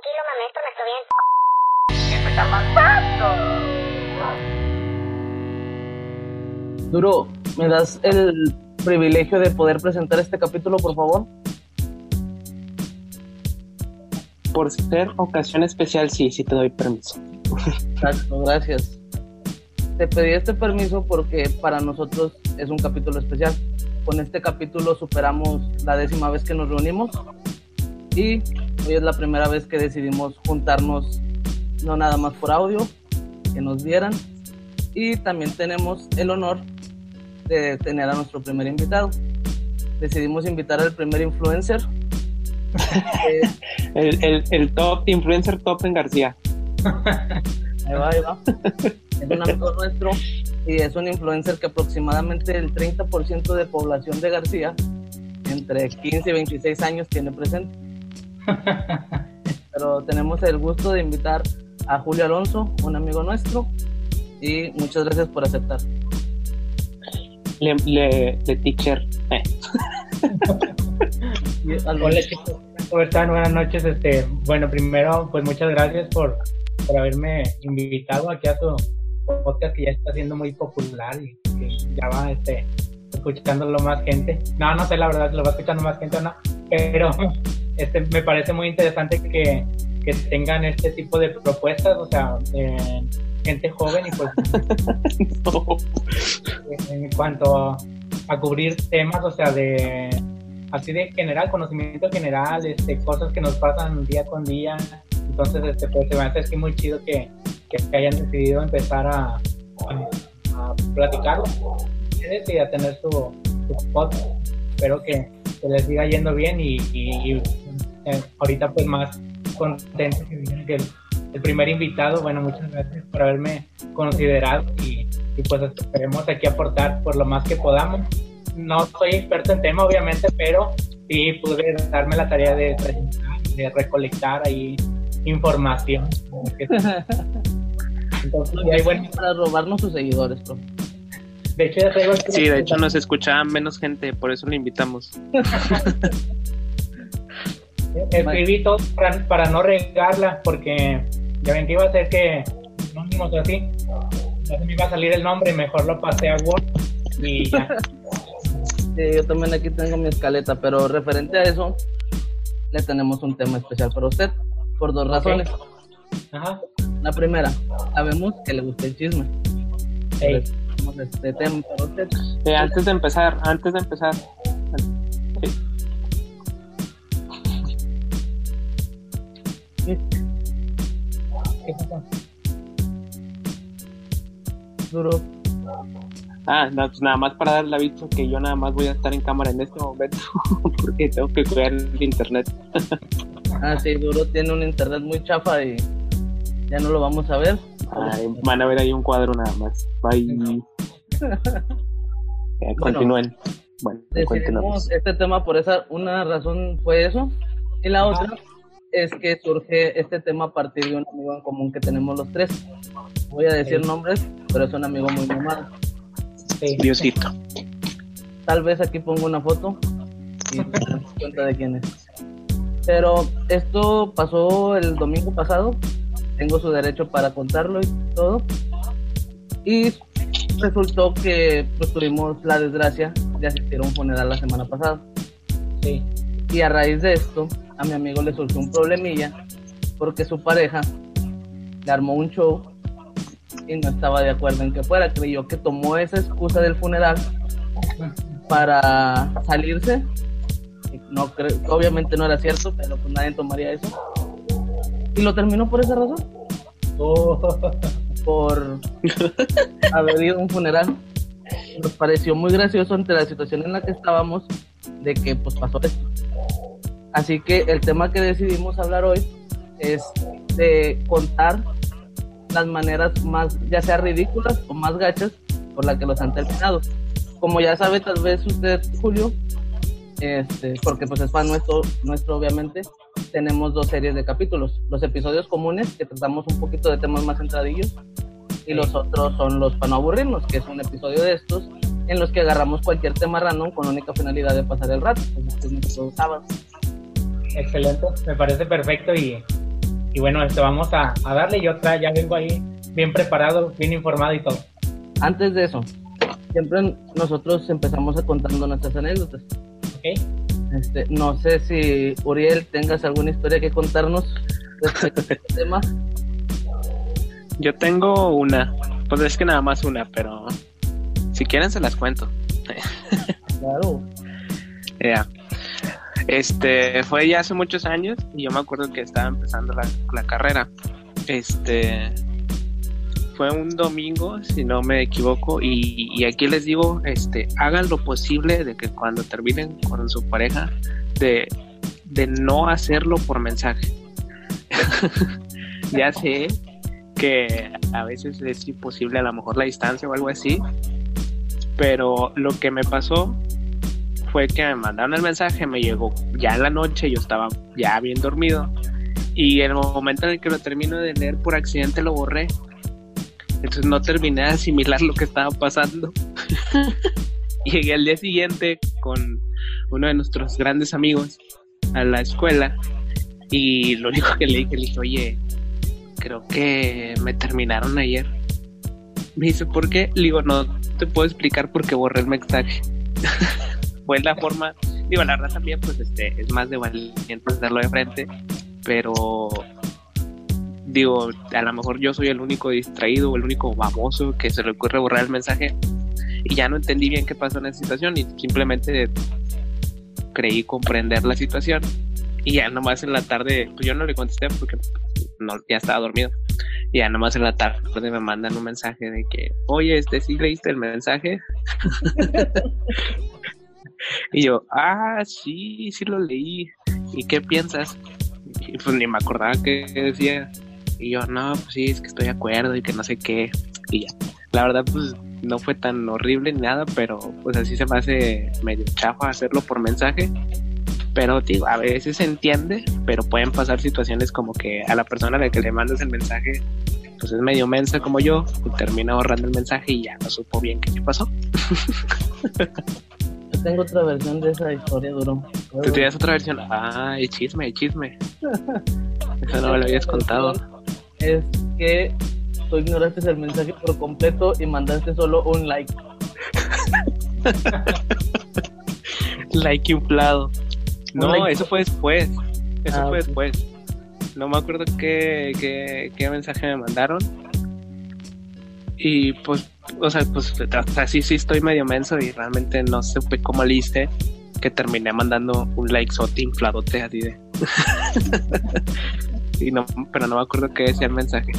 tranquilo, mami, esto me está bien. ¿Qué está pasando? Duro, ¿me das el privilegio de poder presentar este capítulo, por favor? Por ser ocasión especial, sí, sí te doy permiso. Exacto, gracias. Te pedí este permiso porque para nosotros es un capítulo especial. Con este capítulo superamos la décima vez que nos reunimos y hoy es la primera vez que decidimos juntarnos, no nada más por audio, que nos vieran. Y también tenemos el honor de tener a nuestro primer invitado. Decidimos invitar al primer influencer. El, el, el top, influencer top en García. Ahí va, ahí va. Es un amigo nuestro y es un influencer que aproximadamente el 30% de población de García, entre 15 y 26 años, tiene presente. Pero tenemos el gusto de invitar a Julio Alonso, un amigo nuestro, y muchas gracias por aceptar. Le, teacher. Eh. Hola chicos, ¿cómo están? Buenas noches. Este, bueno, primero, pues muchas gracias por, por haberme invitado aquí a su podcast que ya está siendo muy popular y que ya va este, escuchándolo más gente. No, no sé la verdad si lo va escuchando más gente o no, pero este, me parece muy interesante que, que tengan este tipo de propuestas, o sea, eh, gente joven y pues No. en cuanto a, a cubrir temas, o sea, de así de general, conocimiento general, este, cosas que nos pasan día con día. Entonces, este, pues se me hace así muy chido que, que hayan decidido empezar a, a, a platicar y a tener su, su podcast. Espero que, que les siga yendo bien y, y- y, eh, ahorita pues más contento que el, el primer invitado. Bueno, muchas gracias por haberme considerado y, y pues esperemos aquí aportar por lo más que podamos. No soy experto en tema, obviamente, pero sí pude darme la tarea de, de recolectar ahí información. Entonces, y ahí, bueno, para robarnos sus seguidores, bro. De hecho ya traigo aquí- Sí, de hecho nos escuchaba menos gente, por eso lo invitamos. escribí todo para, para no regarla, porque ya ven que iba a ser que anónimos o así, ya se me iba a salir el nombre, mejor lo pasé a Word y ya. Sí, yo también aquí tengo mi escaleta, pero referente a eso, le tenemos un tema especial para usted, por dos razones. Ajá. La primera, sabemos que le gusta el chisme. Ey, Entonces, tenemos este tema. Eh, antes de empezar, antes de empezar. sí. ¿qué pasó? Duro. Ah, no, pues nada más para darle aviso que yo nada más voy a estar en cámara en este momento porque tengo que cuidar el internet. Ah, sí, Duro tiene un internet muy chafa y ya no lo vamos a ver. Ay, van a ver ahí un cuadro nada más. Bye. Eh, continúen. Bueno, continuamos. Decidimos este tema por esa, una razón fue eso. Y la otra es que surge este tema a partir de un amigo en común que tenemos los tres. Voy a decir Sí. nombres, pero es un amigo muy mamado. Sí. Diosito. Tal vez aquí pongo una foto y das cuenta de quién es. Pero esto pasó el domingo pasado. Tengo su derecho para contarlo y todo. Y resultó que pues, tuvimos la desgracia de asistir a un funeral la semana pasada. Sí. Y a raíz de esto, a mi amigo le surgió un problemilla porque su pareja le armó un show y no estaba de acuerdo en que fuera. Creyó que tomó esa excusa del funeral para salirse. No creo, obviamente no era cierto, pero pues nadie tomaría eso. Y lo terminó por esa razón, Oh, por haber ido a un funeral. Nos pareció muy gracioso ante la situación en la que estábamos de que pues pasó esto. Así que el tema que decidimos hablar hoy es de contar las maneras más, ya sea ridículas o más gachas, por la que los han terminado. Como ya sabe tal vez usted, Julio, este, porque pues es fan nuestro, nuestro obviamente, tenemos dos series de capítulos. Los episodios comunes, que tratamos un poquito de temas más centradillos, y los otros son los para no aburrirnos, que es un episodio de estos en los que agarramos cualquier tema random con la única finalidad de pasar el rato. Pues este es nuestro sábado. excelente, me parece perfecto y y bueno, este, vamos a, a darle y otra, ya vengo ahí bien preparado, bien informado y todo. Antes de eso, siempre nosotros empezamos a contando nuestras anécdotas. ¿Ok? Este, no sé si Uriel tengas alguna historia que contarnos respecto a este tema. Yo tengo una, pues es que nada más una, pero si quieren se las cuento. Claro. Ya. Este, fue ya hace muchos años y yo me acuerdo que estaba empezando la, la carrera. Este, fue un domingo, si no me equivoco, y, aquí les digo, este, hagan lo posible de que cuando terminen con su pareja, de, de no hacerlo por mensaje. ya sé que a veces es imposible a lo mejor la distancia o algo así, pero lo que me pasó fue que me mandaron el mensaje, me llegó ya en la noche, yo estaba ya bien dormido y en el momento en el que lo termino de leer por accidente lo borré. Entonces no terminé de asimilar lo que estaba pasando. Llegué al día siguiente con uno de nuestros grandes amigos a la escuela y lo único que le dije, le dije, oye, creo que me terminaron ayer. Me dice, ¿por qué? Le digo, no te puedo explicar porque borré el mensaje. Fue la forma, digo, la verdad también, pues este, es más de valiente hacerlo de frente, pero digo, a lo mejor yo soy el único distraído o el único baboso que se le ocurre borrar el mensaje y ya no entendí bien qué pasó en esa situación y simplemente creí comprender la situación y ya nomás en la tarde, pues yo no le contesté porque ya estaba dormido. Y ya nomás en la tarde me mandan un mensaje de que, oye, este, ¿sí leíste el mensaje? y yo, ah, sí, sí lo leí. ¿Y qué piensas? Y pues ni me acordaba qué decía. Y yo, no, pues sí, es que estoy de acuerdo y que no sé qué. Y ya. La verdad, pues no fue tan horrible ni nada, pero pues así se me hace medio chafa hacerlo por mensaje. Pero digo, a veces se entiende, pero pueden pasar situaciones como que a la persona a la que le mandas el mensaje, pues es medio mensa como yo, y termina borrando el mensaje y ya no supo bien qué pasó. Yo tengo otra versión de esa historia, duro. ¿Tú tienes otra versión? Ay, chisme, chisme. Eso no me lo habías contado. Es que tú ignoraste el mensaje por completo y mandaste solo un like. like inflado. No, like. eso fue después. Eso Ah, fue después. No me acuerdo qué, qué, qué mensaje me mandaron. Y pues, o sea, pues sea, sí, sí estoy medio menso y realmente no supe cómo le hice que terminé mandando un like sote infladote así de. y no, pero no me acuerdo qué decía el mensaje.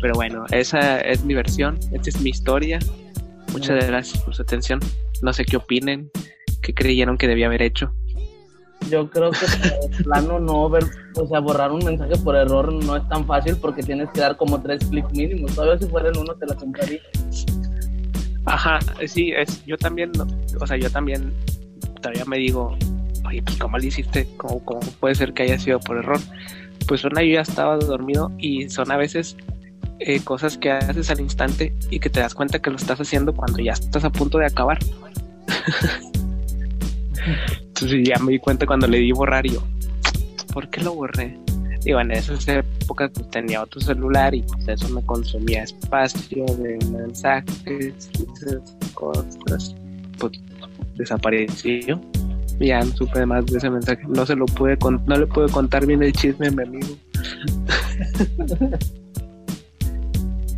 Pero bueno, esa es mi versión, esta es mi historia. Muchas gracias por su atención. No sé qué opinen, qué creyeron que debía haber hecho. Yo creo que de plano no ver, o sea, borrar un mensaje por error no es tan fácil porque tienes que dar como tres clics mínimos. Todavía si fuera en uno te la compraría. Ajá, sí, es, yo también, o sea, yo también todavía me digo, oye, pues ¿cómo le hiciste? ¿Cómo, cómo puede ser que haya sido por error? Pues una, yo ya estaba dormido y son a veces eh, cosas que haces al instante y que te das cuenta que lo estás haciendo cuando ya estás a punto de acabar. Entonces ya me di cuenta cuando le di borrar y yo, ¿por qué lo borré? Digo, en esas épocas pues, tenía otro celular y pues eso me consumía espacio de mensajes y esas cosas. Pues desapareció. Ya no supe más de ese mensaje. No se lo pude con- no le pude contar bien el chisme a mi amigo.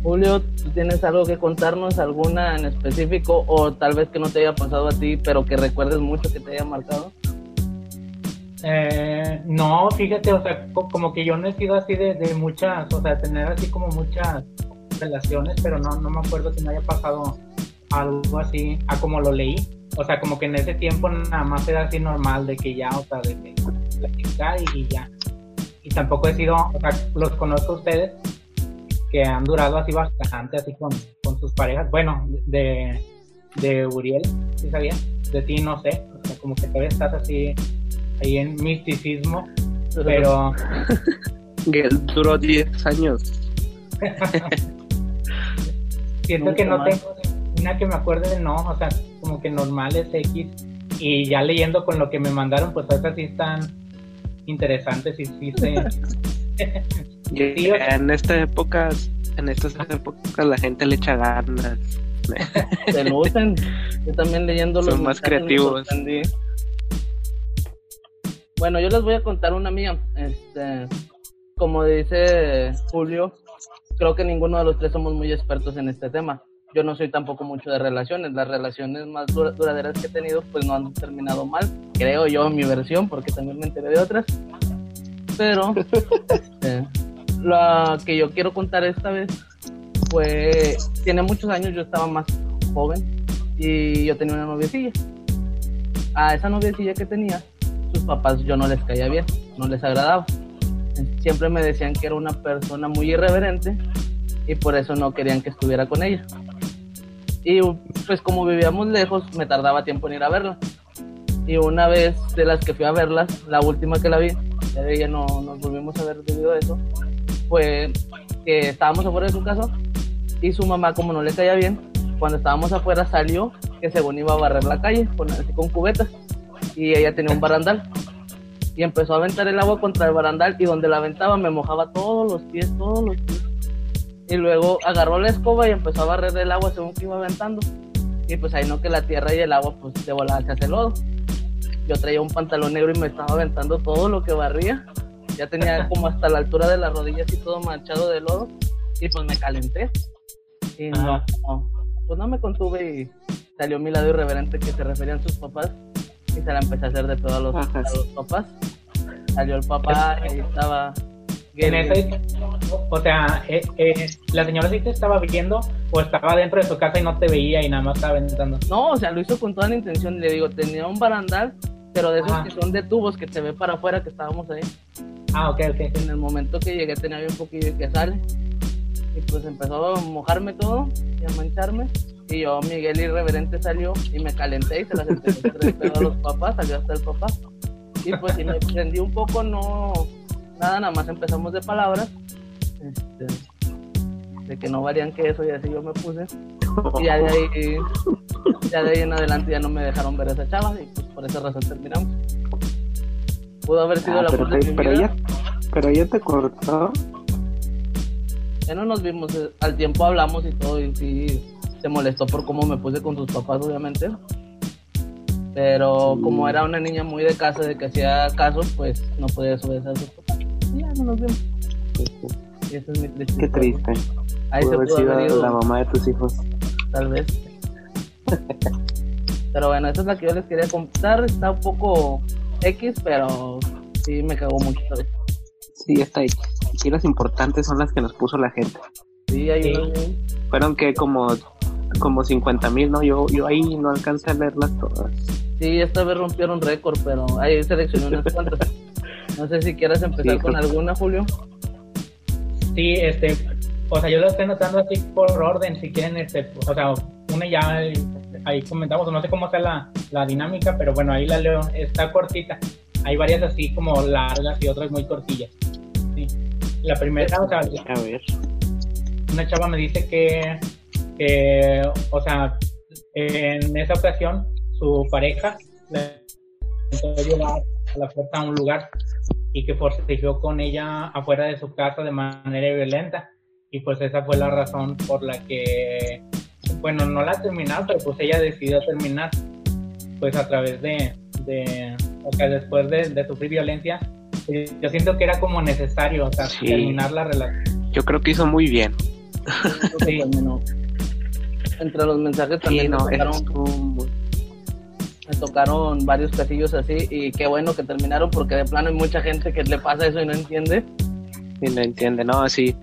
Julio, ¿tú tienes algo que contarnos? ¿Alguna en específico? O tal vez que no te haya pasado a ti, pero que recuerdes mucho que te haya marcado. Eh, no, fíjate, o sea, co- como que yo no he sido así de, de muchas, o sea, tener así como muchas relaciones, pero no, no me acuerdo si me haya pasado algo así a como lo leí. O sea, como que en ese tiempo nada más era así normal de que ya, o sea, de que platicar y, y ya. Y tampoco he sido, o sea, los conozco a ustedes que han durado así bastante, así con, con sus parejas. Bueno, de, de Uriel, ¿sí sabía? De ti no sé, o sea, como que todavía estás así ahí en misticismo, pero Que duró 10 años. siento Nunca que no más. tengo una que me acuerde, no, o sea, como que normal es X. Y ya leyendo con lo que me mandaron, pues esas sí están interesantes y sí se, Y Sí, o sea- en estas épocas, en estas épocas la gente le echa ganas. Se lucen. Yo también leyendo los Son más creativos. Bueno, yo les voy a contar una mía. Este, como dice Julio, creo que ninguno de los tres somos muy expertos en este tema. Yo no soy tampoco mucho de relaciones. Las relaciones más dura- duraderas que he tenido, pues no han terminado mal. Creo yo, mi versión, porque también me enteré de otras. Pero este, la que yo quiero contar esta vez fue, tiene muchos años, yo estaba más joven y yo tenía una noviecilla. A esa noviecilla que tenía, sus papás yo no les caía bien, no les agradaba. Siempre me decían que era una persona muy irreverente y por eso no querían que estuviera con ella. Y pues como vivíamos lejos, me tardaba tiempo en ir a verla. Y una vez de las que fui a verlas, la última que la vi, ya de ella no nos volvimos a ver debido a eso, fue que estábamos afuera de su casa y su mamá, como no le caía bien, cuando estábamos afuera salió que según iba a barrer la calle con, así con cubetas y ella tenía un barandal y empezó a aventar el agua contra el barandal y donde la aventaba me mojaba todos los pies, todos los pies. Y luego agarró la escoba y empezó a barrer el agua según que iba aventando. Y pues ahí no que la tierra y el agua pues de volada se hace lodo. Yo traía un pantalón negro y me estaba aventando todo lo que barría. Ya tenía como hasta la altura de las rodillas y todo manchado de lodo. Y pues me calenté. Y no, no, pues no me contuve y salió mi lado irreverente que se referían sus papás. Y se la empecé a hacer de todos los, a los papás. Salió el papá y estaba. En ese, o sea, eh, eh, la señora sí te estaba viendo o estaba dentro de su casa y no te veía y nada más estaba aventando. No, o sea, lo hizo con toda la intención. Le digo, tenía un barandal, pero de esos Ajá. que son de tubos que se ve para afuera que estábamos ahí. Ah, ok, ok. En el momento que llegué tenía bien poquillo que sale. Y pues empezó a mojarme todo y a mancharme. Y yo, Miguel irreverente, salió y me calenté y se las empecé a los papás, salió hasta el papá. Y pues si me prendí un poco, no, nada, nada más empezamos de palabras. Este, de que no varían que eso y así yo me puse. Y ya de ahí, ya de ahí en adelante ya no me dejaron ver a esa chava y pues por esa razón terminamos. Pudo haber sido Ah, la pero, te- pero ella, pero ella te cortó. Ya no nos vimos, eh, al tiempo hablamos y todo, y sí se molestó por cómo me puse con sus papás, obviamente. Pero Sí. como era una niña muy de casa, de que hacía caso, pues no podía desobedecer a sus papás. Y ya no nos vimos. Y esa es mi triste Qué triste. Ahí se haber sido la mamá de tus hijos. tal vez. pero bueno, esa es la que yo les quería contar. Está un poco X, pero sí me cagó mucho. ¿sabes? Sí, está ahí. Sí, las importantes son las que nos puso la gente. Sí, muy- Fueron que como como 50 mil, ¿no? Yo, yo ahí no alcancé a leerlas todas. Sí, esta vez rompieron récord, pero ahí seleccioné unas cuantas. No sé si quieras empezar Sí, con creo- alguna, Julio. Sí, este, o sea, yo lo estoy notando así por orden, si quieren, este, o sea, una ya ahí comentamos, no sé cómo sea la, la dinámica, pero bueno, ahí la leo, está cortita. Hay varias así como largas y otras muy cortillas. Sí. La primera, o sea, A ver. una chava me dice que, que, o sea, en esa ocasión su pareja le intentó llevar a la fuerza a un lugar y que forcejeó con ella afuera de su casa de manera violenta y pues esa fue la razón por la que bueno no la terminaron pero pues ella decidió terminar pues a través de, de o sea después de, de sufrir violencia yo siento que era como necesario o sea Sí. terminar la relación Yo creo que hizo muy bien. Sí. Entre los mensajes también Sí, no, me tocaron varios casillos así y qué bueno que terminaron porque de plano hay mucha gente que le pasa eso y no entiende. Sí, no entiende, no, sí.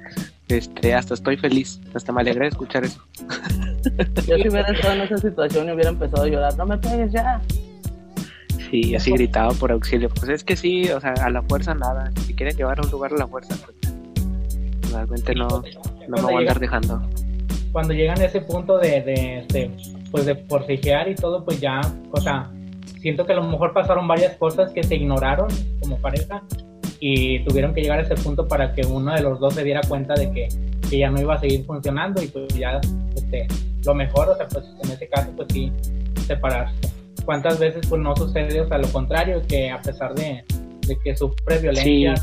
Este, hasta estoy feliz, hasta me alegré de escuchar eso. Yo si hubiera estado en esa situación y hubiera empezado a llorar, no me pegues ya. Sí, así gritaba por auxilio. Pues es que sí, o sea, a la fuerza nada. Si quieren llevar a un lugar a la fuerza, pues, realmente no, no me voy a andar dejando. cuando llegan a ese punto de, de, este, pues de forcejear y todo, pues ya, o sea, siento que a lo mejor pasaron varias cosas que se ignoraron como pareja y tuvieron que llegar a ese punto para que uno de los dos se diera cuenta de que, que ya no iba a seguir funcionando y pues ya, este, lo mejor, o sea, pues en ese caso, pues sí, separarse. ¿Cuántas veces pues no sucede, o sea, lo contrario, que a pesar de, de que sufre violencia,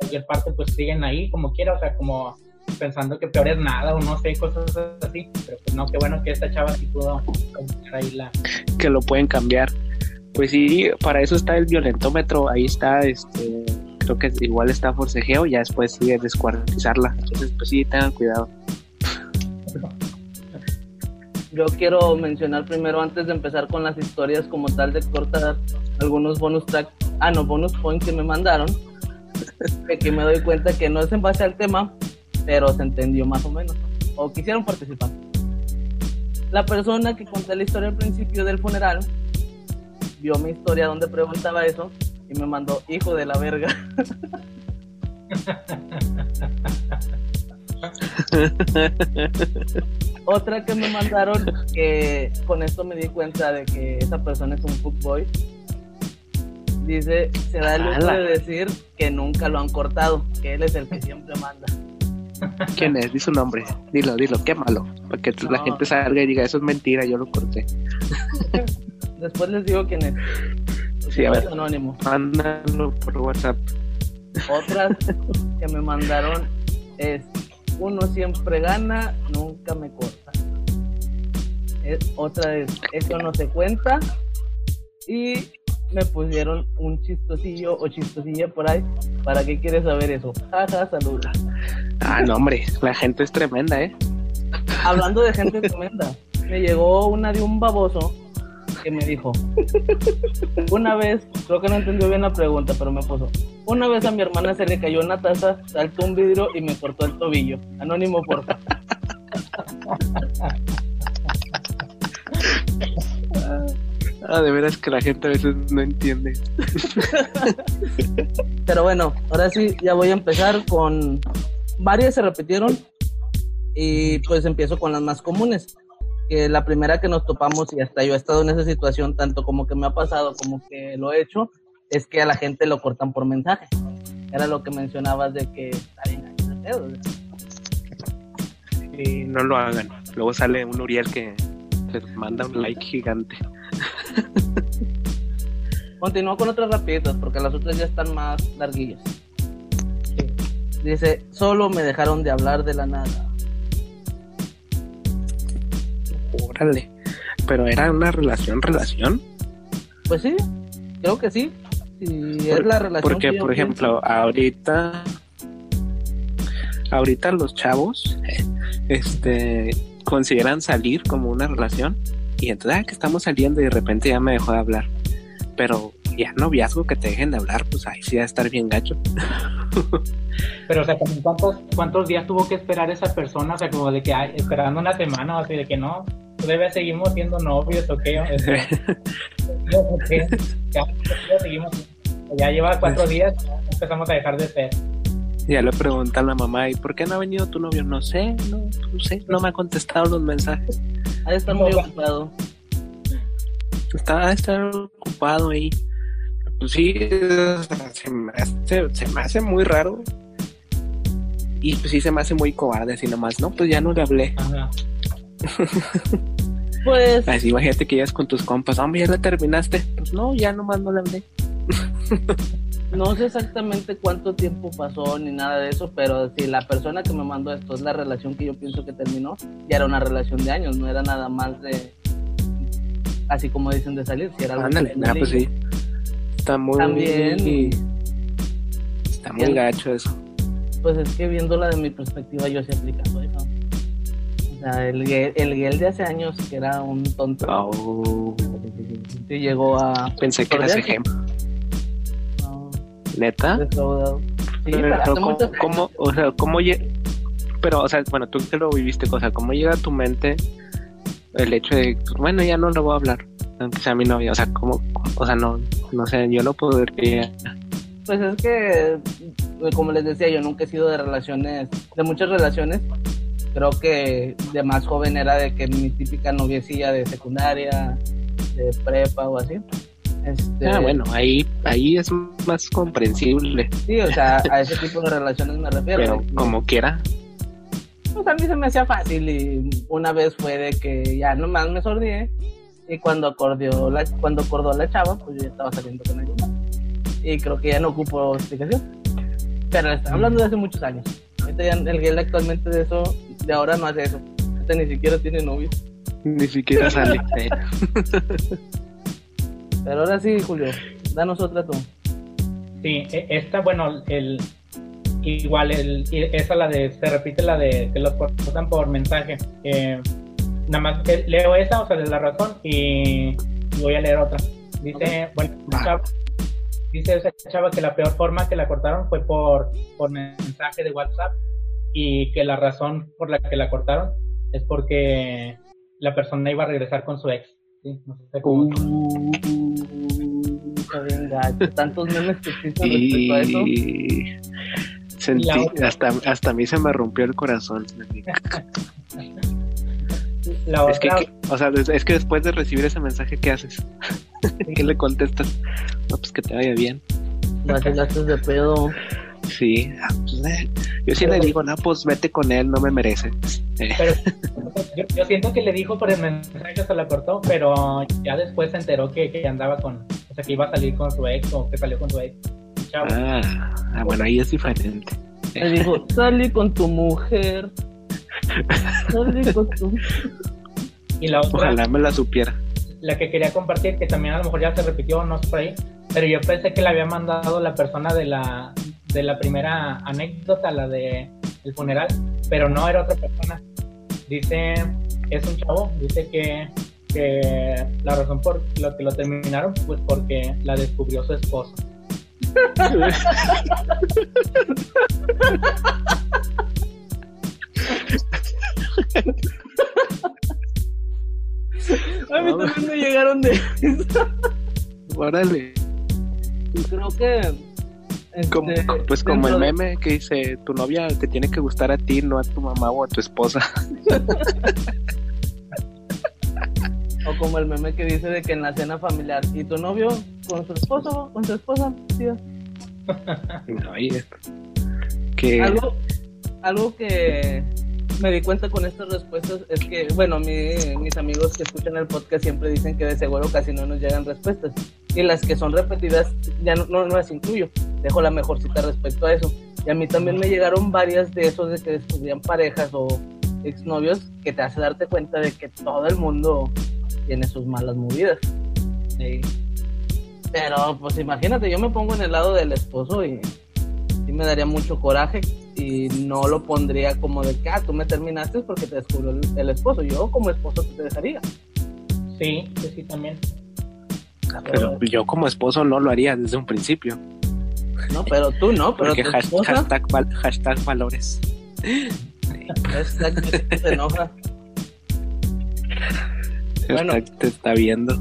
cualquier parte, pues siguen ahí como quiera, o sea, como pensando que peor es nada o no sé, cosas así. Pero pues no, qué bueno que esta chava sí pudo ahí la... Que lo pueden cambiar. Pues sí, para eso está el violentómetro, ahí está, este, creo que igual está forcejeo, ya después sigue descuartizarla. Entonces, pues sí, tengan cuidado. Yo quiero mencionar primero, antes de empezar con las historias como tal, de cortar algunos bonus track, ah, no, bonus points que me mandaron, de que me doy cuenta que no es en base al tema, pero se entendió más o menos, o quisieron participar. La persona que conté la historia al principio del funeral vio mi historia donde preguntaba eso y me mandó hijo de la verga. Otra que me mandaron, que con esto me di cuenta de que esa persona es un fuckboy. Dice, se da el lujo de decir que nunca lo han cortado, que él es el que siempre manda. ¿Quién es? Di su nombre. Dilo, dilo, qué malo. Para que la gente salga y diga, eso es mentira, yo lo corté. Después les digo quién es. Sí, a ver. anónimo. Mándalo por WhatsApp. Otras que me mandaron es uno siempre gana, nunca me corta. Es, otra es eso no se cuenta. Y me pusieron un chistosillo o chistosilla por ahí. ¿Para qué quieres saber eso? Jaja, saludos. Ah, no, hombre, la gente es tremenda, ¿eh? Hablando de gente tremenda, me llegó una de un baboso que me dijo, una vez, creo que no entendió bien la pregunta, pero me puso, una vez a mi hermana se le cayó una taza, saltó un vidrio y me cortó el tobillo. Anónimo, porfa. Ah, de veras que la gente a veces no entiende. Pero bueno, ahora sí, ya voy a empezar con... Varias se repitieron y pues empiezo con las más comunes. Que la primera que nos topamos y hasta yo he estado en esa situación, tanto como que me ha pasado como que lo he hecho, es que a la gente lo cortan por mensaje. Era lo que mencionabas de que está bien Y no lo hagan. Luego sale un Uriel que te manda un like gigante. Continúo con otras rapiditas porque las otras ya están más larguillas. Dice, solo me dejaron de hablar de la nada. Órale. Pero era una relación, relación. Pues sí, creo que sí. Sí, es la relación. Porque, por ejemplo, pienso. ahorita, ahorita los chavos, este, consideran salir como una relación y entonces, ah, que estamos saliendo y de repente ya me dejó de hablar. Pero ya noviazgo que te dejen de hablar, pues ahí sí va a estar bien gacho. Pero, o sea, como ¿cuántos, ¿cuántos días tuvo que esperar esa persona? O sea, como de que ay, esperando una semana o así, de que no, todavía seguimos siendo novios o qué. O qué, ya, ya seguimos, ya lleva cuatro días, ya empezamos a dejar de ser. Ya le pregunta a la mamá, ¿y por qué no ha venido tu novio? No sé, no, no sé, no me ha contestado los mensajes. Ha de estar muy ocupado. Está a estar ocupado ahí. Pues sí, se me, hace, se me hace muy raro. Y pues sí se me hace muy cobarde así nomás, ¿no? Pues ya no le hablé. Ajá. Pues, Así imagínate que llegas con tus compas, hombre, ya la terminaste. Pues no, ya nomás no le hablé. no sé exactamente cuánto tiempo pasó ni nada de eso, pero si la persona que me mandó esto es la relación que yo pienso que terminó, ya era una relación de años, no era nada más de, así como dicen de salir, si era algo Ándale, nah, pues sí. Está muy. También- Está muy gacho eso. Pues es que viéndola de mi perspectiva, yo sí aplicando eso. O sea, el el Gel de hace años, que era un tonto, Oh, sí llegó a. pensé que eras ejemplo. no, ¿Neta? Sí, Pero, ¿cómo, cómo- o sea, cómo Pero, o sea, bueno, tú que lo viviste, o sea, ¿cómo llega a tu mente el hecho de, bueno, ya no le voy a hablar, aunque sea mi novia? O sea, ¿cómo? O sea, no, no sé, yo no podría. Pues es que, como les decía, yo nunca he sido de relaciones, de muchas relaciones. Creo que de más joven era de que mi típica noviecilla de secundaria, de prepa o así. Este, Ah, bueno, ahí, ahí es más comprensible, Sí, o sea, a ese tipo de relaciones me refiero. pero como quiera. Pues a mí se me hacía fácil y una vez fue de que ya nomás me sordié y cuando acordó la, cuando acordó la chava, pues yo ya estaba saliendo con ella. Y creo que ya no ocupo explicación. Pero está hablando de hace muchos años. Ahorita ya el Gel actualmente de eso, de ahora no hace eso. Ahorita ni siquiera tiene novio. Ni siquiera sale. Pero ahora sí, Julio, danos otra tú. Sí, e- esta, bueno, el igual, el, esa la de, se repite la de que los cortan por mensaje. Eh, nada más leo esa, o sea, de la razón, y, y voy a leer otra. Dice, bueno, chava- dice esa chava que la peor forma que la cortaron fue por, por mensaje de WhatsApp y que la razón por la que la cortaron es porque la persona iba a regresar con su ex. Sí, no sé cómo. Gacho. Tantos memes que existen respecto a eso. Y sentí, hasta, hasta a mí se me rompió el corazón. La Es que, otra, que- o sea, es que después de recibir ese mensaje, ¿qué haces? ¿Qué le contestas? No, pues que te vaya bien. Vacilaste de pedo. Sí, ah, pues, eh. yo sí le digo, no, pues vete con él, no me merece. Eh, Pero yo, yo siento que le dijo por el mensaje, se la cortó, pero ya después se enteró que, que andaba con, o sea, que iba a salir con su ex o que salió con su ex. Chavo. ah, ah, bueno, ahí es diferente. Me dijo, salí con tu mujer. Salí con tu Y la otra, Ojalá me la supiera. la que quería compartir, que también a lo mejor ya se repitió, no sé por ahí, pero yo pensé que la había mandado la persona de la, de la primera anécdota, la de el funeral, pero no era otra persona. Dice, es un chavo, dice que, que la razón por lo que lo terminaron, pues porque la descubrió su esposo. A mí también me llegaron de Órale. Creo que. Como- este, pues como el de- meme que dice, tu novia te tiene que gustar a ti, no a tu mamá o a tu esposa. O como el meme que dice de que en la cena familiar. ¿Y tu novio con su esposo? ¿Con su esposa? tío? Oye, que Algo, algo que me di cuenta con estas respuestas es que, bueno, mi- mis amigos que escuchan el podcast siempre dicen que de seguro casi no nos llegan respuestas. Y las que son repetidas ya no, no, no las incluyo. Dejo la mejor cita respecto a eso. Y a mí también me llegaron varias de esos de que descubrían parejas o exnovios que te hace darte cuenta de que todo el mundo tiene sus malas movidas. Sí. Pero pues imagínate, yo me pongo en el lado del esposo y sí me daría mucho coraje y no lo pondría como de que, ah, tú me terminaste porque te descubrió el, el esposo. Yo como esposo te dejaría. Sí, sí, sí, también. pero yo como esposo no lo haría desde un principio. No, pero tú no, pero Porque tu has- esposa hashtag, val- hashtag valores. hashtag, se enoja. Bueno. Te está viendo.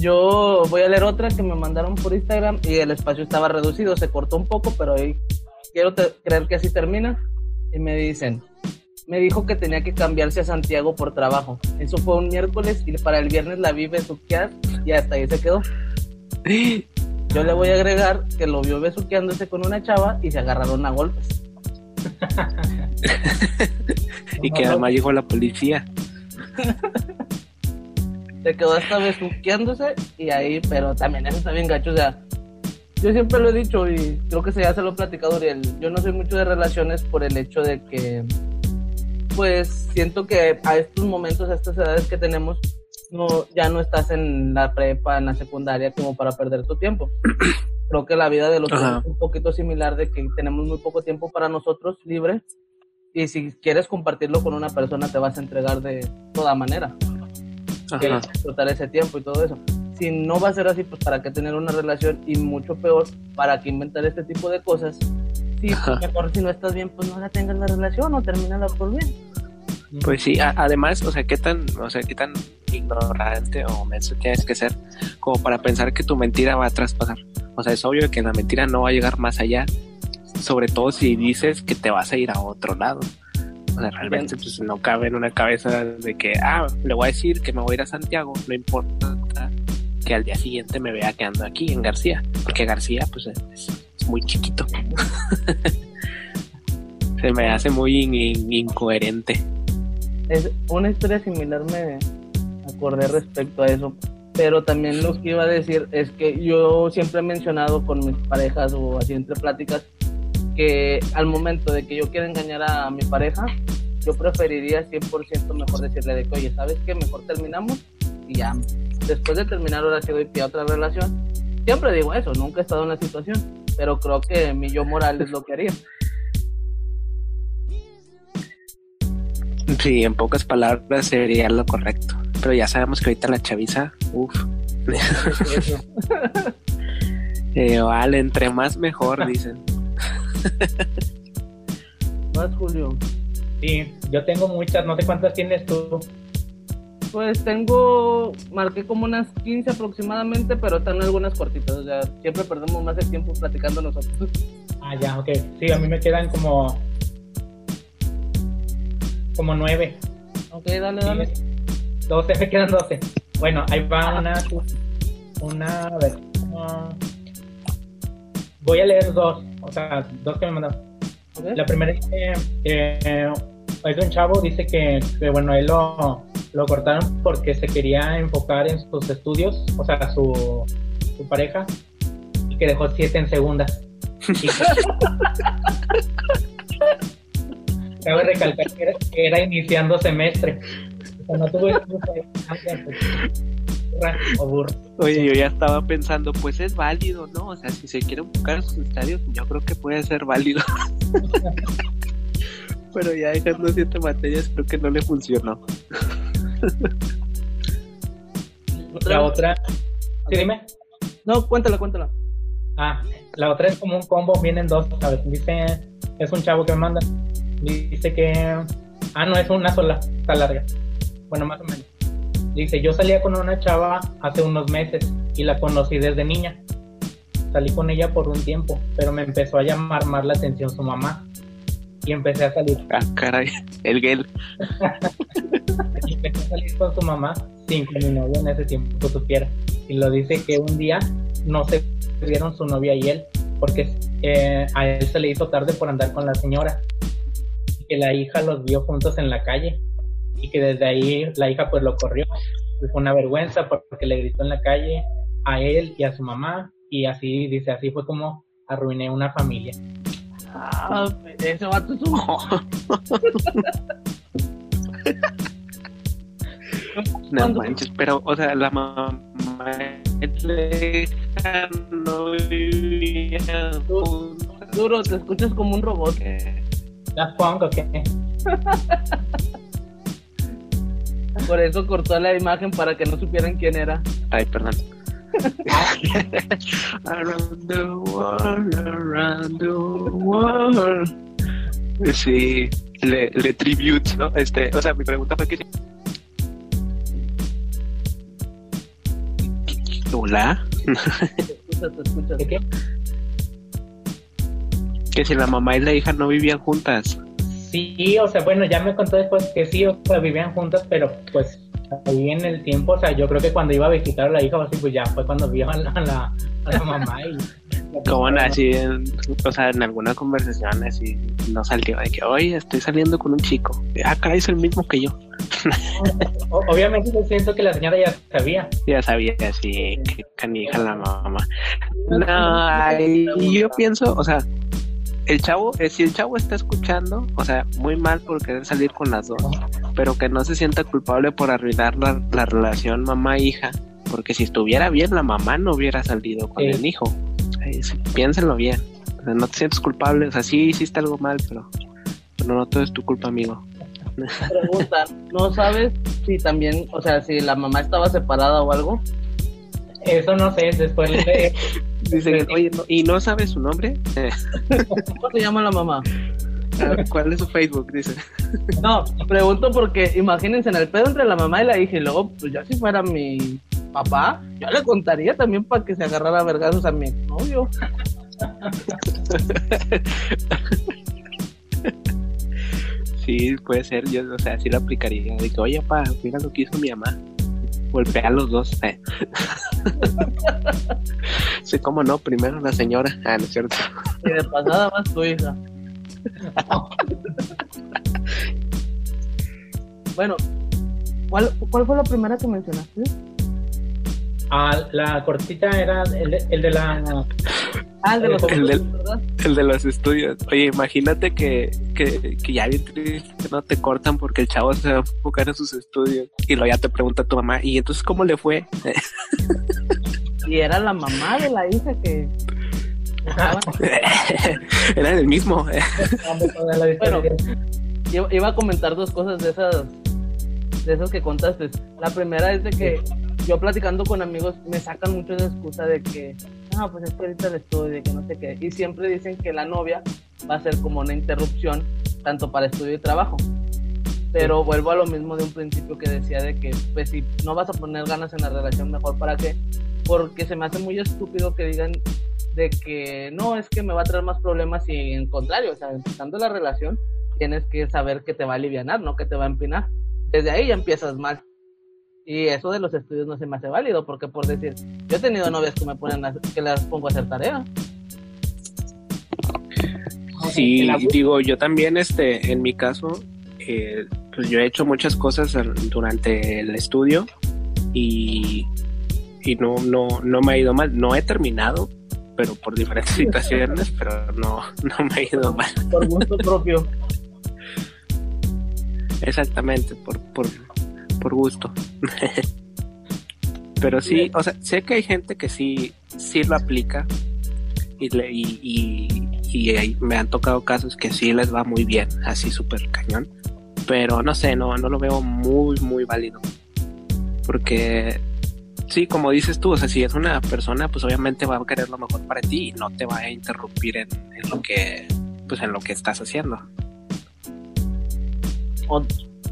Yo voy a leer otra que me mandaron por Instagram y el espacio estaba reducido, se cortó un poco, pero ahí quiero creer que así termina. Y me dicen, me dijo que tenía que cambiarse a Santiago por trabajo. Eso fue un miércoles y para el viernes la vi besuquear y hasta ahí se quedó. Yo le voy a agregar que lo vio besuqueándose con una chava y se agarraron a golpes. Y que además llegó la policía. Se quedó hasta besuqueándose y ahí, pero también eso está bien gacho, o sea, yo siempre lo he dicho y creo que se ya se lo he platicado, Uriel, yo no soy mucho de relaciones por el hecho de que, pues, siento que a estos momentos, a estas edades que tenemos, no, ya no estás en la prepa, en la secundaria, como para perder tu tiempo. Creo que la vida de los Ajá. es un poquito similar de que tenemos muy poco tiempo para nosotros libre y si quieres compartirlo con una persona te vas a entregar de toda manera que Ajá. disfrutar ese tiempo y todo eso. Si no va a ser así, pues para qué tener una relación y mucho peor, para qué inventar este tipo de cosas. Ajá. mejor si no estás bien, pues no la tengas la relación o termínala por bien. Pues sí, además, o sea, qué tan, o sea, qué tan ignorante o menso tienes que ser como para pensar que tu mentira va a traspasar. O sea, es obvio que la mentira no va a llegar más allá, sobre todo si dices que te vas a ir a otro lado. Sea, realmente pues, no cabe en una cabeza de que, ah, le voy a decir que me voy a ir a Santiago, no importa que al día siguiente me vea que ando aquí en García, porque García pues es, muy chiquito. Se me hace muy in- in- incoherente. Es una historia similar me acordé respecto a eso. Pero también lo que iba a decir es que yo siempre he mencionado con mis parejas o así entre pláticas que al momento de que yo quiera engañar a mi pareja, yo preferiría 100% mejor decirle de que, oye, ¿sabes qué? Mejor terminamos y ya. Después de terminar, ahora sí doy pie a otra relación. Siempre digo eso, nunca he estado en la situación, pero creo que mi yo moral es lo que haría. Sí, en pocas palabras sería lo correcto. Pero ya sabemos que ahorita la chaviza, uff. eh, vale, entre más mejor, dicen. Más Julio. Sí, yo tengo muchas, no sé cuántas tienes tú. Pues tengo, marqué como unas 15 aproximadamente, pero están algunas cortitas. O sea, siempre perdemos más el tiempo platicando nosotros. Ah, ya, ok. Sí, a mí me quedan como. como nueve. Ok, dale, dale. 12, me quedan 12. Bueno, ahí va una. Una. A ver. uh, voy a leer dos. O sea, dos que me mandaron. La primera dice que eh, es de un chavo, dice que, que, bueno, él lo, lo cortaron porque se quería enfocar en sus estudios, o sea, su, su pareja, y que dejó siete en segunda. Y- Cabe recalcar que era, que era iniciando semestre. O sea, no tuvo o burro. Oye, yo ya estaba pensando, pues es válido, ¿no? O sea, si se quiere buscar sus estadios, yo creo que puede ser válido. Pero ya dejando siete materias, creo que no le funcionó. La otra, sí, dime. No, cuéntala, cuéntala. Ah, la otra es como un combo, vienen dos, ¿sabes? Dice, es un chavo que me manda. Dice que, ah, no, es una sola, está larga. Bueno, más o menos. Dice, yo salía con una chava hace unos meses y la conocí desde niña. Salí con ella por un tiempo, pero me empezó a llamar más la atención su mamá. Y empecé a salir. Ah, caray, el gel. Y empecé a salir con su mamá sin que mi novio en ese tiempo supiera. Y lo dice que un día no se vieron su novia y él, porque eh, a él se le hizo tarde por andar con la señora. Y que la hija los vio juntos en la calle. Y que desde ahí la hija pues lo corrió. Fue una vergüenza porque le gritó en la calle a él y a su mamá. Y así, dice, así fue como arruiné una familia. Ah, ese vato es un... No manches, pero, o sea, la mamá no vivía. Duro, te escuchas como un robot. Eh, ¿Las pongo qué? Por eso cortó la imagen para que no supieran quién era. Ay, perdón. around the world, around the world. Sí, le, le tribute, ¿no? Este, o sea, mi pregunta fue que si- Hola. ¿De qué? que si la mamá y la hija no vivían juntas. Sí, o sea, bueno, ya me contó después que sí, o sea, vivían juntas, pero pues ahí en el tiempo, o sea, yo creo que cuando iba a visitar a la hija pues ya fue cuando vio a la, a la, a la mamá y... Como así, en, o sea, en alguna conversación así, no salió de que, oye, estoy saliendo con un chico. Ah, caray, es el mismo que yo. O- Obviamente yo siento que la señora ya sabía. Ya sabía, así, que canija la mamá. No, yo pienso, o sea, el chavo, eh, si el chavo está escuchando, o sea, muy mal por querer salir con las dos, pero que no se sienta culpable por arruinar la, la relación mamá-hija, porque si estuviera bien, la mamá no hubiera salido con Sí. el hijo. Eh, sí, piénsenlo bien. O sea, no te sientes culpable, o sea, sí hiciste algo mal, pero, pero no todo es tu culpa, amigo. Pregunta, ¿no sabes si también, o sea, si la mamá estaba separada o algo? Eso no sé, después le... Dicen, oye, no- ¿y no sabes su nombre? Eh, ¿Cómo se llama la mamá? ¿Cuál es su Facebook? Dice. No, pregunto porque imagínense en el pedo entre la mamá y la hija y luego, pues ya si fuera mi papá, yo le contaría también para que se agarrara vergazos a mi novio. Sí, puede ser, yo, o sea, sí lo aplicaría. De que, oye, pa, mira lo que hizo mi mamá. Golpea a los dos. eh. sí, cómo no, primero la señora. Ah, no es cierto. Y de pasada más tu hija. bueno, ¿cuál, ¿cuál fue la primera que mencionaste? Ah, la cortita era el, de- el de la Ah, el de los El del- estudios, ¿verdad? El de los estudios. Oye, imagínate que, que, que ya bien triste, no te cortan porque el chavo se va a enfocar en sus estudios. Y luego ya te pregunta tu mamá, ¿y entonces cómo le fue? Y era la mamá de la hija que. Era el mismo. Bueno, iba a comentar dos cosas de esas de esas que contaste. La primera es de que yo platicando con amigos me sacan mucho esa excusa de que, ah, pues es que ahorita el estudio, que no sé qué. Y siempre dicen que la novia va a ser como una interrupción, tanto para estudio y trabajo. Pero vuelvo a lo mismo de un principio que decía de que, pues si no vas a poner ganas en la relación, mejor para qué. Porque se me hace muy estúpido que digan de que no, es que me va a traer más problemas y en contrario, o sea, empezando la relación, tienes que saber que te va a aliviar, no que te va a empinar. Desde ahí ya empiezas mal. Y eso de los estudios no se me hace válido, porque por decir, yo he tenido novias que me ponen a- que las pongo a hacer tarea. Sí, digo, yo también, este, en mi caso, eh, pues yo he hecho muchas cosas durante el estudio y, y no, no, no me ha ido mal. No he terminado, pero por diferentes situaciones, pero no, no me ha ido mal. Por gusto propio. Exactamente, por, por, por gusto. Pero sí, o sea, sé que hay gente que sí, sí lo aplica y, le- y, y, me han tocado casos que sí les va muy bien, así súper cañón. Pero no sé, no, no lo veo muy, muy válido. Porque sí, como dices tú, o sea, si es una persona, pues obviamente va a querer lo mejor para ti y no te va a interrumpir en lo que, pues en lo que estás haciendo.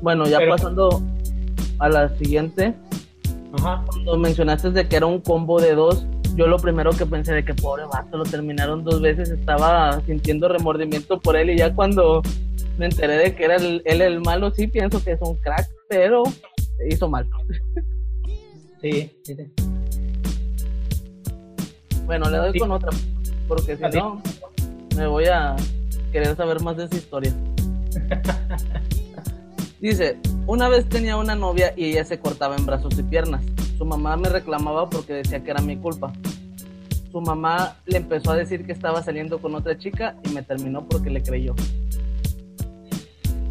Bueno, ya Pero- pasando a la siguiente, Ajá. cuando mencionaste de que era un combo de dos, yo lo primero que pensé de que pobre vato, lo terminaron dos veces, estaba sintiendo remordimiento por él y ya cuando me enteré de que era el- él el malo, sí pienso que es un crack, pero hizo mal. Sí, sí, sí. Bueno, le doy Sí. con otra, porque si no, me voy a querer saber más de esa historia. Dice, una vez tenía una novia y ella se cortaba en brazos y piernas. Su mamá me reclamaba porque decía que era mi culpa. Su mamá le empezó a decir que estaba saliendo con otra chica y me terminó porque le creyó.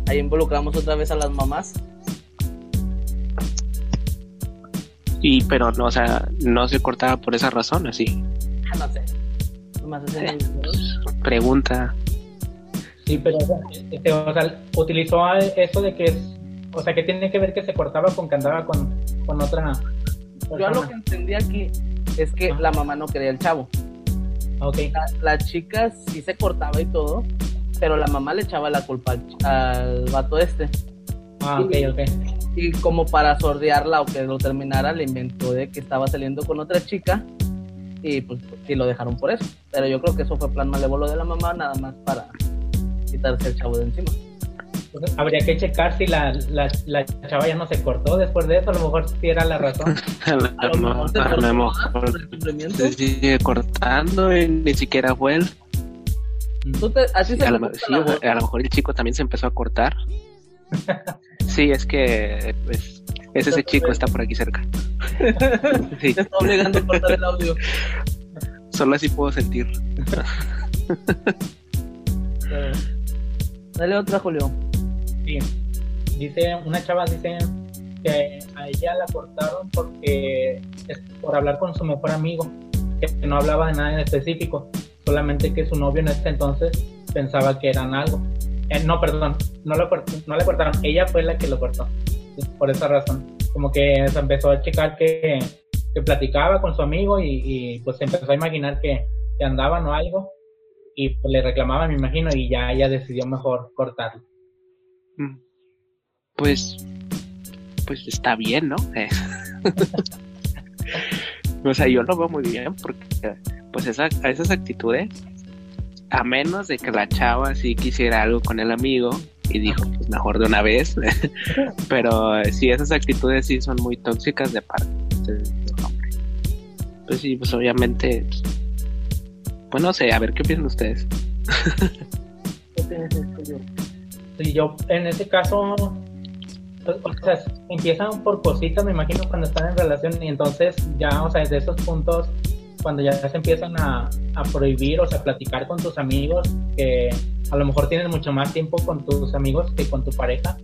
Ahí involucramos otra vez a las mamás. Y, pero no, o sea, no se cortaba por esa razón, así. Ah, No sé. Pregunta. Sí, pero este, o sea, utilizó eso de que es, o sea, que tiene que ver que se cortaba con que andaba con, con otra Yo a lo persona. que entendí aquí es que la mamá no quería el chavo. Ok, la, la chica sí se cortaba y todo, pero la mamá le echaba la culpa al, al vato este. ah, ok, ok. Y como para sordearla o que lo terminara, le inventó de que estaba saliendo con otra chica y pues sí lo dejaron por eso. Pero yo creo que eso fue plan malévolo de la mamá, nada más para quitarse el chavo de encima. Entonces, habría que checar si la, la, la chava ya no se cortó después de eso, a lo mejor sí era la razón. A lo, mejor se a lo mejor sigue cortando y ni siquiera fue él. Tú te- así se A lo, sí, a lo mejor el chico también se empezó a cortar. Sí, es que pues, es ese chico está por aquí cerca. Sí, Te está obligando a cortar el audio. solo así puedo sentir. Dale otra, Julio. Sí. Dice, una chava dice que a ella la cortaron porque es por hablar con su mejor amigo, que no hablaba de nada en específico, solamente que su novio en este entonces pensaba que eran algo. Eh, no, perdón, no, lo no le cortaron, ella fue la que lo cortó, por esa razón. Como que se empezó a checar que, que platicaba con su amigo y, y, pues se empezó a imaginar que, que andaban o algo y pues, le reclamaba, me imagino, y ya ella decidió mejor cortarlo. Mm. Pues, pues está bien, ¿no? O sea, yo lo veo muy bien porque, pues, esa, esas actitudes, a menos de que la chava sí quisiera algo con el amigo y dijo, pues mejor de una vez, pero sí, esas actitudes sí son muy tóxicas de parte hombre. Pues sí, pues obviamente, pues no sé, a ver qué piensan ustedes. ¿Qué yo en ese caso, o sea, empiezan por cositas, me imagino, cuando están en relación y entonces ya, o sea, de esos puntos cuando ya se empiezan a, prohibir, o sea, platicar con tus amigos, que a lo mejor tienes mucho más tiempo con tus amigos que con tu pareja,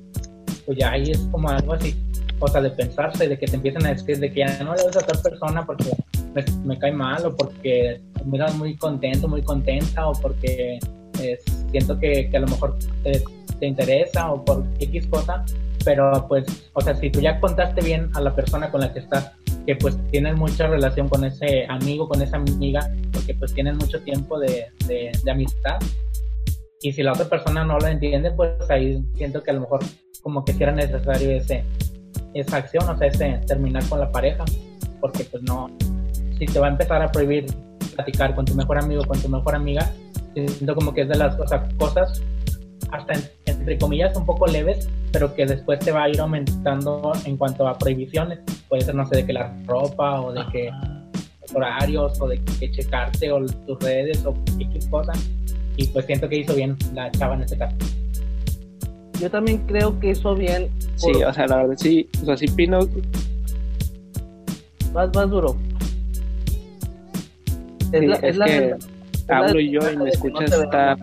pues ya ahí es como algo así, o sea, de pensarse, de que te empiezan a decir de que ya no le ves a persona porque me, me cae mal, o porque me miras muy contento, muy contenta, o porque eh, siento que, a lo mejor te, te interesa, o por X cosa, pero pues, o sea, si tú ya contaste bien a la persona con la que estás, que pues tienen mucha relación con ese amigo, con esa amiga, porque pues tienen mucho tiempo de, de, de amistad, y si la otra persona no lo entiende, pues ahí siento que a lo mejor como que si era necesario ese, esa acción, o sea, ese terminar con la pareja, porque pues no, si te va a empezar a prohibir platicar con tu mejor amigo, con tu mejor amiga, siento como que es de las o sea, cosas hasta en- entre comillas un poco leves, pero que después te va a ir aumentando en cuanto a prohibiciones. Puede ser, no sé, de que la ropa o de que horarios o de que checarte o tus redes o X cosas. Y pues siento que hizo bien la chava en este caso. Yo también creo que hizo bien. Sí, por- o sea, la verdad sí, o sea, sí opino, Vas, vas duro. Es la, es es la que. Es hablo yo y me no escuchas estar...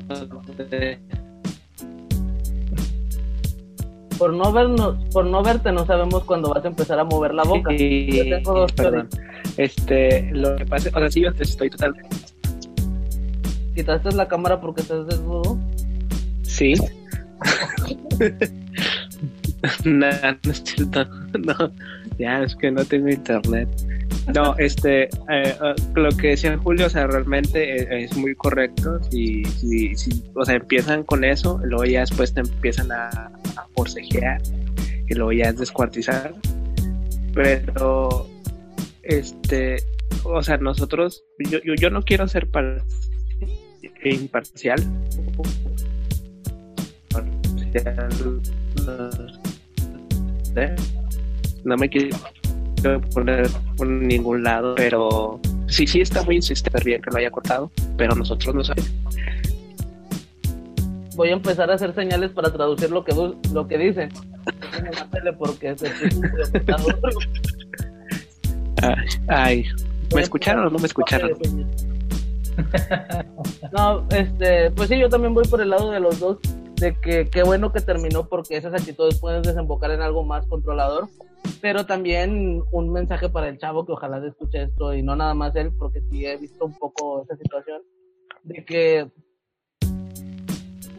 Por no vernos, por no verte no sabemos cuándo vas a empezar a mover la boca. Sí, Yo tengo dos perdón. Este, lo que pasa, o sea, sí, yo estoy totalmente... Quitaste la cámara porque estás desnudo. Sí. no, no es cierto. No, ya es que no tengo internet. No, este, eh, eh, lo que decía Julio, o sea, realmente es, es muy correcto. Si, si, si, o sea, empiezan con eso, luego ya después te empiezan a, a forcejear, y luego ya es descuartizar. Pero, este, o sea, nosotros, yo, yo, yo no quiero ser par- imparcial. No me quiero poner por ningún lado, pero sí, sí está muy insistente bien que lo haya cortado, pero nosotros no sabemos. Voy a empezar a hacer señales para traducir lo que lo que dice. Déjenme la tele porque se. Ay, ay, ¿me escucharon o no me escucharon? No, este, pues sí, yo también voy por el lado de los dos, de que qué bueno que terminó porque esas actitudes pueden desembocar en algo más controlador, pero también un mensaje para el chavo que ojalá se escuche esto y no nada más él, porque sí he visto un poco esa situación, de que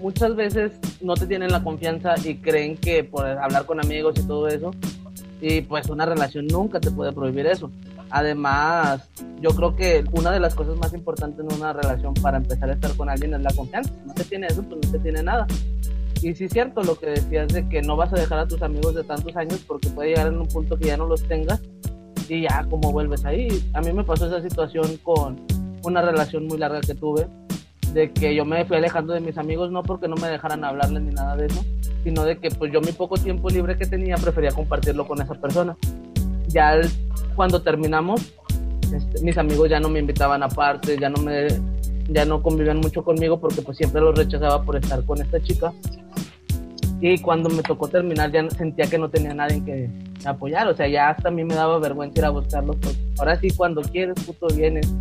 muchas veces no te tienen la confianza y creen que por hablar con amigos y todo eso, y pues una relación nunca te puede prohibir eso. Además, yo creo que una de las cosas más importantes en una relación para empezar a estar con alguien es la confianza. No te tiene eso, pues no te tiene nada. Y sí es cierto lo que decías de que no vas a dejar a tus amigos de tantos años porque puede llegar en un punto que ya no los tengas y ya como vuelves ahí. A mí me pasó esa situación con una relación muy larga que tuve, de que yo me fui alejando de mis amigos no porque no me dejaran hablarles ni nada de eso, sino de que pues yo mi poco tiempo libre que tenía prefería compartirlo con esa persona. Ya el- cuando terminamos, este, mis amigos ya no me invitaban aparte, ya no me ya no convivían mucho conmigo porque pues siempre los rechazaba por estar con esta chica. Y cuando me tocó terminar ya sentía que no tenía nadie que apoyar, o sea, ya hasta a mí me daba vergüenza ir a buscarlos, porque ahora sí cuando quieres, puto vienes.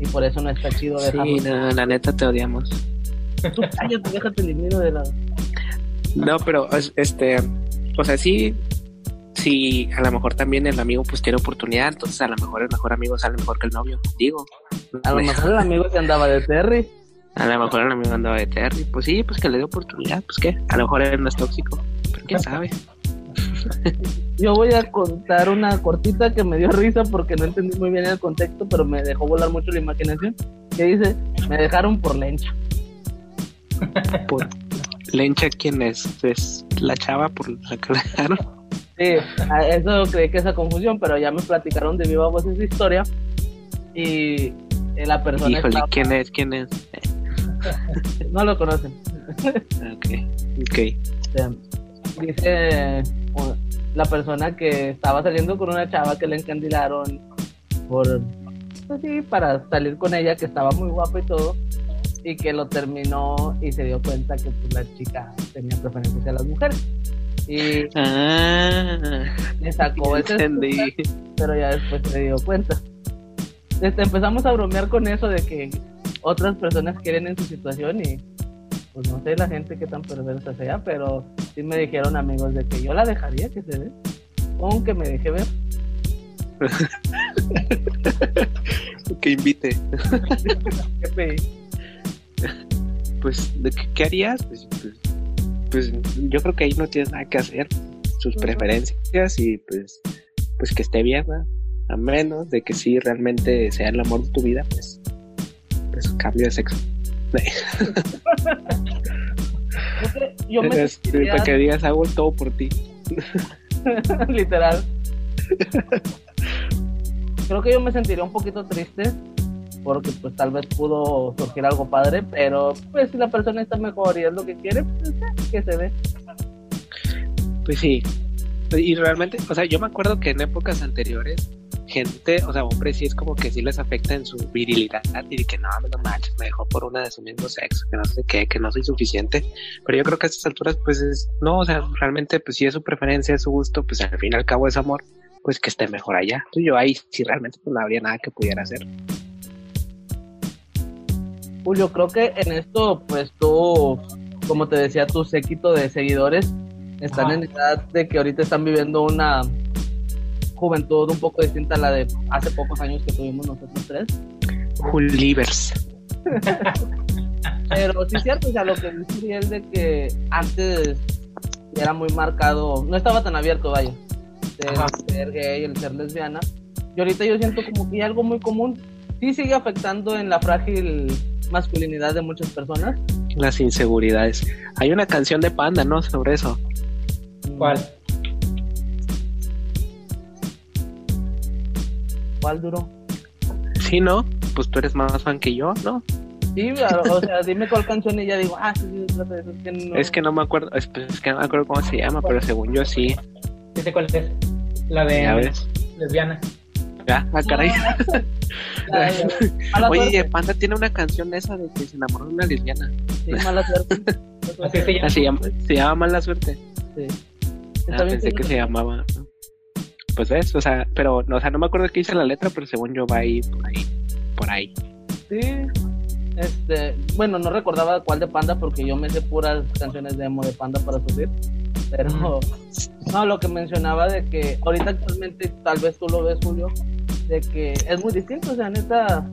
Y por eso no está chido Sí, dejarlos. no, la neta te odiamos. Tú cállate, déjate elimino de la... No, pero es- este, o sea, sí, sí, a lo mejor también el amigo pues tiene oportunidad, entonces a lo mejor el mejor amigo sale mejor que el novio, digo. A lo mejor el amigo que andaba de Terry. A lo mejor el amigo andaba de Terry, pues sí, pues que le dé oportunidad, pues qué, a lo mejor él no es tóxico, pero quién sabe. Yo voy a contar una cortita que me dio risa porque no entendí muy bien el contexto, pero me dejó volar mucho la imaginación. Que dice, me dejaron por lencha. Por Lencha, ¿quién es? Es la chava por la que dejaron. Sí, a eso creí que esa confusión, pero ya me platicaron de viva voz esa historia. Y eh, la persona Híjole, estaba- ¿quién es? ¿Quién es? no lo conocen. Ok, ok. Este, dice o- la persona que estaba saliendo con una chava que le encandilaron por pues para salir con ella que estaba muy guapa y todo y que lo terminó y se dio cuenta que pues, la chica tenía preferencia hacia las mujeres y Ah, le sacó ese pero ya después se dio cuenta este, empezamos a bromear con eso de que otras personas quieren en su situación y pues no sé la gente que tan perversa sea, pero sí me dijeron amigos de que yo la dejaría que se ve, aunque me deje ver. que invite. ¿Qué pedí? Pues, ¿de qué, qué harías? Pues, pues, pues, yo creo que ahí no tienes nada que hacer. Sus preferencias y pues, pues que esté bien, ¿no? A menos de que sí realmente sea el amor de tu vida, pues, cambio de sexo. Yo me Es- sentiría Para que digas, hago todo por ti. literal. Creo que yo me sentiría un poquito triste porque pues tal vez pudo surgir algo padre, pero pues si la persona está mejor y es lo que quiere, pues que se ve. Pues sí. Y realmente, o sea, yo me acuerdo que en épocas anteriores, gente, o sea, hombres sí es como que sí les afecta en su virilidad y que no, no manches, me dejó por una de su mismo sexo, que no sé qué, que no soy suficiente. Pero yo creo que a estas alturas, pues es, no, o sea, realmente, pues si es su preferencia, es su gusto, pues al fin y al cabo es amor, pues que esté mejor allá. Entonces yo ahí sí realmente pues, no habría nada que pudiera hacer. Julio, creo que en esto, pues tú, como te decía, tu séquito de seguidores están Ajá. en edad de que ahorita están viviendo una juventud un poco distinta a la de hace pocos años que tuvimos nosotros tres. Julivers. Pero sí es cierto, o sea, lo que dice Uriel de que antes era muy marcado, no estaba tan abierto, vaya, el ser gay, el ser lesbiana. Y ahorita yo siento como que hay algo muy común. Sí sigue afectando en la frágil masculinidad de muchas personas. Las inseguridades. Hay una canción de Panda, ¿no? Sobre eso. ¿Cuál? ¿Cuál duró? Sí, ¿no? Pues tú eres más fan que yo, ¿no? Sí, claro, o sea, dime cuál canción y ya digo, ah, sí, sí, trata de eso. Es que no, Es que no me acuerdo, es, pues, es que no me acuerdo cómo se llama, pero según yo sí. Sí sé cuál es. La de Ya ves. lesbiana. Ah, ah, caray. Ay, mala Oye, suerte. Panda tiene una canción esa de que se enamoró de una lesbiana. Sí, mala suerte. Así se llama. Ah, se llama, se llama Mala Suerte. Sí. Ah, pensé que se llamaba. Pues ves, o sea, pero, no, o sea, no me acuerdo qué dice la letra, pero según yo va ahí, por ahí, por ahí. Sí. Este, bueno, no recordaba cuál de Panda porque yo me sé puras canciones de emo de Panda para subir. Pero no, lo que mencionaba de que ahorita actualmente tal vez tú lo ves, Julio, de que es muy distinto, o sea, neta,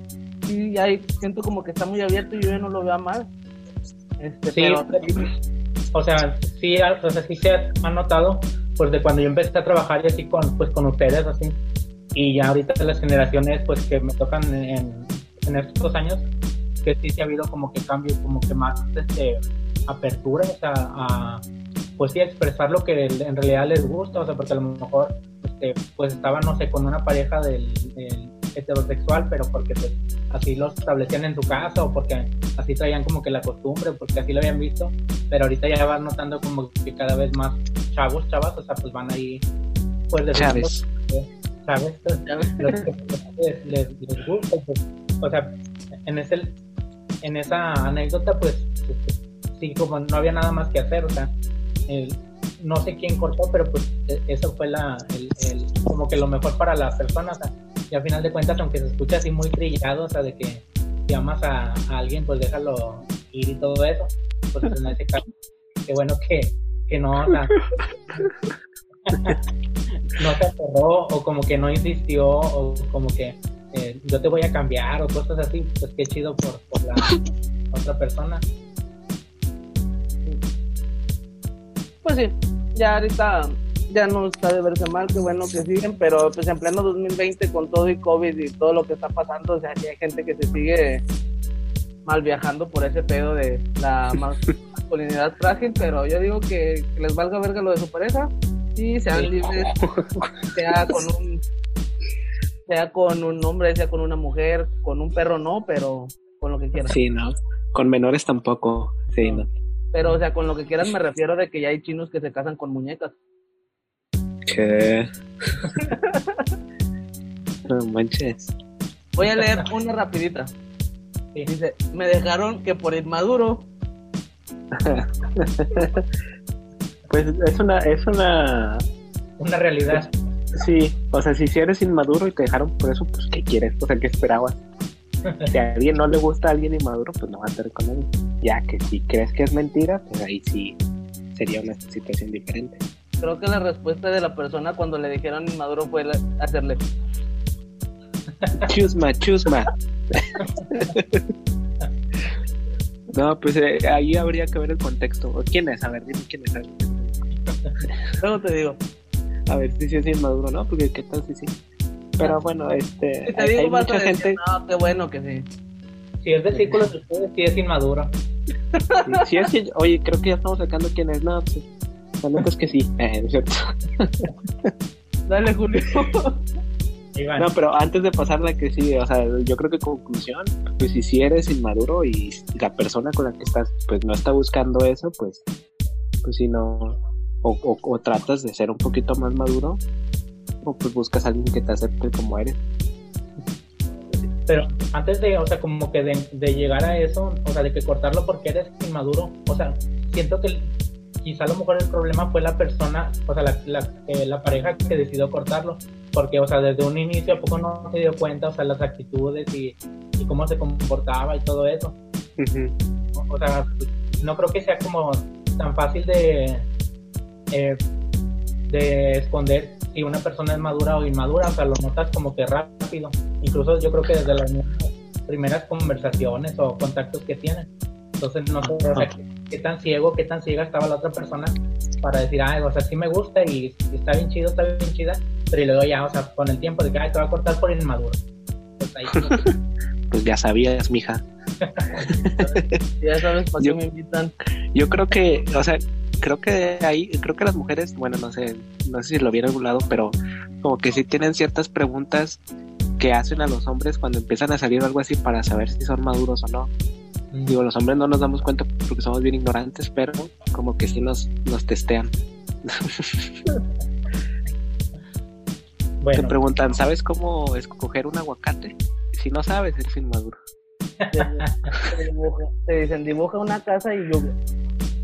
sí, hay, siento como que está muy abierto y yo ya no lo veo mal. Este, Sí, pero o sea, sí, o sea, sí se ha notado, pues de cuando yo empecé a trabajar y así con, pues con ustedes, así, y ya ahorita las generaciones, pues que me tocan en, en estos años, que sí se ha habido como que cambio, como que más, este, apertura, o sea, a, pues sí, a expresar lo que en realidad les gusta, o sea, porque a lo mejor, este, pues estaban, no sé, con una pareja del heterosexual, pero porque pues así lo establecían en su casa o porque así traían como que la costumbre, porque así lo habían visto, pero ahorita ya van notando como que cada vez más chavos, chavas, o sea, pues van ahí, pues de Chávez. ¿sabes? Lo que les, les, les gusta, pues, o sea, en ese en esa anécdota, pues, sí, como no había nada más que hacer, o sea, el- no sé quién cortó, pero pues e- eso fue la, el, el- como que lo mejor para la persona, o sea, y al final de cuentas, aunque se escucha así muy trillado, o sea, de que si amas a, alguien, pues déjalo ir y todo eso, pues en ese caso, qué bueno que, que no, no se aferró o como que no insistió o como que eh, yo te voy a cambiar o cosas así, pues qué chido por, por la otra persona. pues sí, ya ahorita ya no está de verse mal, qué bueno que siguen, pero pues en pleno 2020 con todo y COVID y todo lo que está pasando, o sea, hay gente que se sigue mal viajando por ese pedo de la mas- masculinidad frágil, pero yo digo que, que les valga verga lo de su pareja y sean libres, sea con un sea con un hombre, sea con una mujer, con un perro no, pero con lo que quieran. Sí, no. Con menores tampoco. Sí, no. Pero o sea, con lo que quieran me refiero de que ya hay chinos que se casan con muñecas. No manches. Voy a leer una rapidita. Sí. Dice, me dejaron que por inmaduro. Pues es una, es una, Una realidad. sí, O sea, si, si eres inmaduro y te dejaron por eso, pues ¿qué quieres? O sea, ¿qué esperabas? Si a alguien no le gusta a alguien inmaduro, pues no va a estar con él. Ya que si crees que es mentira, pues ahí sí sería una situación diferente. Creo que la respuesta de la persona cuando le dijeron inmaduro fue la- hacerle. Chusma, chusma. no, pues eh, ahí habría que ver el contexto. ¿Quién es? A ver, dime quién es. A ver, Luego te digo. A ver si sí es inmaduro, ¿no? Porque qué tal si sí. Pero bueno, este, Si te hay, digo, hay vas mucha a decir, gente. no, qué bueno que sí. Si es de círculos de ustedes, sí es inmaduro. Si es que, oye, creo que ya estamos sacando quién es. No, pues, la neta es que sí. Eh, es cierto. Dale, Julio. Iván. No, pero antes de pasar la que sí, o sea, yo creo que conclusión, pues si sí eres inmaduro y la persona con la que estás, pues no está buscando eso, pues, pues si no, o, o, o tratas de ser un poquito más maduro, o pues buscas a alguien que te acepte como eres. Pero antes de, o sea, como que de, de llegar a eso, o sea, de que cortarlo porque eres inmaduro, o sea, siento que quizá a lo mejor el problema fue la persona, o sea, la, la, eh, la pareja que decidió cortarlo, porque, o sea, desde un inicio a poco no se dio cuenta, o sea, las actitudes y, y cómo se comportaba y todo eso. O, o sea, no creo que sea como tan fácil de, eh, de esconder si una persona es madura o inmadura, o sea, lo notas como que rápido. Incluso yo creo que desde las primeras conversaciones o contactos que tienen. Entonces no sé o sea, qué, tan ciego, qué tan ciega estaba la otra persona para decir, ah, o sea, sí me gusta y, y está bien chido, está bien chida, pero y luego ya, o sea, con el tiempo de que, ay, te va a cortar por inmaduro. Pues ahí Pues ya sabías, mija. Ya sabes qué Yo- me invitan. Yo creo que, o sea, creo que ahí, creo que las mujeres, bueno, no sé, no sé si lo vi en algún lado, pero como que sí tienen ciertas preguntas que hacen a los hombres cuando empiezan a salir o algo así para saber si son maduros o no. Digo, los hombres no nos damos cuenta porque somos bien ignorantes, pero como que sí nos, nos testean. Te preguntan, ¿sabes cómo escoger un aguacate? Si no sabes, eres inmaduro. Te, te dibuja- te dicen, dibuja una casa y.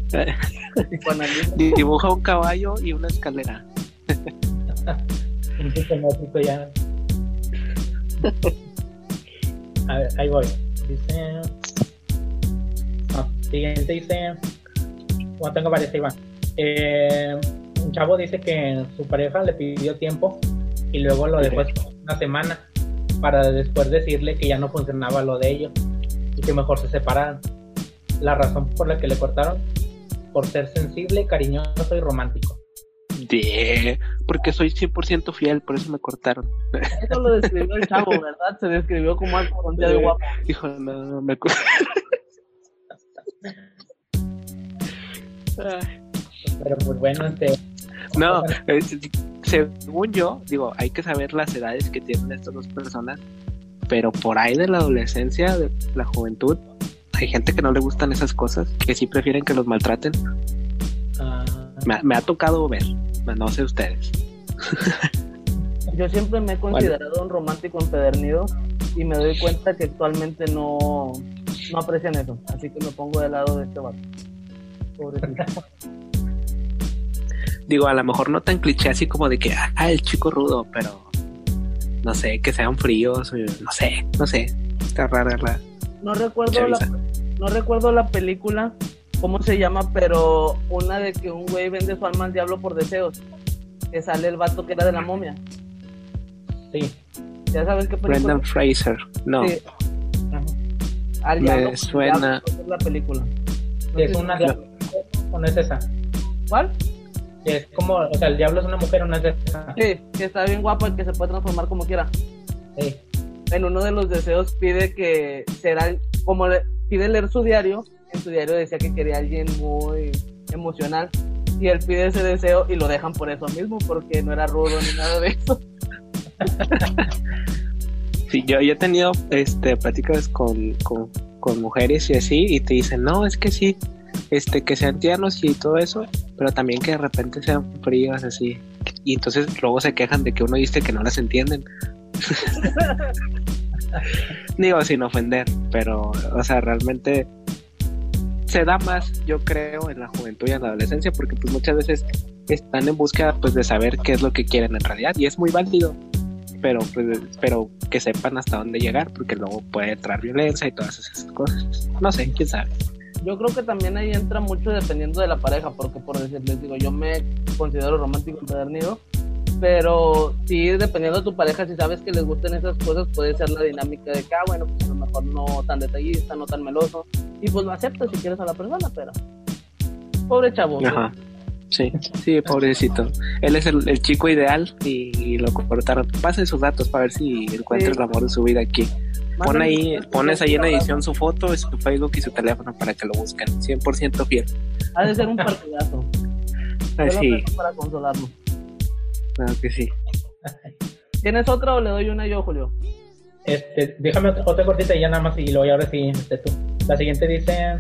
Psicoanaliza. Dibuja un caballo y una escalera. un ya. A ver, ahí voy. Dice. No, siguiente dice. Bueno, tengo varias, va. Eh, un chavo dice que su pareja le pidió tiempo y luego lo dejó una semana para después decirle que ya no funcionaba lo de ellos y que mejor se separaran. La razón por la que le cortaron, por ser sensible, cariñoso y romántico. De... Porque soy 100% fiel, por eso me cortaron. Eso lo describió el chavo, ¿verdad? Se describió como algo de guapo. Hijo, no, me... Pero pues bueno, este, No, es- según yo, digo, hay que saber las edades que tienen estas dos personas, pero por ahí de la adolescencia, de la juventud, hay gente que no le gustan esas cosas, que sí prefieren que los maltraten. ah, Me, ha- me ha tocado ver, no sé ustedes. Yo siempre me he considerado un romántico empedernido y me doy cuenta que actualmente no, no aprecian eso. Así que me pongo del lado de este vato. Pobrecito. Digo, a lo mejor no tan cliché así como de que, ah, el chico rudo, pero no sé, que sean fríos, eh, no sé, no sé. Está rara la No recuerdo la, no recuerdo la película, cómo se llama, pero una de que un güey vende su alma al diablo por deseos. Que sale el vato que era de la momia. sí. ¿Ya sabes qué película? Brendan Fraser. No, Sí, Ajá. al Me diablo suena- diablo, es la película. No Es una o no es esa. ¿Cuál? Es como, o sea, el diablo es una mujer o no es esa. Sí, que está bien guapo y que se puede transformar como quiera. Sí. en uno de los deseos pide que será, como le- pide leer su diario, en su diario decía que quería a alguien muy emocional y él pide ese deseo y lo dejan por eso mismo, porque no era rudo ni nada de eso. Sí, yo, yo he tenido este, pláticas con, con, con mujeres y así, y te dicen, no, es que sí, este, que sean tiernos y todo eso, pero también que de repente sean frías así. Y entonces luego se quejan de que uno dice que no las entienden. Digo, sin ofender, pero, o sea, realmente se da más, yo creo, en la juventud y en la adolescencia, porque pues muchas veces están en búsqueda pues de saber qué es lo que quieren en realidad y es muy válido pero pues pero que sepan hasta dónde llegar porque luego puede entrar violencia y todas esas cosas no sé quién sabe yo creo que también ahí entra mucho dependiendo de la pareja porque por decirles digo yo me considero romántico empedernido pero sí dependiendo de tu pareja si sabes que les gustan esas cosas puede ser la dinámica de que ah, bueno pues a lo mejor no tan detallista no tan meloso y pues lo aceptas si quieres a la persona pero pobre chavo. Ajá. Sí, sí, pobrecito. Él es el, el chico ideal y, lo cortaron. Pase sus datos para ver si encuentra Sí. el amor de su vida aquí. Pon ahí, pones ahí en edición su foto, su Facebook y su teléfono para que lo busquen. 100% fiel. ha de ser un partidazo Ah, Solo sí, eso para consolarlo claro que sí. ¿tienes otra o le doy una yo Julio? Este, déjame otra, otra cortita y ya nada más y luego y ahora sí, este, tú. La siguiente dice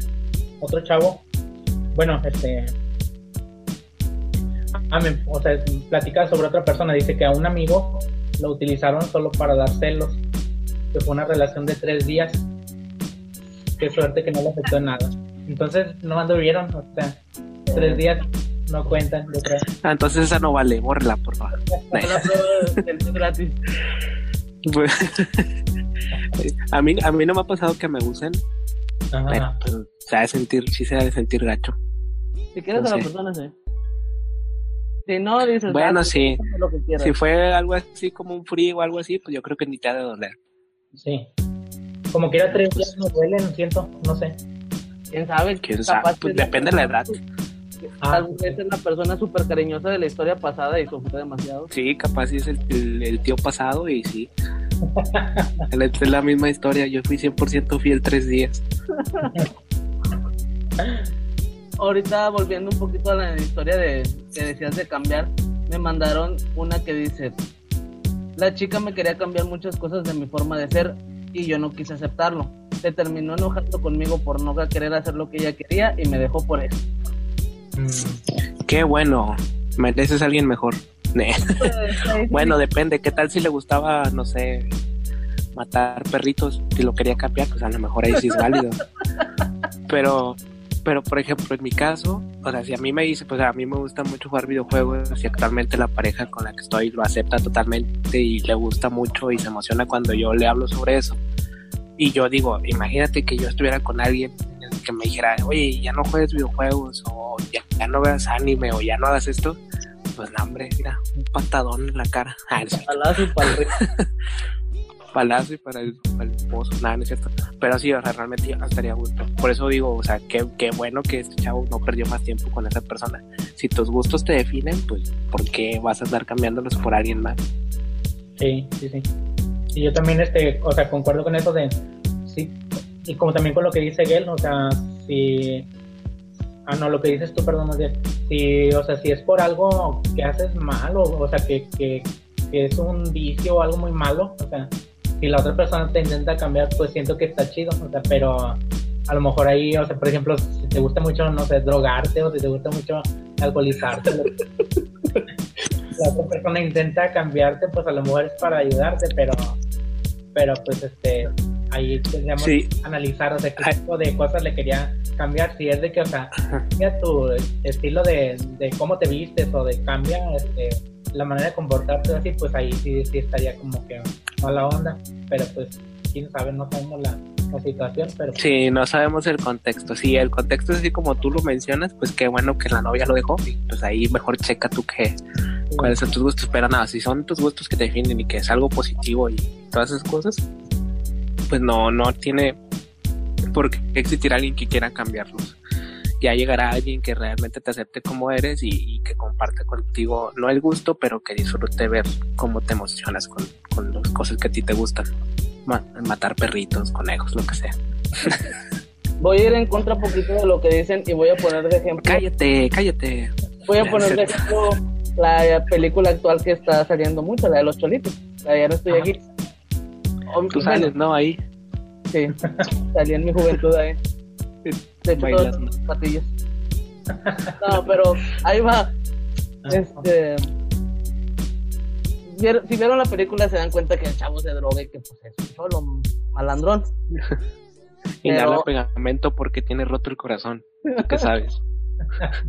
otro chavo. Bueno, este. Ah, me- o sea, platica sobre otra persona. Dice que a un amigo lo utilizaron solo para dar celos. Que fue una relación de tres días. Qué suerte que no le afectó en nada. Entonces no anduvieron, o sea, tres días no cuentan, yo creo. Ah, entonces esa no vale, bórrela, por favor. Gratis Pues, a mí, a mí no me ha pasado que me usen, pero Ajá. pues, se ha de sentir, sí se ha de sentir gacho. si quieres No a la persona sí si no dices Bueno, ah, sí. que quieras. Si fue algo así como un frío o algo así, pues yo creo que ni te ha de doler. Sí. Como que era tres días, no duelen, siento, no sé. quién sabe ¿Quién sabe? Pues depende de la edad. Ah, Tal vez es la persona súper cariñosa de la historia pasada y sufrió demasiado. Sí, capaz es el, el- el tío pasado y sí. es la misma historia. Yo fui 100% fiel tres días. Ahorita volviendo un poquito a la historia de que decías de cambiar, me mandaron una que dice, la chica me quería cambiar muchas cosas de mi forma de ser y yo no quise aceptarlo. Se terminó enojando conmigo por no querer hacer lo que ella quería y me dejó por eso. mm, Qué bueno. Mereces a alguien mejor. Bueno, depende. ¿Qué tal si le gustaba, no sé, matar perritos? Si lo quería cambiar, pues a lo mejor ahí sí es válido. Pero, pero por ejemplo, en mi caso, o sea, si a mí me dice, pues a mí me gusta mucho jugar videojuegos y actualmente la pareja con la que estoy lo acepta totalmente y le gusta mucho y se emociona cuando yo le hablo sobre eso. Y yo digo, imagínate que yo estuviera con alguien que me dijera, oye, ya no juegues videojuegos o ya, ya no veas anime o ya no hagas esto. Pues no, hombre, mira, un patadón en la cara. Ah, Palazo y para el, para el esposo, nada, no es cierto. Pero sí, o sea, realmente estaría gusto. Por eso digo, o sea, qué, qué bueno que este chavo no perdió más tiempo con esa persona. Si tus gustos te definen, pues, ¿por qué vas a estar cambiándolos por alguien más? Sí, sí, sí. Y yo también, este, o sea, concuerdo con eso de, sí, y como también con lo que dice Gel, o sea, si, ah, no, lo que dices tú, perdón, más bien, si, o sea, si es por algo que haces mal, o, o sea, que, que, que es un vicio o algo muy malo, o sea, si la otra persona te intenta cambiar, pues siento que está chido, o sea, pero a lo mejor ahí, o sea, por ejemplo, si te gusta mucho, no sé, drogarte, o si te gusta mucho alcoholizarte, la otra persona intenta cambiarte, pues a lo mejor es para ayudarte, pero, pero pues este, ahí tendríamos Sí. que analizar, o sea, qué tipo de cosas le quería cambiar, si es de que, o sea, cambia tu estilo de, de cómo te vistes o de cambia este, la manera de comportarte así, pues ahí sí, sí estaría como que mala onda, pero pues quién sabe, no sabemos la, la situación, pero Sí, no sabemos el contexto. Si el contexto es así como tú lo mencionas, pues qué bueno que la novia lo dejó. Y pues ahí mejor checa tú qué, cuáles son tus gustos. Pero nada, si son tus gustos que te definen y que es algo positivo y todas esas cosas, pues no, no tiene por qué existir alguien que quiera cambiarlos. Ya llegará alguien que realmente te acepte como eres y, y que comparte contigo, no el gusto, pero que disfrute ver cómo te emocionas con, con las cosas que a ti te gustan. Ma- matar perritos, conejos, lo que sea. Voy a ir en contra poquito de lo que dicen y voy a poner de ejemplo. Cállate, cállate. Voy a poner de ejemplo la película actual que está saliendo mucho, la de los cholitos. La de ya no estoy Ajá. aquí. Tú sales, ¿no? Ahí. Sí, salí en mi juventud ahí. De hecho, todas las patillas. No, pero ahí va. Este. vier- Si vieron la película se dan cuenta que el chavo se droga y que pues es un cholo malandrón. Inhala Pero- pegamento porque tiene roto el corazón. ¿Tú qué sabes?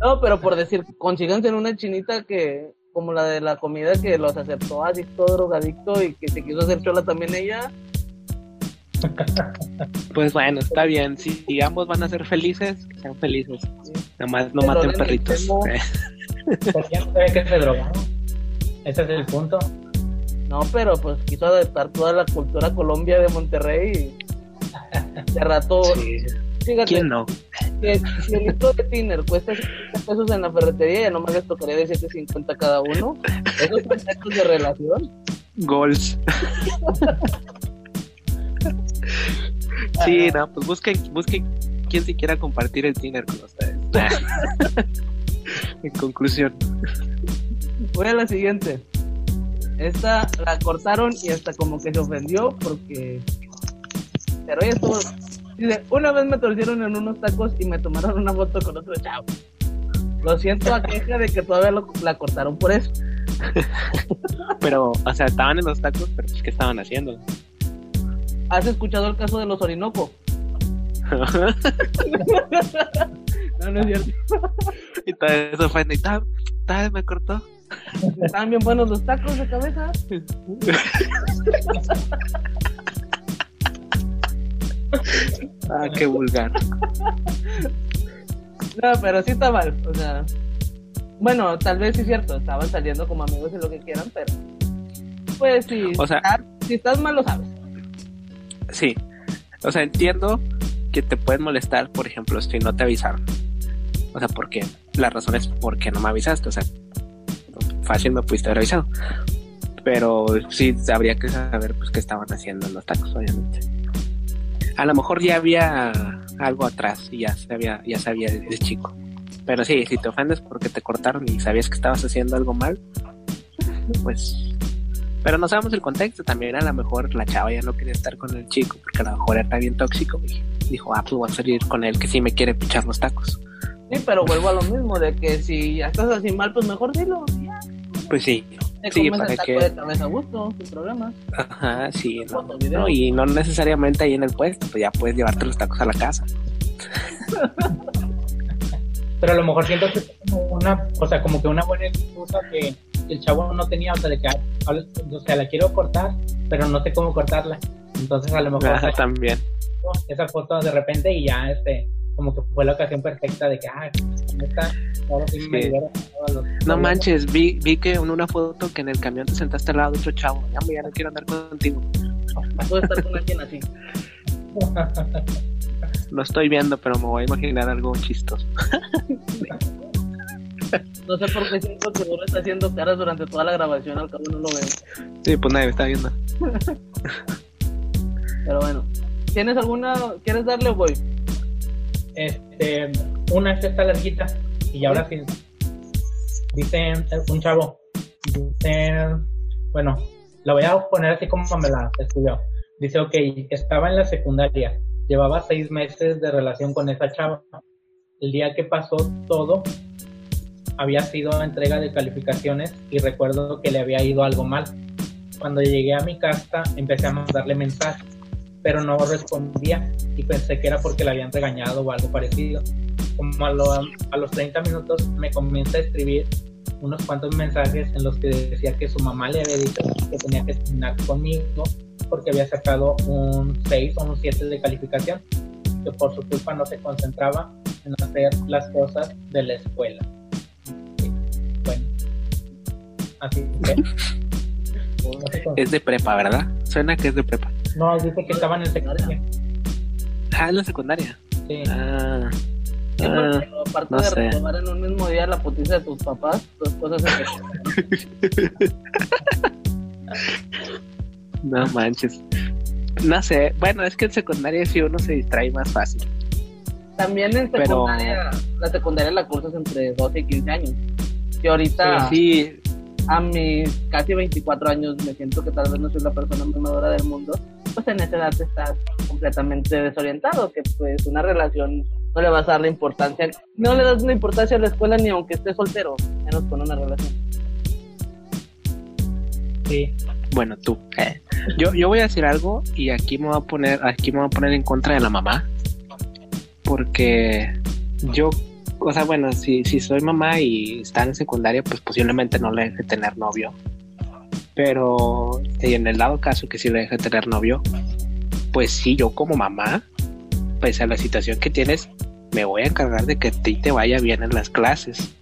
No, pero por decir, consíganse en una chinita que, como la de la comida que los aceptó así todo drogadicto y que se quiso hacer chola también ella. Pues bueno, está bien. Si, si ambos van a ser felices, que sean felices. Nada más no maten perritos. extremo- Eh, ¿Por qué no sabe que se drogaron? Ese es el punto. No, pero pues quiso adaptar toda la cultura Colombia de Monterrey y de rato, sí. fíjate, ¿Quién no? que si el litro de tiner cuesta 50 pesos en la ferretería, ya nomás les tocaría de 7.50 cada uno. Esos son de relación. Goals. Sí, no, pues busquen, busquen quien si quiera compartir el dinner con ustedes. en conclusión. Voy a la siguiente. Esta la cortaron y hasta como que se ofendió porque. Pero ella estuvo. Dice: Una vez me torcieron en unos tacos y me tomaron una foto con otro chavo. Lo siento a queja de que todavía lo- la cortaron por eso. Pero, o sea, estaban en los tacos, pero pues, ¿qué estaban haciendo? ¿Has escuchado el caso de los Orinoco? No, no es cierto. y todo eso fue, y tal, tal, me cortó. Estaban bien buenos los tacos de cabeza. Ah, qué vulgar. No, pero sí está mal. O sea, bueno, tal vez sí es cierto. Estaban saliendo como amigos y lo que quieran, pero. Pues sí. O sea- si estás mal, lo sabes. Sí. O sea, entiendo que te pueden molestar, por ejemplo, si no te avisaron. O sea, porque la razón es porque no me avisaste. O sea, fácil me pudiste haber avisado. Pero sí habría que saber pues qué estaban haciendo en los tacos, obviamente. A lo mejor ya había algo atrás y ya sabía, ya sabía de chico. Pero sí, si te ofendes porque te cortaron y sabías que estabas haciendo algo mal, pues pero no sabemos el contexto también. A lo mejor la chava ya no quería estar con el chico porque a lo mejor era bien tóxico y dijo, ah, pues voy a salir con él que sí me quiere pichar los tacos. Sí, pero vuelvo a lo mismo, de que si ya estás así mal, pues mejor dilo. Ya, Pues sí, te Sí, comes para el taco que- de cabeza a gusto, sin problemas. ajá, sí, no, no, y no necesariamente ahí en el puesto, pues ya puedes llevarte los tacos a la casa. Pero a lo mejor siento que es como una, o sea, como que una buena excusa que el chavo no tenía, o sea, de que, ah, o sea, la quiero cortar, pero no sé cómo cortarla. Entonces a lo mejor sacó también. esa foto de repente y ya, este, como que fue la ocasión perfecta de que, ah, neta, ahora sí me Sí. libero de todos los- No manches, vi, vi que en una foto que en el camión te sentaste al lado de otro chavo. Ya, no quiero andar contigo. Puedo estar con alguien así. Lo estoy viendo, pero me voy a imaginar algo chistoso. No sé por qué siento que Duro está haciendo caras durante toda la grabación, al cabo no lo veo. Sí, pues nadie me está viendo. Pero bueno. ¿Tienes alguna? ¿Quieres darle o voy? Este, una esta está larguita y ahora sí. Dice un chavo, dice, bueno, la voy a poner así como me la escribió. Dice, ok, estaba en la secundaria, llevaba seis meses de relación con esa chava. El día que pasó todo, había sido entrega de calificaciones y recuerdo que le había ido algo mal. Cuando llegué a mi casa, empecé a mandarle mensajes, pero no respondía y pensé que era porque le habían regañado o algo parecido. Como a, lo- a los 30 minutos me comienza a escribir unos cuantos mensajes en los que decía que su mamá le había dicho que tenía que terminar conmigo porque había sacado un 6 o un 7 de calificación, que por su culpa no se concentraba en hacer las cosas de la escuela. Así que... Es de prepa, ¿verdad? Suena que es de prepa. No, dice que estaban en secundaria. Ah, es la secundaria. Sí. Ah, Sí, ah, aparte no de sé. retomar en un mismo día la putiza de tus papás, tus cosas se no manches. No sé. Bueno, es que en secundaria sí uno se distrae más fácil. También en Pero- secundaria, la secundaria la cursas entre 12 y 15 años. Y ahorita, Sí, a mis casi 24 años, me siento que tal vez no soy la persona más madura del mundo, pues en esa edad estás completamente desorientado, que pues una relación no le vas a dar la importancia, no le das una importancia a la escuela ni aunque estés soltero, menos con una relación. Sí. Bueno, tú. eh. Yo, yo voy a decir algo y aquí me voy a poner, aquí me voy a poner en contra de la mamá. Porque yo o sea, bueno, si, si soy mamá y está en secundaria, pues posiblemente no le deje tener novio. Pero en el dado caso que sí le deje tener novio, pues sí, yo como mamá, pese a la situación que tienes, me voy a encargar de que a ti te vaya bien en las clases.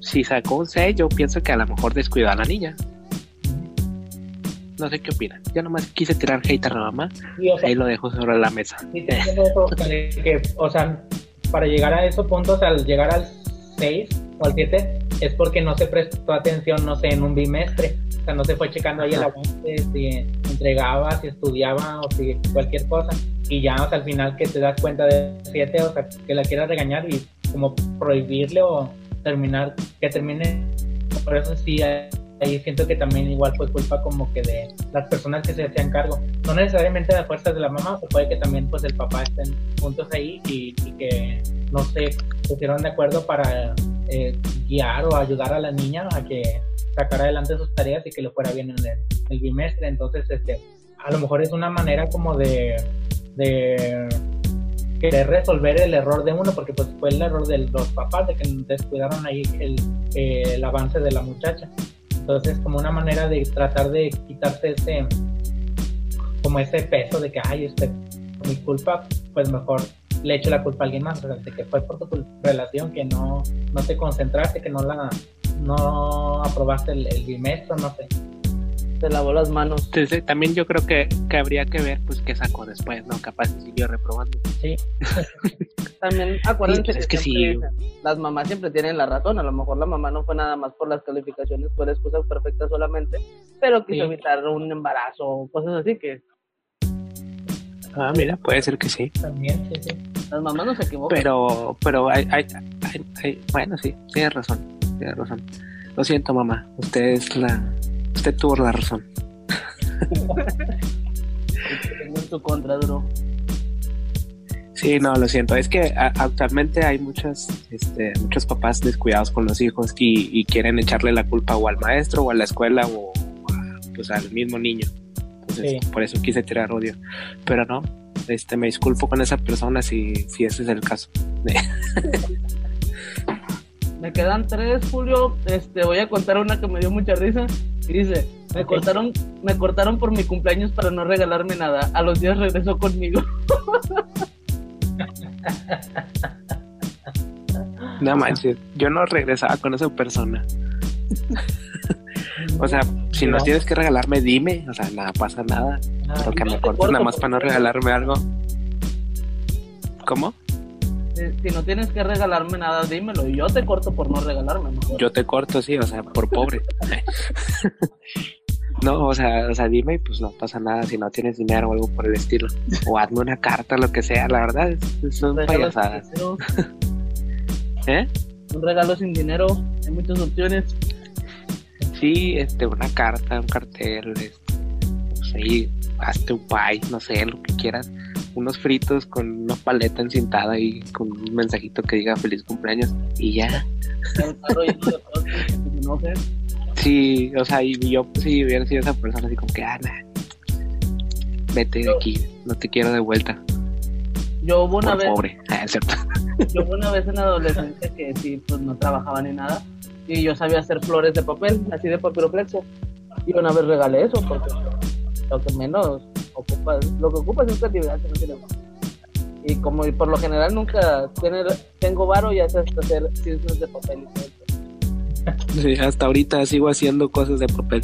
Si sacó un 6, yo pienso que a lo mejor descuidó a la niña. No sé qué opinan. Yo nomás quise tirar hate a la mamá. Y, o sea, Ahí lo dejo sobre la mesa. sí te eso, que, o sea, para llegar a esos puntos, al llegar al 6 o al 7, es porque no se prestó atención, no sé, en un bimestre. O sea, no se fue checando ahí el avance, si entregaba, si estudiaba o si cualquier cosa. Y ya, o sea, al final que te das cuenta de 7, o sea, que la quieras regañar y como prohibirle o terminar, que termine. Por eso sí, ahí siento que también igual fue culpa como que de las personas que se hacían cargo. No necesariamente de las fuerzas de la mamá, o puede que también pues el papá estén juntos ahí y, y que no se pusieron de acuerdo para eh, guiar o ayudar a la niña a que sacara adelante sus tareas y que le fuera bien en el, el bimestre. Entonces, este, a lo mejor es una manera como de, de querer resolver el error de uno, porque pues fue el error de los papás, de que descuidaron ahí el, el avance de la muchacha. Entonces, como una manera de tratar de quitarse ese, como ese peso de que, ay, este, mi culpa, pues mejor le echo la culpa a alguien más, de que fue por tu relación que no, no te concentraste, que no la, no aprobaste el, el bimestre, no sé. Se lavó las manos. Entonces, también yo creo que, que habría que ver pues qué sacó después, ¿no? Capaz si siguió reprobando. Sí, También acuérdense Sí, pues es que sí. las mamás siempre tienen la razón. A lo mejor la mamá no fue nada más por las calificaciones, fue la excusa perfecta solamente, pero quiso Sí. evitar un embarazo o cosas así que Ah, mira, puede ser que sí. también, sí, sí. las mamás no se equivocan. Pero, pero hay, hay, hay- hay- bueno, sí, tienes razón, tienes razón. Lo siento, mamá, usted es la, usted tuvo la razón. En su contra, duro. Sí, no, lo siento. Es que a- actualmente hay muchos, este, muchos papás descuidados con los hijos y, y quieren echarle la culpa o al maestro o a la escuela o pues al mismo niño. Entonces, Sí. por eso quise tirar odio. Pero no, este, me disculpo con esa persona si, si ese es el caso. Me quedan tres, Julio. Este, voy a contar una que me dio mucha risa. Y dice, me cortaron, me cortaron por mi cumpleaños para no regalarme nada. A los días regresó conmigo. No manches, yo no regresaba con esa persona. O sea, si no tienes que regalarme, dime. O sea, nada pasa nada. Ah, Pero que me corto nada más para no regalarme algo. ¿Cómo? Si, no tienes que regalarme nada, dímelo. Y yo te corto por no regalarme. mejor. Yo te corto, sí, o sea, por pobre. No, o sea, o sea, dime y pues no pasa nada si no tienes dinero o algo por el estilo. O hazme una carta, lo que sea, la verdad, es- son payasadas. ¿Eh? Un regalo sin dinero. Hay muchas opciones. Sí, este, una carta, un cartel, este, pues ahí, hazte un pie, no sé, lo que quieras. Unos fritos con una paleta encintada y con un mensajito que diga feliz cumpleaños y ya. Sí, o sea, y yo pues, si hubiera sido esa persona así como que, ah, nah, vete de aquí, no te quiero de vuelta, Yo hubo una por vez, pobre. Ah, es cierto. yo hubo una vez en la adolescencia que sí, pues no trabajaba ni nada. Y yo sabía hacer flores de papel, así de papiroflexo. Y una vez regalé eso porque lo que menos ocupas, lo que ocupas es creatividad, que no tiene más. Y como por lo general nunca tener, tengo varo, ya sé hasta hacer cisnes de papel. y todo eso. Sí, hasta ahorita sigo haciendo cosas de papel.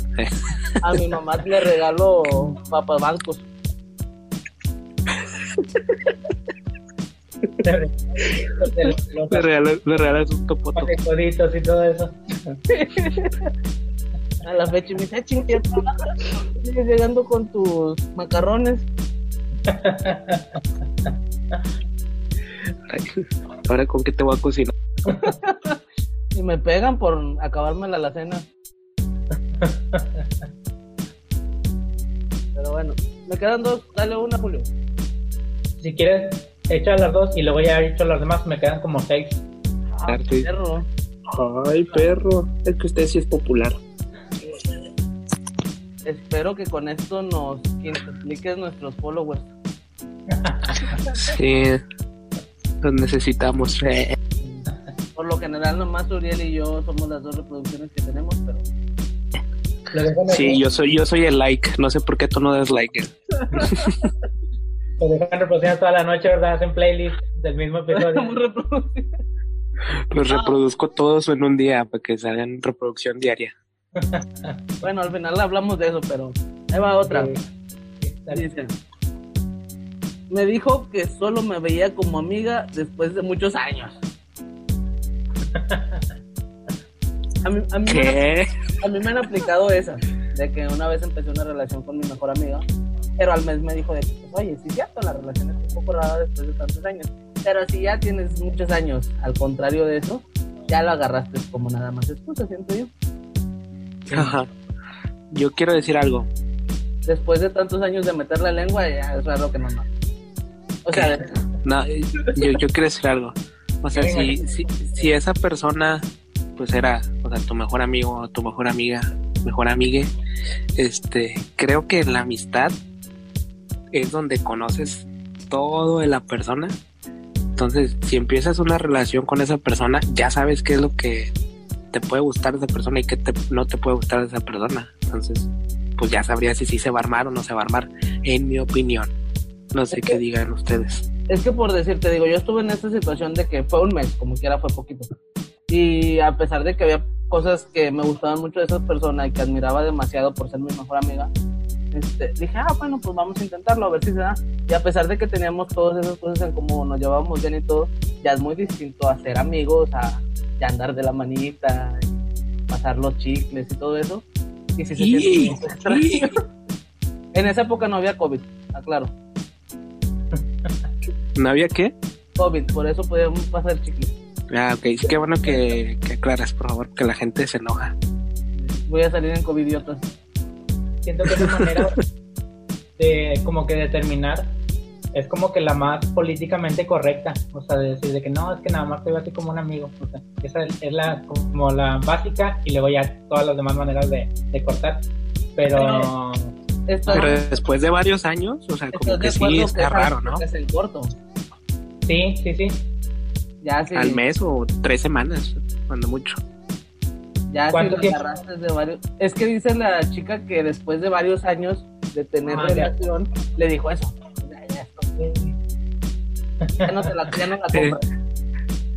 A mi mamá le regalo papabancos. Le regalas, le regalas un topoto. coditos y todo eso. A la fecha y me dice, "Ah, ching. Sigues llegando con tus macarrones. Ay, Ahora con qué te voy a cocinar. Y me pegan por acabarme la alacena. Pero bueno, me quedan dos. Dale una, Julio. Si quieres, echa las dos y luego ya he hecho las demás, me quedan como seis. Ah, Sí. perro. Ay, perro, es que usted sí es popular. Espero que con esto nos quintupliques nuestros followers. Sí, Los necesitamos. eh. Por lo general, nomás Uriel y yo somos las dos reproducciones que tenemos, pero Sí, yo soy, yo soy el like. No sé por qué tú no das like. lo dejan reproduciendo toda la noche, ¿verdad? Hacen playlist del mismo episodio. Los reproduzco todos en un día para que salgan reproducción diaria. Bueno, al final hablamos de eso, pero ahí va otra. Dice, me dijo que solo me veía como amiga después de muchos años. A mí, a mí me, ¿Qué? a mí me han aplicado esa, de que una vez empecé una relación con mi mejor amiga, pero al mes me dijo de que, pues, oye, sí es cierto, la relación es un poco rara después de tantos años, pero si ya tienes muchos años, al contrario de eso, ya lo agarraste como nada más excusa, siento yo. Ajá. Yo quiero decir algo. Después de tantos años de meter la lengua, ya es raro que no no. O sea, No, yo, yo quiero decir algo. O sea, si, si, si esa persona, pues era, o sea, tu mejor amigo, tu mejor amiga, mejor amigue, este, creo que la amistad es donde conoces todo de la persona. Entonces, si empiezas una relación con esa persona, ya sabes qué es lo que te puede gustar esa persona y qué te, no te puede gustar esa persona. Entonces, pues ya sabrías si sí se va a armar o no se va a armar, en mi opinión. No sé qué digan ustedes. Es que por decirte, digo, yo estuve en esta situación de que fue un mes, como quiera fue poquito. Y a pesar de que había cosas que me gustaban mucho de esa persona y que admiraba demasiado por ser mi mejor amiga, este, dije, ah, bueno, pues vamos a intentarlo, a ver si se da. Y a pesar de que teníamos todas esas cosas en común, nos llevábamos bien y todo, ya es muy distinto a ser amigos, a ya andar de la manita, pasar los chicles y todo eso. Y si se Y- siente extraño. En esa época no había COVID, aclaro. ¿No había qué? COVID, por eso podíamos pasar chicles. Ah, ok. Qué bueno que, que aclaras, por favor, que la gente se enoja. Voy a salir en covidiotas. Siento que esa manera de como que determinar es como que la más políticamente correcta, o sea, de decir de que no, es que nada más te veo así como un amigo, o sea, esa es la como la básica y luego ya todas las demás maneras de, de cortar, pero Pero después de varios años, o sea, como que de sí está raro, ¿no? Es en corto. sí, sí, sí. Ya si, Al mes o tres semanas, cuando mucho. ya si agarraste de varios. Es que dice la chica que después de varios años de tener Ah, ya. relación, le dijo eso. Ya, no, te la, ya no la compras.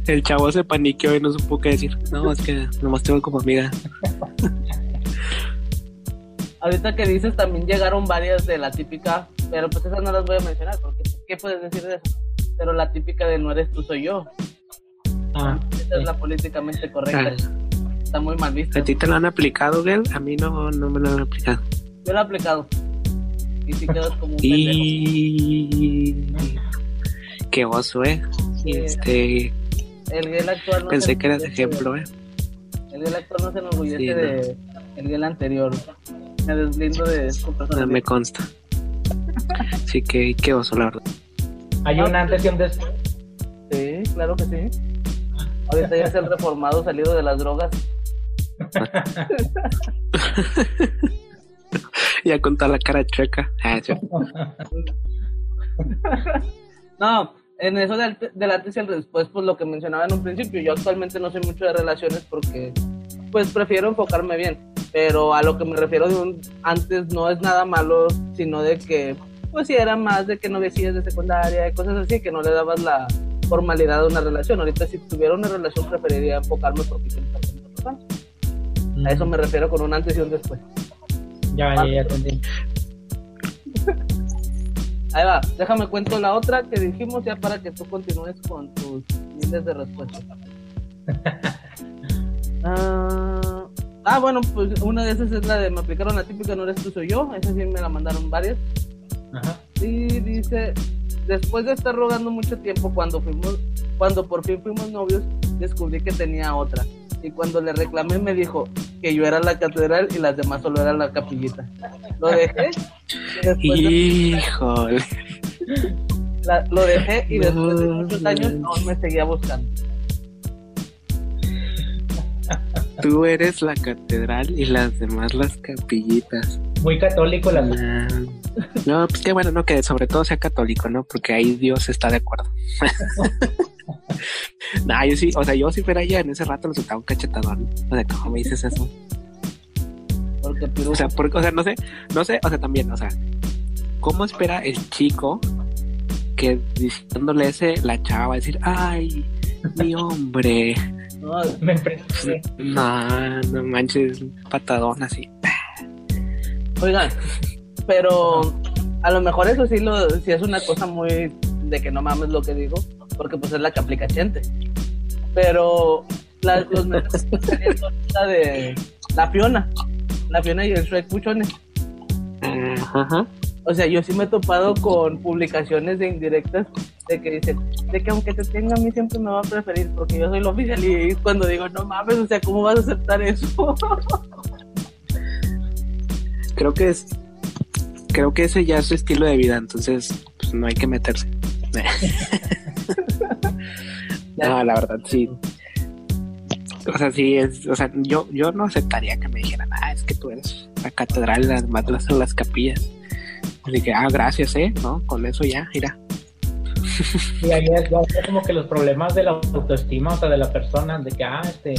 El chavo se paniqueó y no supo qué decir. No, es que nomás tengo como amiga. Ahorita que dices también llegaron varias de la típica, pero pues esas no las voy a mencionar porque pues, ¿qué puedes decir de eso? Pero la típica de no eres tú, soy yo. Ah, Esa sí. es la políticamente correcta. Ah. Está muy mal vista. ¿A ti te lo han aplicado, Gel? A mí no, no me lo han aplicado. Yo lo he aplicado. Y si quedas como un pendejo. Qué oso, ¿eh? Sí. Este, El gel actual no pensé se que eras enorgullece- ejemplo, ¿eh? El gel actual no se enorgullece Sí, no. de el gel anterior. Me deslindo de su No me consta. Sí, que qué oso, la verdad. Hay un antes y un después. Sí, claro que sí. Ahorita ya es el reformado salido de las drogas. Ya con toda la cara chueca. Ah. No, en eso del, del antes y el después, pues lo que mencionaba en un principio, yo actualmente no soy mucho de relaciones porque pues prefiero enfocarme bien, pero a lo que me refiero de un antes no es nada malo, sino de que pues si era más de que no decías de secundaria y cosas así, que no le dabas la formalidad a una relación. Ahorita si tuviera una relación preferiría enfocarme porque. A eso me refiero con un antes y un después. Ya, ya, ya. Ahí va, déjame cuento la otra que dijimos ya para que tú continúes con tus miles de respuestas. ah, ah, bueno, pues una de esas es la de me aplicaron la típica, no eres tú, soy yo. Esa sí me la mandaron varias. Ajá. Y dice, después de estar rogando mucho tiempo cuando fuimos, cuando por fin fuimos novios, descubrí que tenía otra. Y cuando le reclamé me dijo que yo era la catedral y las demás solo eran la capillita. Lo dejé. y de- Híjole. la- lo dejé y después de muchos años no. aún me seguía buscando. Tú eres la catedral y las demás las capillitas. Muy católico la Nah. No, pues qué bueno, no, que sobre todo sea católico, ¿no? Porque ahí Dios está de acuerdo. nah, yo sí, o sea, yo si fuera ella en ese rato le soltaba un cachetadón. O sea, ¿cómo me dices eso? Porque Piru, O sea, porque, o sea, no sé, no sé, o sea, también, o sea, ¿cómo espera el chico que diciéndole ese, la chava va a decir, ay, mi hombre? no, Me. No, no manches, patadón así. oigan, pero a lo mejor eso sí, lo, sí es una cosa muy de que no mames lo que digo, porque pues es la que aplica Chente. Pero la, los la de la Fiona, la Fiona y el Shrek Puchones. Ajá. O sea, yo sí me he topado con publicaciones de indirectas de que dicen, de que aunque te tenga a mí siempre me va a preferir porque yo soy lo oficial y cuando digo, no mames, o sea, ¿cómo vas a aceptar eso? Creo que es, creo que ese ya es su estilo de vida, entonces, pues no hay que meterse. no, la verdad, sí. O sea, sí, es, o sea, yo, yo no aceptaría que me dijeran, ah, es que tú eres la catedral, las más las, las capillas. Así que, ah, gracias, eh, ¿no? Con eso ya, mira. Y ahí es como que los problemas de la autoestima, o sea, de la persona, de que, ah, este,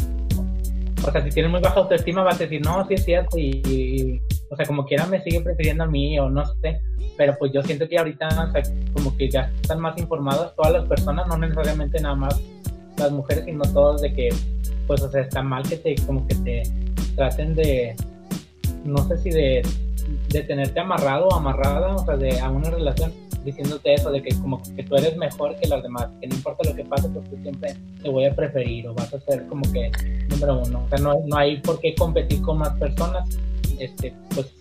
o sea, si tienes muy baja autoestima vas a decir, no, sí es cierto, y, o sea, como quiera me sigue prefiriendo a mí, o no sé, pero pues yo siento que ahorita, como que ya están más informadas todas las personas, no necesariamente nada más las mujeres, sino todos de que, pues, o sea, está mal que te, como que te traten de, no sé si de, de tenerte amarrado o amarrada, o sea, de, a una relación, diciéndote eso, de que como que tú eres mejor que las demás, que no importa lo que pase, pues tú siempre te voy a preferir o vas a ser como que número uno. O sea, no, no hay por qué competir con más personas, este, pues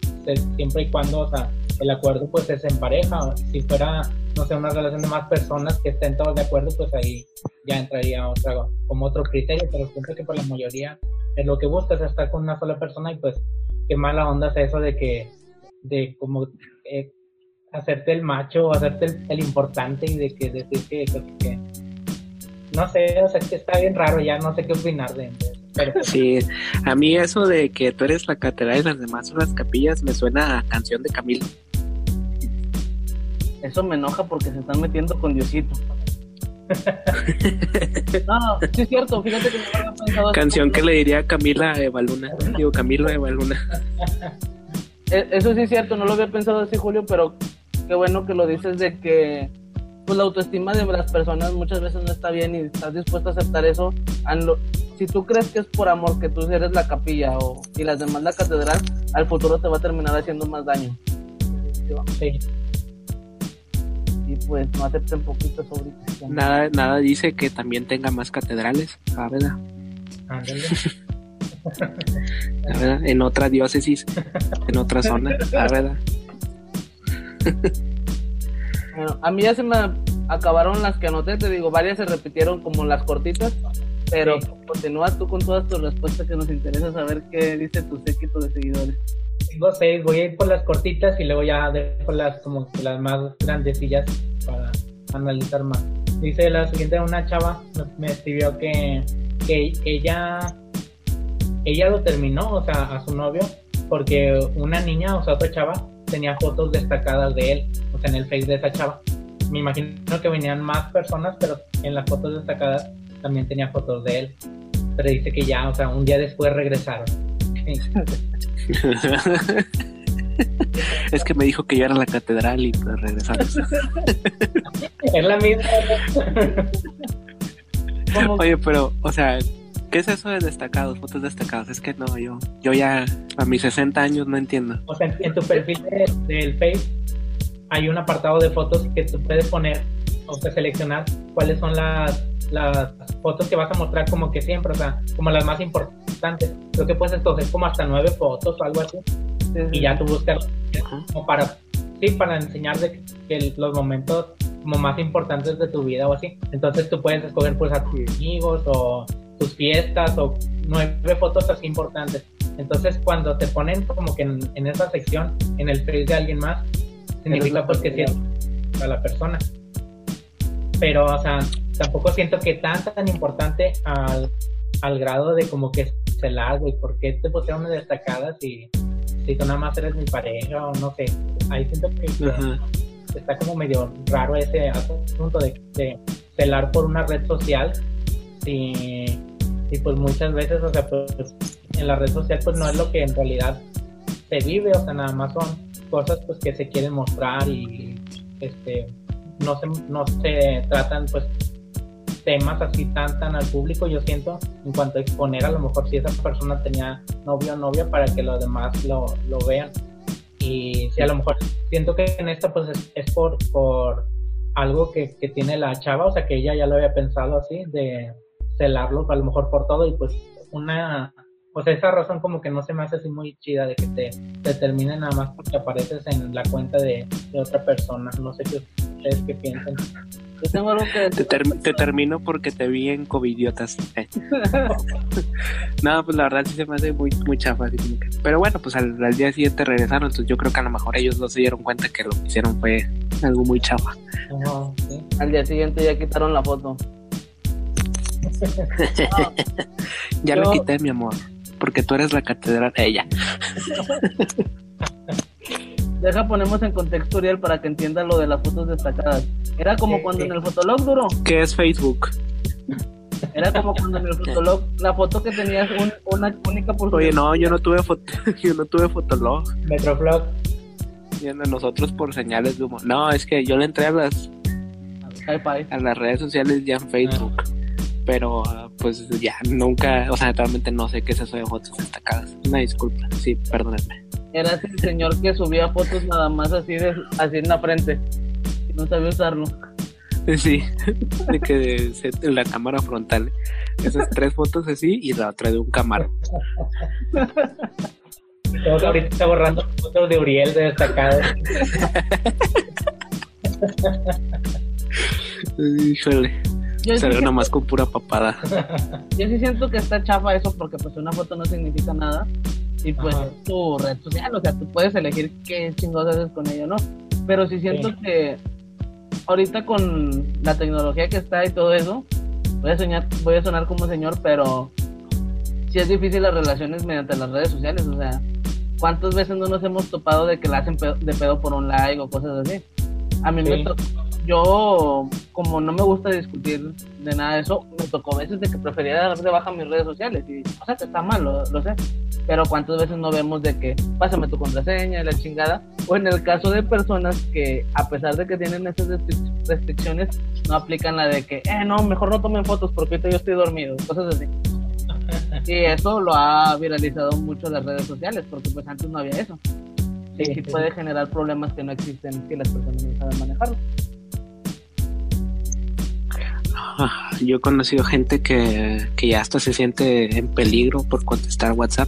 siempre y cuando, o sea, el acuerdo pues es en pareja. Si fuera, no sé, una relación de más personas que estén todos de acuerdo, pues ahí ya entraría otra, como otro criterio, pero siento que por la mayoría es lo que buscas, estar con una sola persona y pues qué mala onda es eso de que, de como eh, hacerte el macho, hacerte el, el importante y de que decir que, que, que- no sé, o sea, es que está bien raro, ya no sé qué opinar de, eso. Pero pues, Sí, a mí eso de que tú eres la catedral y las demás son las capillas me suena a canción de Camilo. Eso me enoja porque se están metiendo con Diosito. No, sí es cierto, fíjate que no lo había pensado así. Canción que le diría a Camila Evaluna. Digo, Camilo Evaluna. Eh, Eso sí es cierto, no lo había pensado así, Julio, pero qué bueno que lo dices de que pues la autoestima de las personas muchas veces no está bien y estás dispuesto a aceptar eso. Si tú crees que es por amor que tú eres la capilla o, y las demás la catedral, al futuro te va a terminar haciendo más daño. sí. Y pues no acepten poquito sobre Nada, nada dice que también tenga más catedrales, la verdad. La verdad, en otra diócesis, en otra zona, la verdad. Bueno, a mí ya se me acabaron las que anoté, te digo, varias se repitieron como las cortitas, pero Sí. continúa tú con todas tus respuestas que nos interesa saber qué dice tu séquito de seguidores. Tengo seis, voy a ir por las cortitas y luego ya dejo las como las más grandecillas para analizar más. Dice la siguiente, una chava me- me escribió que, que ella, ella lo terminó, o sea, a su novio, porque una niña, o sea, otra chava, tenía fotos destacadas de él, o sea, en el face de esa chava. Me imagino que venían más personas, pero en las fotos destacadas también tenía fotos de él. Pero dice que ya, o sea, un día después regresaron. Es que me dijo que yo era la catedral y pues regresamos. Es la misma. Oye, pero, o sea, ¿qué es eso de destacados, fotos destacadas? Es que no, yo, yo ya a mis 60 años no entiendo. O sea, en, tu perfil de- del Face hay un apartado de fotos que tú puedes poner, o sea, seleccionar cuáles son las, las fotos que vas a mostrar como que siempre, o sea, como las más importantes. Creo que puedes escoger como hasta nueve fotos o algo así, Sí, sí, y ya tú buscas como para, sí, para enseñar de que los momentos como más importantes de tu vida o así. Entonces tú puedes escoger pues a tus amigos o tus fiestas o nueve fotos así importantes. Entonces cuando te ponen como que en, en esa sección, en el face de alguien más, significa pues que es a la persona. Pero, o sea, tampoco siento que tan tan importante al, al grado de como que celar, güey, ¿por qué te pusieron destacadas y si tú nada más eres mi pareja o no sé? Ahí siento que, que Ajá. está como medio raro ese asunto de, de celar por una red social y, pues muchas veces, o sea, pues en la red social pues no es lo que en realidad se vive, o sea, nada más son cosas pues que se quieren mostrar y este no se, no se tratan pues temas así tan tan al público. Yo siento en cuanto a exponer a lo mejor si esa persona tenía novio o novia para que los demás lo, lo vean. Y si a lo mejor siento que en esta pues es, por, por algo que, que, tiene la chava, o sea que ella ya lo había pensado así, de celarlo a lo mejor por todo y pues una, o sea esa razón como que no se me hace así muy chida de que te, te termine nada más porque apareces en la cuenta de, de otra persona, no sé qué ustedes qué piensan. Yo tengo algo que Te, ter- te termino porque te vi en covidiotas. Eh. no, pues la verdad sí se me hace muy, muy chafa. así como que- Pero bueno, pues al, al día siguiente regresaron, entonces yo creo que a lo mejor ellos no se dieron cuenta que lo que hicieron fue algo muy chafa. Sí. Al día siguiente ya quitaron la foto. Ya Yo- lo quité, mi amor, porque tú eres la catedral de ella. Deja ponemos en contexto, Uriel, para que entienda lo de las fotos destacadas. Era como cuando en el Fotolog, duro. ¿Qué es Facebook? Era como cuando en el Fotolog, la foto que tenías un- una única por Oye, no, yo no tuve foto, yo no tuve fotolog. Metroflog, Y a nosotros por señales de humo. No, es que yo le entré a las, a las redes sociales ya en Facebook. Pero pues ya nunca, o sea, realmente no sé qué es eso de fotos destacadas. Una disculpa, sí, perdónenme. Era ese señor que subía fotos nada más así, de, así en la frente. Y no sabía usarlo. Sí, de que en la cámara frontal. Esas tres fotos así y la otra de un camarón. Estamos ahorita borrando fotos de Uriel de destacado. Híjole, Yo sí, se ve siento, nomás con pura papada. yo sí siento que está chafa eso porque pues una foto no significa nada. Y pues Ajá. es tu red social, o sea, tú puedes elegir qué chingados haces con ello, ¿no? Pero sí siento Sí. que ahorita con la tecnología que está y todo eso, voy a soñar, voy a sonar como señor, pero sí es difícil las relaciones mediante las redes sociales, o sea, ¿cuántas veces no nos hemos topado de que la hacen pedo- de pedo por un like o cosas así? A mí me Sí. tocó, yo como no me gusta discutir de nada de eso, me tocó veces de que prefería dar de baja mis redes sociales y, o sea, que está mal, lo, lo sé, pero cuántas veces no vemos de que pásame tu contraseña y la chingada, o en el caso de personas que a pesar de que tienen esas restric- restricciones, no aplican la de que, eh, no, mejor no tomen fotos porque ahorita yo estoy dormido, cosas así. Y eso lo ha viralizado mucho las redes sociales, porque pues antes no había eso. Sí. puede generar problemas que no existen si las personas no saben manejarlo. Ah, Yo he conocido gente que, que ya hasta se siente en peligro por contestar WhatsApp.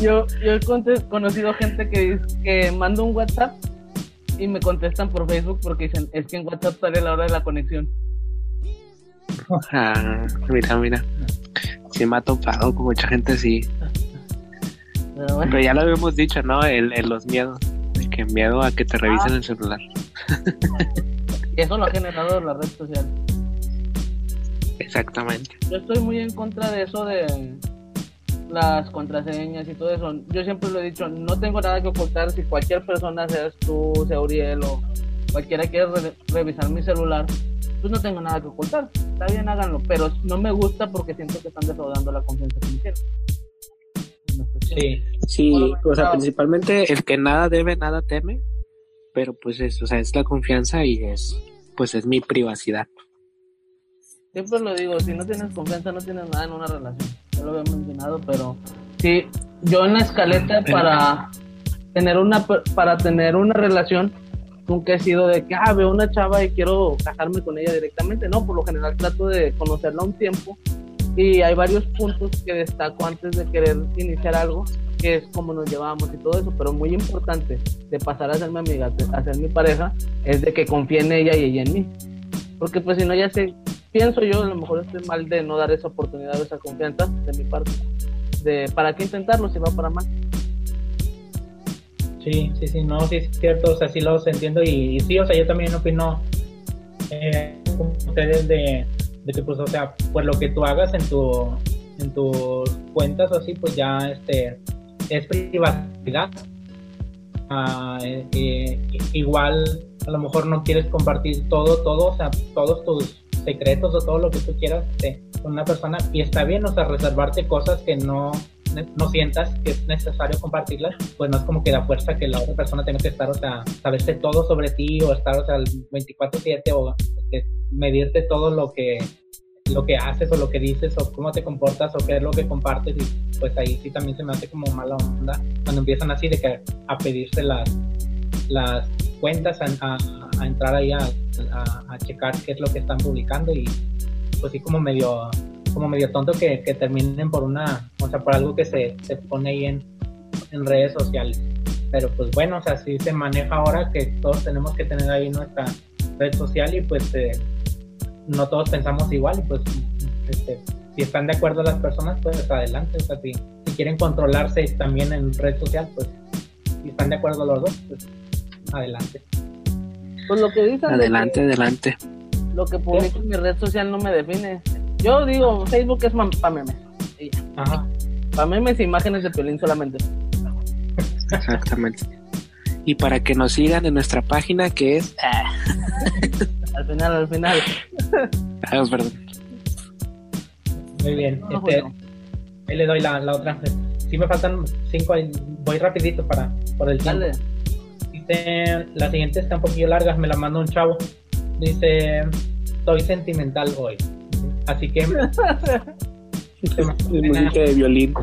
Yo, yo he conocido gente que, que manda un WhatsApp y me contestan por Facebook porque dicen, es que en WhatsApp sale la hora de la conexión. Ah, mira, mira. Sí me ha topado con mucha gente así. Pero bueno, Pero ya lo habíamos dicho, ¿no? El, el- los miedos. De que miedo a que te revisen el celular. eso lo ha generado la red social. Exactamente. Yo estoy muy en contra de eso de las contraseñas y todo eso. Yo siempre lo he dicho, no tengo nada que ocultar. Si cualquier persona, seas tú, sea Uriel o cualquiera quiere re- revisar mi celular, pues no tengo nada que ocultar. Está bien, háganlo. Pero no me gusta porque siento que están defraudando la confianza que me tienen. Sí, Sí, o sea, principalmente el que nada debe, nada teme. Pero pues es, o sea, es la confianza y es, pues es mi privacidad. Siempre lo digo, si no tienes confianza no tienes nada en una relación. Ya lo había mencionado, pero sí, yo en la escaleta para tener una para tener una relación nunca he sido de que ah, veo una chava y quiero casarme con ella directamente. No, por lo general trato de conocerla un tiempo y hay varios puntos que destaco antes de querer iniciar algo, que es cómo nos llevamos y todo eso, pero muy importante de pasar a ser mi amiga, a ser mi pareja, es de que confíe en ella y ella en mí. Porque pues si no ya sé, pienso yo, a lo mejor estoy mal de no dar esa oportunidad o esa confianza de mi parte. De para qué intentarlo si va para mal. sí, sí, sí, no, sí es cierto, o sea, sí los entiendo y, y sí, o sea, yo también opino eh, ustedes de, de que, pues, o sea, pues lo que tú hagas en tu en tus cuentas o así, pues ya, este, es privacidad. Ah, eh, eh, igual, a lo mejor no quieres compartir todo, todo, o sea, todos tus secretos o todo lo que tú quieras de, con una persona y está bien, o sea, reservarte cosas que no, no sientas que es necesario compartirlas, pues no es como que da fuerza que la otra persona tenga que estar, o sea, saberse todo sobre ti o estar, o sea, 24/7 o medirte todo lo que lo que haces o lo que dices o cómo te comportas o qué es lo que compartes y pues ahí sí también se me hace como mala onda cuando empiezan así de que a pedirse las las cuentas a, entrar ahí a, a, checar qué es lo que están publicando y pues sí como medio como medio tonto que, que terminen por una o sea por algo que se, se pone ahí en, en redes sociales. Pero pues bueno o sea sí se maneja ahora que todos tenemos que tener ahí nuestra red social y pues eh, no todos pensamos igual y pues este, si están de acuerdo las personas, pues adelante. O sea, si, quieren controlarse también en red social, pues si están de acuerdo los dos, pues adelante. Pues lo que dicen. Adelante, adelante. Lo que publico en mi red social no me define. Yo digo, Facebook es para memes. Ajá. Para memes e imágenes de Piolín solamente. Exactamente. Y para que nos sigan en nuestra página que es... al final, al final. Ah, perdón. Muy bien. este, Ahí le doy la, la otra. Si me faltan cinco, voy rapidito para por el tiempo. Dice, la siguiente está un poquillo larga, me la manda un chavo. Dice, estoy sentimental hoy. Así que... música de violín.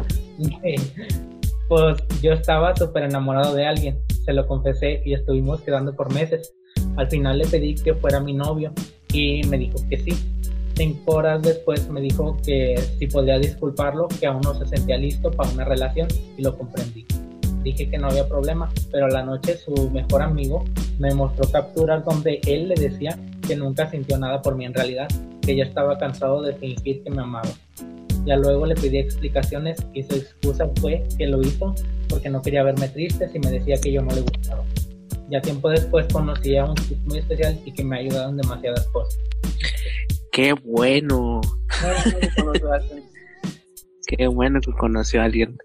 Pues yo estaba súper enamorado de alguien, se lo confesé y estuvimos quedando por meses. Al final le pedí que fuera mi novio y me dijo que sí. Cinco horas después me dijo que si podía disculparlo, que aún no se sentía listo para una relación y lo comprendí. Dije que no había problema, pero a la noche su mejor amigo me mostró capturas donde él le decía que nunca sintió nada por mí en realidad, que ya estaba cansado de fingir que me amaba. Ya luego le pedí explicaciones y su excusa fue que lo hizo porque no quería verme triste si me decía que yo no le gustaba. Ya tiempo después conocí a un tipo muy especial y que me ayudaron demasiadas cosas. Qué bueno. Qué bueno que conoció a alguien.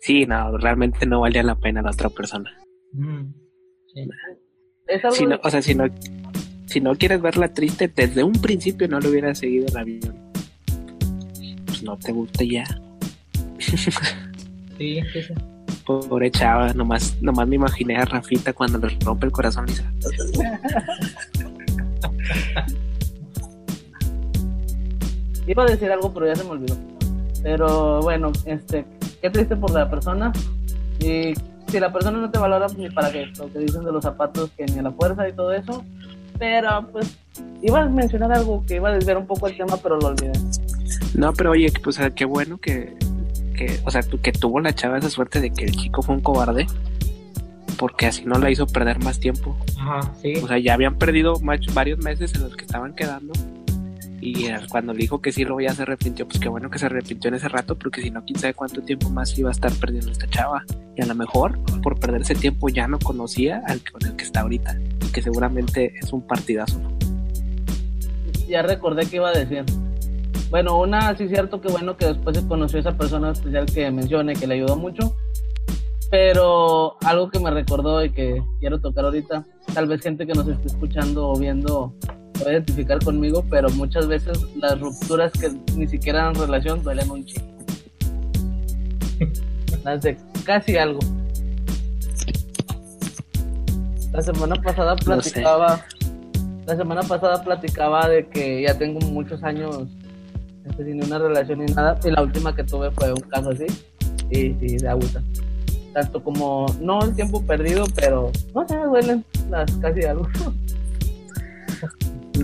Sí, no, realmente no valía la pena la otra persona. Mm, o sea, si no, si no quieres verla triste, desde un principio no le hubiera seguido el avión. Pues no te gusta ya. sí, sí, sí. Pobre chava, nomás, nomás me imaginé a Rafita cuando le rompe el corazón, Lisa. Iba a decir algo, pero ya se me olvidó. Pero bueno, este, qué triste por la persona. Y si la persona no te valora, pues ni para qué. Lo que dicen de los zapatos, que ni a la fuerza y todo eso. Pero pues, iba a mencionar algo que iba a desviar un poco el tema, pero lo olvidé. No, pero oye, pues qué bueno que, que, o sea, que tuvo la chava esa suerte de que el chico fue un cobarde, porque así no la hizo perder más tiempo. Ajá, sí. O sea, ya habían perdido varios meses en los que estaban quedando. Y cuando le dijo que sí, luego ya se arrepintió. Pues qué bueno que se arrepintió en ese rato, porque si no, quién sabe cuánto tiempo más iba a estar perdiendo esta chava. Y a lo mejor, por perder ese tiempo, ya no conocía al con el que está ahorita. Y que seguramente es un partidazo. Ya recordé que iba a decir. Bueno, una, sí es cierto que bueno que después se conoció a esa persona especial que mencione, que le ayudó mucho. Pero algo que me recordó y que quiero tocar ahorita, tal vez gente que nos esté escuchando o viendo puede identificar conmigo, pero muchas veces las rupturas que ni siquiera eran relación duelen un chingo. Las de casi algo. La semana pasada platicaba, la semana pasada platicaba de que ya tengo muchos años sin una relación ni nada. Y la última que tuve fue un caso así. Y sí, de agüita. Tanto como, no el tiempo perdido, pero no sé, duelen las casi algo.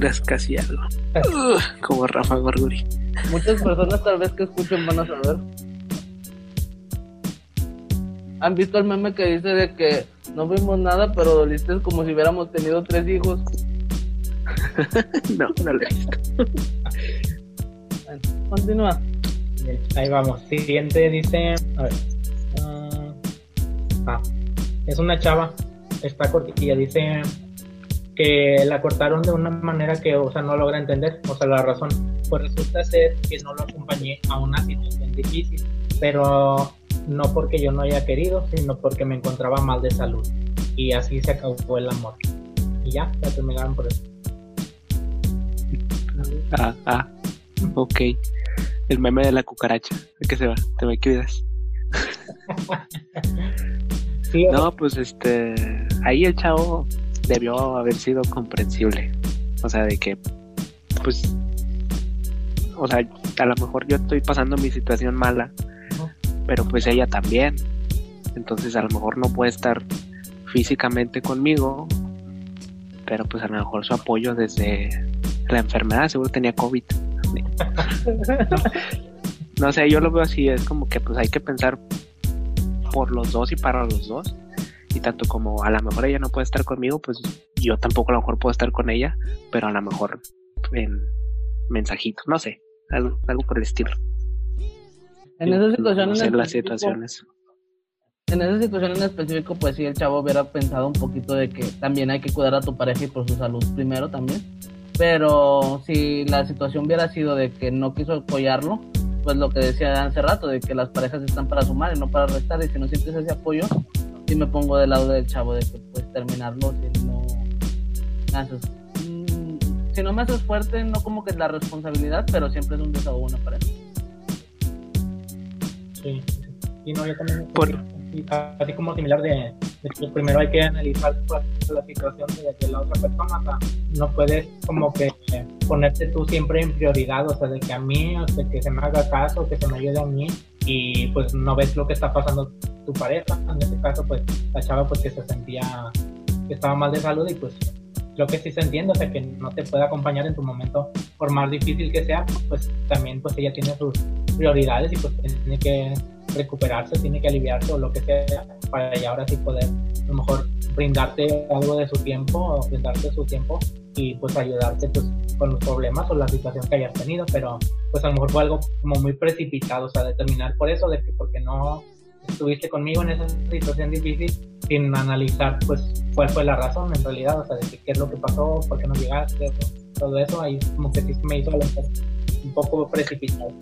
Las casi algo. como Rafa Gorguri. Muchas personas tal vez que escuchen van a saber. ¿Han visto el meme que dice de que no vimos nada, pero doliste como si hubiéramos tenido tres hijos? no, no lo he visto. Continúa. Ahí vamos. Siguiente dice. A ver. ah, ah es una chava. Está cortilla. Dice que la cortaron de una manera que, o sea, no logra entender. O sea, la razón. Pues resulta ser que no lo acompañé a una situación difícil. Pero no porque yo no haya querido, sino porque me encontraba mal de salud. Y así se acabó el amor. Y ya, ya terminaron por eso. Ah, ah, ok. El meme de la cucaracha. ¿De qué se va? Te me cuidas. Sí, No, pues este. Ahí el chavo debió haber sido comprensible. O sea, de que, pues. O sea, a lo mejor yo estoy pasando mi situación mala, pero pues ella también. Entonces, a lo mejor no puede estar físicamente conmigo, pero pues a lo mejor su apoyo desde la enfermedad, seguro tenía COVID. No sé, yo lo veo así, es como que pues hay que pensar por los dos y para los dos. Y tanto como a lo mejor ella no puede estar conmigo, pues yo tampoco a lo mejor puedo estar con ella, pero a lo mejor en mensajitos, no sé, algo, algo por el estilo. En esa situación No en las situaciones. En esa situación en específico, pues sí, el chavo hubiera pensado un poquito de que también hay que cuidar a tu pareja y por su salud primero también. Pero si la situación hubiera sido de que no quiso apoyarlo, pues lo que decía hace rato, de que las parejas están para sumar y no para restar, y si no sientes ese apoyo, sí me pongo del lado del chavo de que pues terminarlo si no me haces... Si no me haces fuerte, no como que es la responsabilidad, pero siempre es un desahogo una pareja. Sí, sí. Y no, yo también. Por- sí, así como similar de, de que primero hay que analizar pues, la situación de, de la otra persona. O sea, no puedes como que eh, ponerte tú siempre en prioridad, o sea, de que a mí, o sea, que se me haga caso, que se me ayude a mí, y pues no ves lo que está pasando tu pareja. En este caso, pues la chava, pues que se sentía que estaba mal de salud y pues creo que sí se entiende, o sea, que no te puede acompañar en tu momento, por más difícil que sea, pues también pues ella tiene sus prioridades y pues tiene que recuperarse, tiene que aliviarse o lo que sea para ya ahora sí poder a lo mejor brindarte algo de su tiempo o brindarte su tiempo y pues ayudarte pues con los problemas o la situación que hayas tenido, pero pues a lo mejor fue algo como muy precipitado, o sea, determinar por eso, de que porque no estuviste conmigo en esa situación difícil sin analizar pues cuál fue la razón en realidad, o sea, de qué es lo que pasó, por qué no llegaste, todo eso, ahí como que sí me hizo un poco precipitado.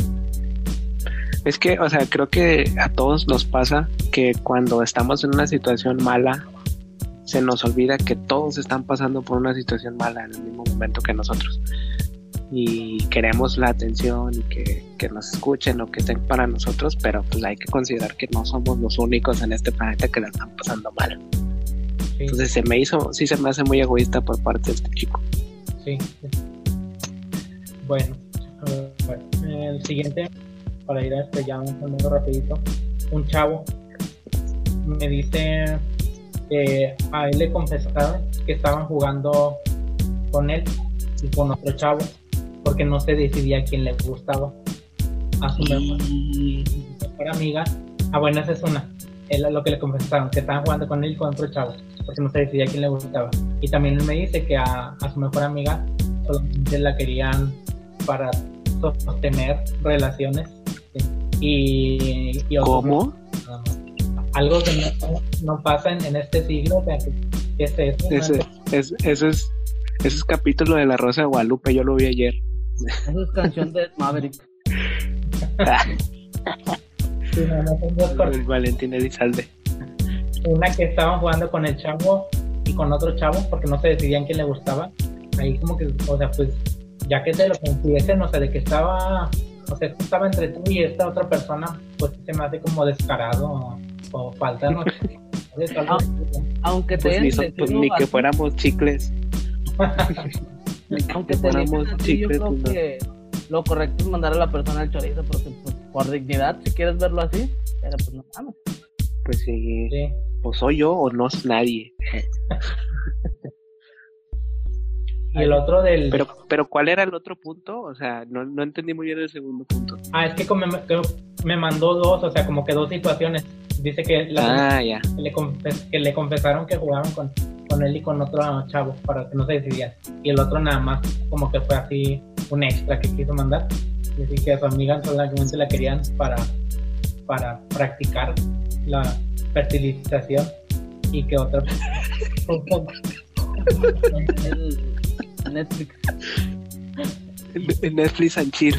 Es que, o sea, creo que a todos nos pasa que cuando estamos en una situación mala, se nos olvida que todos están pasando por una situación mala en el mismo momento que nosotros. Y queremos la atención y que, que nos escuchen o que estén para nosotros, pero pues hay que considerar que no somos los únicos en este planeta que la están pasando mal. Sí, Entonces se me hizo, sí se me hace muy egoísta por parte de este chico. sí. sí. Bueno, bueno, el siguiente, para ir a este ya un saludo rapidito, un chavo me dice que a él le confesaron que estaban jugando con él y con otro chavo porque no se decidía quién le gustaba. A su mejor, mejor amiga. Ah, bueno, esa es una. Es lo que le confesaron, que estaban jugando con él y con otro chavo, porque no se decidía quién le gustaba. Y también él me dice que a, a su mejor amiga solamente la querían para sostener relaciones. Y, y ¿Cómo? Algo que no, no pasa en, en este siglo, o sea, que, que es eso, ¿no? Ese, es, ese es, ese es capítulo de La Rosa de Guadalupe, yo lo vi ayer. Esa es canción de Maverick. Sí, no, no son dos cosas. El Valentín Elizalde. una que estaban jugando con el chavo y con otro chavo porque no se decidían quién le gustaba. Ahí como que, o sea, pues ya que te lo confiesen, o sea, de que estaba, o sea, estaba entre tú y esta otra persona, pues se me hace como descarado o, o falta, ¿no? Aunque te Pues ni, so- pues ni que fuéramos chicles. aunque que te elijan fuéramos así, yo chicles, creo pues, no. que lo correcto es mandar a la persona al chorizo porque pues, por dignidad, si quieres verlo así, pero pues no mames. Pues sí, Sí. o soy yo o no es nadie. Y el otro del... Pero, pero ¿cuál era el otro punto? O sea, no, no entendí muy bien el segundo punto. Ah, es que, como me, que me mandó dos, o sea, como que dos situaciones. Dice que, la, Ah, que, le, confes- que le confesaron que jugaban con, con él y con otro chavo para que no se decidían. Y el otro nada más, como que fue así un extra que quiso mandar. Dice que a su amiga solamente la querían para, para practicar la fertilización y que otra. Netflix. Netflix and chill.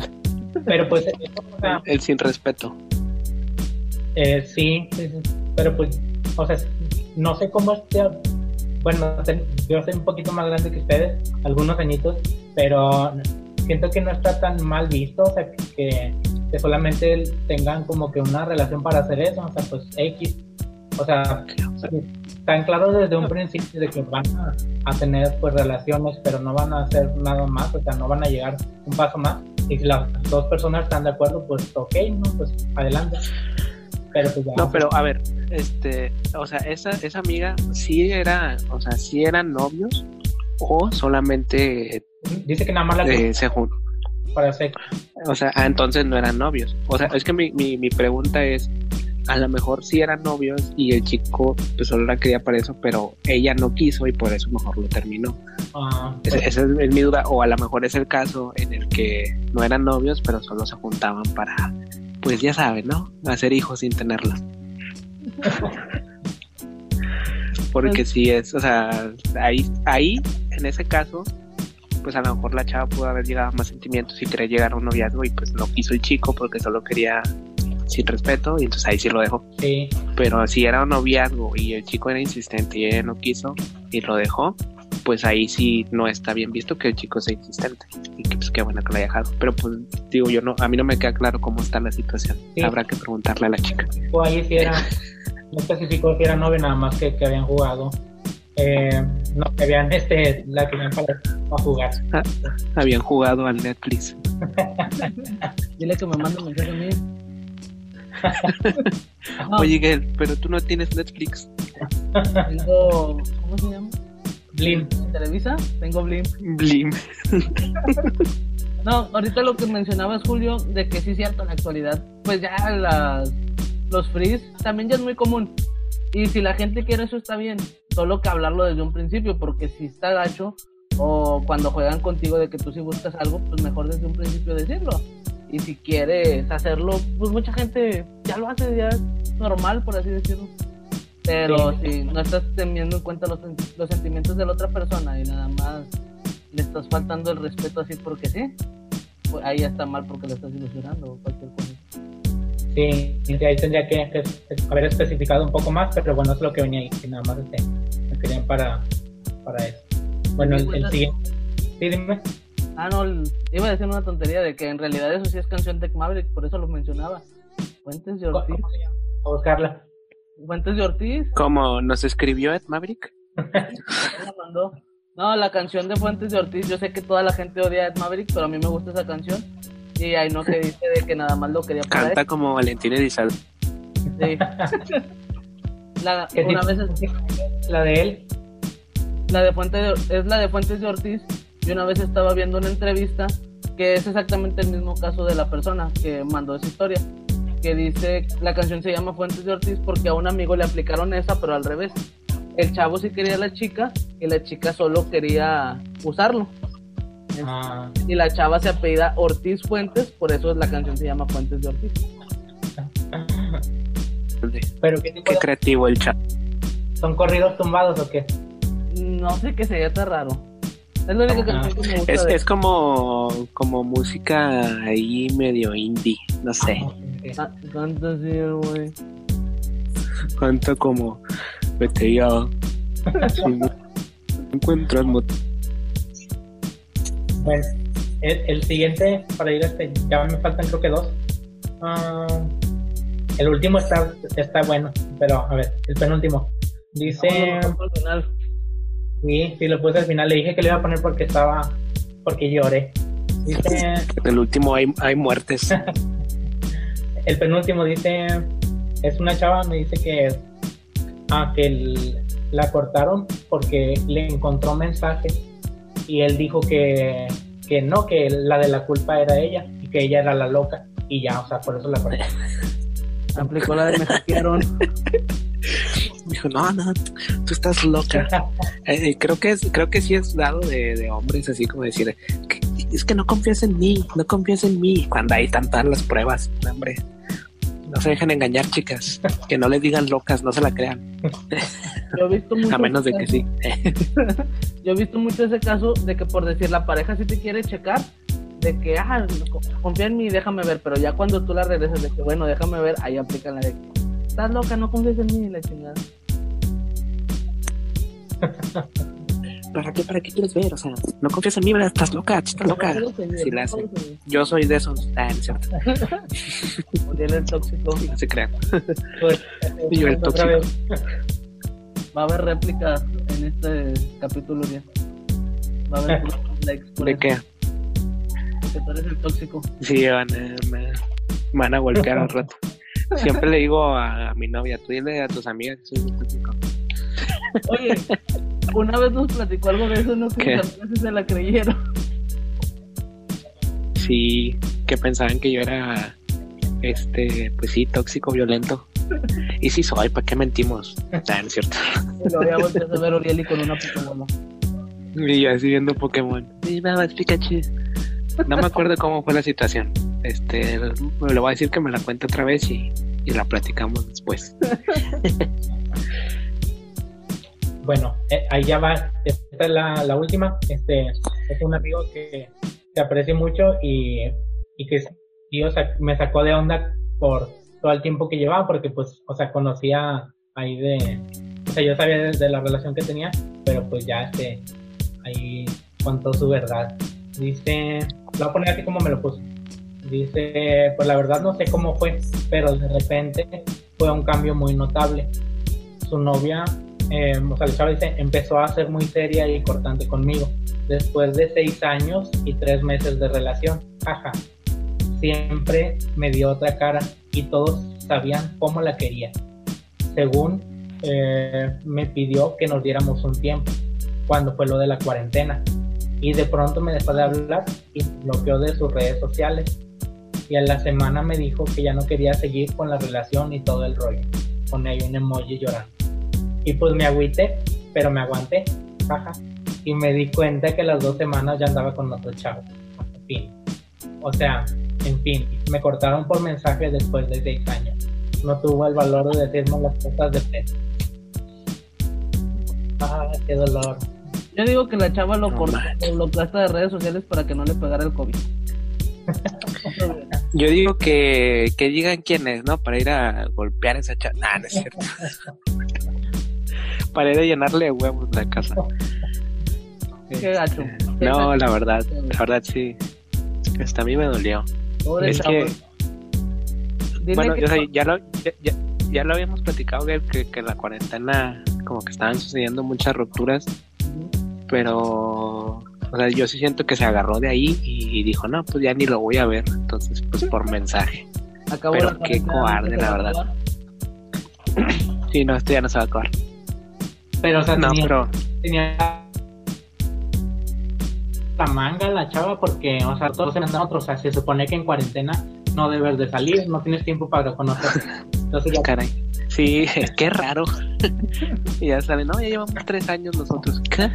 Pero pues, eso, o sea, El sin respeto. Eh, sí, sí, sí, pero pues, o sea, no sé cómo esté bueno, yo soy un poquito más grande que ustedes, algunos añitos, pero siento que no está tan mal visto, o sea, que, que solamente tengan como que una relación para hacer eso, o sea, pues X. O sea, están claros desde un principio de que van a, a tener pues relaciones, pero no van a hacer nada más, o sea, no van a llegar un paso más. Y si las dos personas están de acuerdo, pues ok, ¿no? Pues adelante. Pero pues ya. No, pero a ver, este, o sea, esa, esa amiga sí era, o sea, sí eran novios o solamente Dice que nada más la eh, se juntan. para sexo. O sea, ah, entonces no eran novios. O sea, es que mi, mi, mi pregunta es, a lo mejor sí eran novios y el chico pues solo la quería para eso, pero ella no quiso y por eso mejor lo terminó. Ah, Esa, es mi duda. O a lo mejor es el caso en el que no eran novios, pero solo se juntaban para, pues ya saben, ¿no? Hacer hijos sin tenerlos. Porque sí es, o sea, ahí, ahí, en ese caso, pues a lo mejor la chava pudo haber llegado a más sentimientos y quería llegar a un noviazgo y pues no quiso el chico porque solo quería sin respeto y entonces ahí sí lo dejó. sí, Pero si era un noviazgo y el chico era insistente y ella no quiso y lo dejó, pues ahí sí no está bien visto que el chico sea insistente. Y que pues qué bueno que lo haya dejado. Pero pues digo yo no, a mí no me queda claro cómo está la situación. Sí. Habrá que preguntarle a la chica. o ahí sí era, no especificó si era novio, nada más que, que habían jugado. Eh, no, que habían, este, la que habían para, para jugar. Habían jugado al Netflix. Dile que me mande un mensaje a mí. No, Oye, Gael, pero tú no tienes Netflix. tengo. ¿Cómo se llama? Blim. ¿En Televisa? Tengo Blim. Blim. No, ahorita lo que mencionabas, Julio, de que sí es cierto en la actualidad, pues ya las, los frees también ya es muy común. Y si la gente quiere eso está bien, solo que hablarlo desde un principio, porque si está gacho o cuando juegan contigo de que tú sí buscas algo, pues mejor desde un principio decirlo. Y si quieres hacerlo, pues mucha gente ya lo hace, ya es normal, por así decirlo. Pero si no estás teniendo en cuenta los, los sentimientos de la otra persona y nada más le estás faltando el respeto así porque sí, pues ahí ya está mal porque le estás ilusionando o cualquier cosa. Sí, y ahí tendría que, que haber especificado un poco más, pero bueno, es lo que venía ahí, que nada más este, me querían para, para eso. Bueno, el, el siguiente. Sí, dime. Ah, no, iba a decir una tontería de que en realidad eso sí es canción de Maverick, por eso lo mencionaba. Fuentes de Ortiz. ¿Cómo se? A buscarla. Fuentes de Ortiz, Como nos escribió Ed Maverick. la mandó. No, la canción de Fuentes de Ortiz, yo sé que toda la gente odia a Ed Maverick, pero a mí me gusta esa canción. Y ahí no que dice de que nada más lo quería para Canta él. como Valentín Elizalde. Sí. La, ¿Qué una vez La de él. la de Fuente de- es la de Fuentes de Ortiz y una vez estaba viendo una entrevista que es exactamente el mismo caso de la persona que mandó esa historia que dice la canción se llama Fuentes de Ortiz porque a un amigo le aplicaron esa pero al revés. El chavo sí quería a la chica y la chica solo quería usarlo. Ah, y la chava se apellida Ortiz Fuentes por eso la canción se llama Fuentes de Ortiz. Pero ¿qué tipo Qué de- creativo el chat. ¿Son corridos tumbados o qué? no sé qué sería tan raro es la única Ajá. canción que me gusta Es, de- es como, como música ahí medio indie, no sé. Ah, ok, ok. Ah, canta así, güey Canta como vete ya. Si no encuentras motivo. Bueno, el, el siguiente, para ir a este, ya me faltan creo que dos. Ah, el último está, está bueno, pero a ver, el penúltimo. Dice, Vámonos. Sí, sí, lo puse al final, le dije que le iba a poner porque estaba, porque lloré. Dice, En el último hay, hay muertes. el penúltimo dice, es una chava, me dice que, ah, que el- la cortaron porque le encontró mensajes y él dijo que, que no, que la de la culpa era ella y que ella era la loca y ya, o sea, por eso la cortaron. Aplicó la de me hackearon. Dijo, no, no, tú estás loca. Eh, creo que es, creo que sí es dado de, de hombres así como decir, "Que- es que no confías en mí, no confías en mí. Cuando están todas las pruebas, hombre. No se dejen engañar, chicas. Que no les digan locas, no se la crean. Yo he visto mucho A menos de que sí. Yo he visto mucho ese caso de que por decir la pareja si te quiere checar, de que ah, co- confía en mí, déjame ver, pero ya cuando tú la regresas de que bueno, déjame ver, ahí aplican la de estás loca, no confías en mí, la chingada. ¿Para qué, ¿Para qué quieres ver? O sea, no confías en mí, ¿verdad? Estás loca, estás loca. Sí, la hace. Yo soy de esos. Ah, no es cierto. El tóxico. No se crean. Pues, Y yo el tóxico. Va a haber réplica en este capítulo, Uriel. Va a haber likes ¿De qué? Porque tú eres el tóxico. Sí, van a, me, me van a golpear al rato. Siempre le digo a, mi novia, tú dile a tus amigas que soy un tóxico. Oye, una vez nos platicó algo de eso, no sé si se la creyeron. Sí, que pensaban que yo era, este, pues sí, tóxico, violento. Y sí soy, ¿para qué mentimos? Ah, no es cierto. Lo había volteado a ver a Uriel y con una Pokémon. Y yo así viendo Pokémon. Sí, más Pikachu. No me acuerdo cómo fue la situación. Este, le voy a decir que me la cuente otra vez y, y la platicamos después. Bueno, eh, ahí ya va. Esta es la, la última. Este es un amigo que te aprecio mucho y, y que o sea, me sacó de onda por todo el tiempo que llevaba, porque pues, o sea, conocía ahí de, o sea, yo sabía de, de la relación que tenía, pero pues ya este, ahí contó su verdad. Dice, lo voy a poner así como me lo puso. Dice, pues la verdad no sé cómo fue, pero de repente fue un cambio muy notable. Su novia eh, dice, empezó a ser muy seria y cortante conmigo. Después de seis años y tres meses de relación, jaja. Siempre me dio otra cara y todos sabían cómo la quería. Según eh, me pidió que nos diéramos un tiempo, cuando fue lo de la cuarentena. Y de pronto me dejó de hablar y bloqueó de sus redes sociales. Y a la semana me dijo que ya no quería seguir con la relación y todo el rollo. Pone ahí un emoji llorando. Y pues me agüité, pero me aguanté, jaja. Y me di cuenta que las dos semanas ya andaba con otro chavo. En fin. O sea, en fin, me cortaron por mensaje después de seis años. No tuvo el valor de decirme las cosas de frente. Ah, qué dolor. Yo digo que la chava lo No cortó, lo bloqueaste de redes sociales para que no le pegara el COVID. Yo digo que, que digan quién es, ¿no? Para ir a golpear a esa chava. Nah, no es cierto. Para ir a llenarle de huevos la casa. Este, No, la verdad, la verdad sí. Hasta a mí me dolió. Pobre es que, bueno, que no- ya, lo, ya, ya- ya lo habíamos platicado, que, que, que en la cuarentena como que estaban sucediendo muchas rupturas, pero, o sea, yo sí siento que se agarró de ahí y, dijo, no, pues ya ni lo voy a ver, entonces, pues por mensaje. acabó pero qué cobarde, la verdad. Sí, no, esto ya no se va a acabar. Pero, o sea, No, tenía, pero tenía la manga la chava porque, o sea, todos se mandan otros. O sea, se supone que en cuarentena no debes de salir, no tienes tiempo para conocer. Entonces ya caray. Sí, qué raro. y ya sale, no, ya llevamos tres años nosotros. ¿Qué?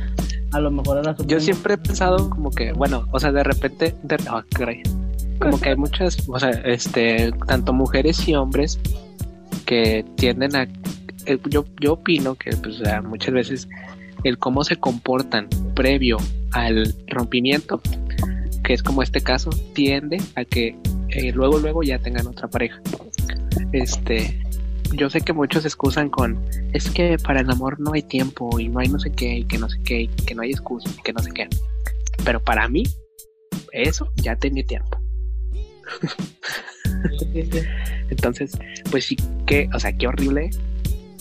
A lo mejor era su Yo siempre he pensado como que, bueno, o sea, de repente, de, ah, caray. como que hay muchas, o sea, este, tanto mujeres y hombres que tienden a, yo, yo opino que, pues, o sea, muchas veces el cómo se comportan previo al rompimiento, que es como este caso, tiende a que eh, luego, luego ya tengan otra pareja. Este, yo sé que muchos se excusan con, es que para el amor no hay tiempo y no hay no sé qué y que no sé qué y que no hay excusa y que no sé qué. Pero para mí, eso ya tenía tiempo. Entonces, pues sí que, o sea, qué horrible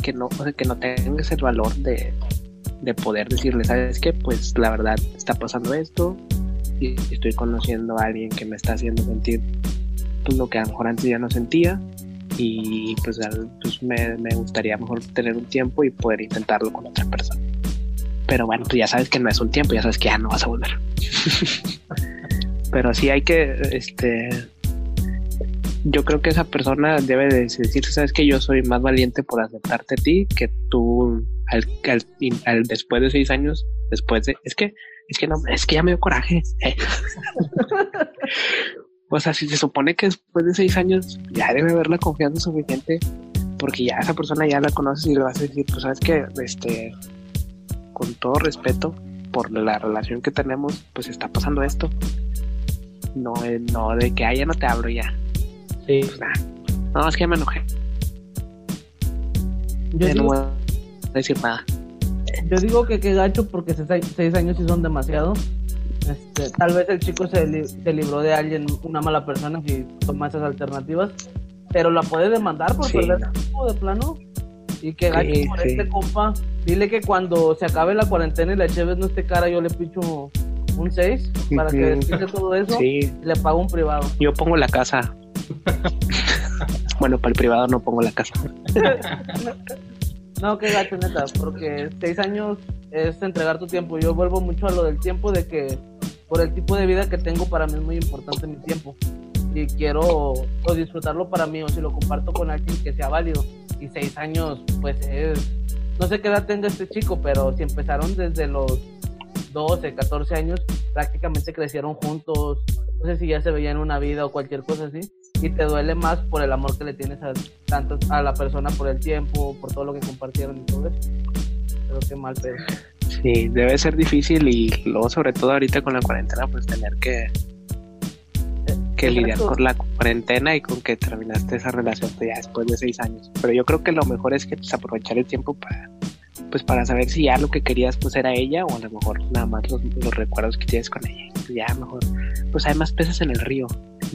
que no, o sea, que no tengas el valor de, de poder decirle, ¿sabes qué? Pues la verdad está pasando esto y estoy conociendo a alguien que me está haciendo sentir pues, lo que a lo mejor antes ya no sentía y pues, pues me, me gustaría mejor tener un tiempo y poder intentarlo con otra persona. Pero bueno, tú ya sabes que no es un tiempo, ya sabes que ya no vas a volver. Pero sí hay que, este, yo creo que esa persona debe de decir, sabes que yo soy más valiente por aceptarte a ti que tú al- después de seis años, después de, es que, es que no, es que ya me dio coraje. eh. o sea, si se supone que después de seis años ya debe haber la confianza suficiente, porque ya esa persona ya la conoces y le vas a decir, pues sabes que, este, con todo respeto por la relación que tenemos, pues está pasando esto. No, eh, no de que, ah, ya no te hablo ya. Sí. Pues. No, es que me enojé. Yo Ya no digo, voy a decir nada. yo digo que qué gacho porque seis, seis años sí son demasiado. Este, tal vez el chico se, li- se libró de alguien, una mala persona, si toma esas alternativas, pero la puede demandar por Sí. perder el tiempo de plano. Y que gacho Sí, por sí. este compa. Dile que cuando se acabe la cuarentena y la Cheves no esté cara, yo le picho un 6 para que desquite todo eso Sí, y le pago un privado. yo pongo la casa. bueno, para el privado no pongo la casa. No, qué gacho, neta, porque seis años es entregar tu tiempo. Yo vuelvo mucho a lo del tiempo, de que por el tipo de vida que tengo, para mí es muy importante mi tiempo. Y quiero o disfrutarlo para mí, o si lo comparto con alguien que sea válido. Y seis años, pues es. No sé qué edad tenga este chico, pero si empezaron desde los 12, 14 años, prácticamente crecieron juntos. No sé si ya se veían una vida o cualquier cosa así. Y te duele más por el amor que le tienes a, tanto a la persona, por el tiempo, por todo lo que compartieron y todo eso. Pero qué mal pedo. Sí, debe ser difícil y luego sobre todo ahorita con la cuarentena pues tener que, que lidiar con la cuarentena y con que terminaste esa relación ya después de seis años. Pero yo creo que lo mejor es que pues, aprovechar el tiempo para pues para saber si ya lo que querías pues era ella o a lo mejor nada más los, los recuerdos que tienes con ella. Pues, ya mejor pues hay más peces en el río.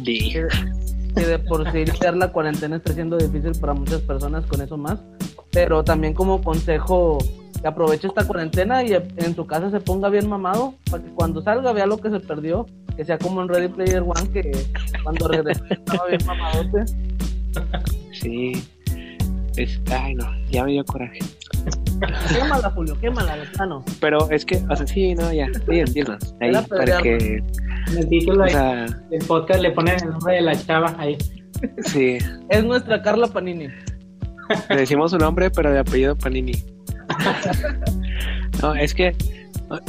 Sí. Que, de por sí lidiar la cuarentena está siendo difícil para muchas personas con eso más. Pero también como consejo, que aproveche esta cuarentena y en su casa se ponga bien mamado, para que cuando salga vea lo que se perdió, que sea como en Ready Player One, que cuando regresó estaba bien mamadote. Sí. Es- ay no, ya me dio coraje. Quémala, Julio, quémala, de plano. Pero es que, o sea, sí, no, ya, dinos, dinos, ahí, para que, En el título o de- sea, del podcast le ponen el nombre de la chava ahí. sí, Es nuestra Carla Panini. le decimos su nombre, pero de apellido Panini. No, es que,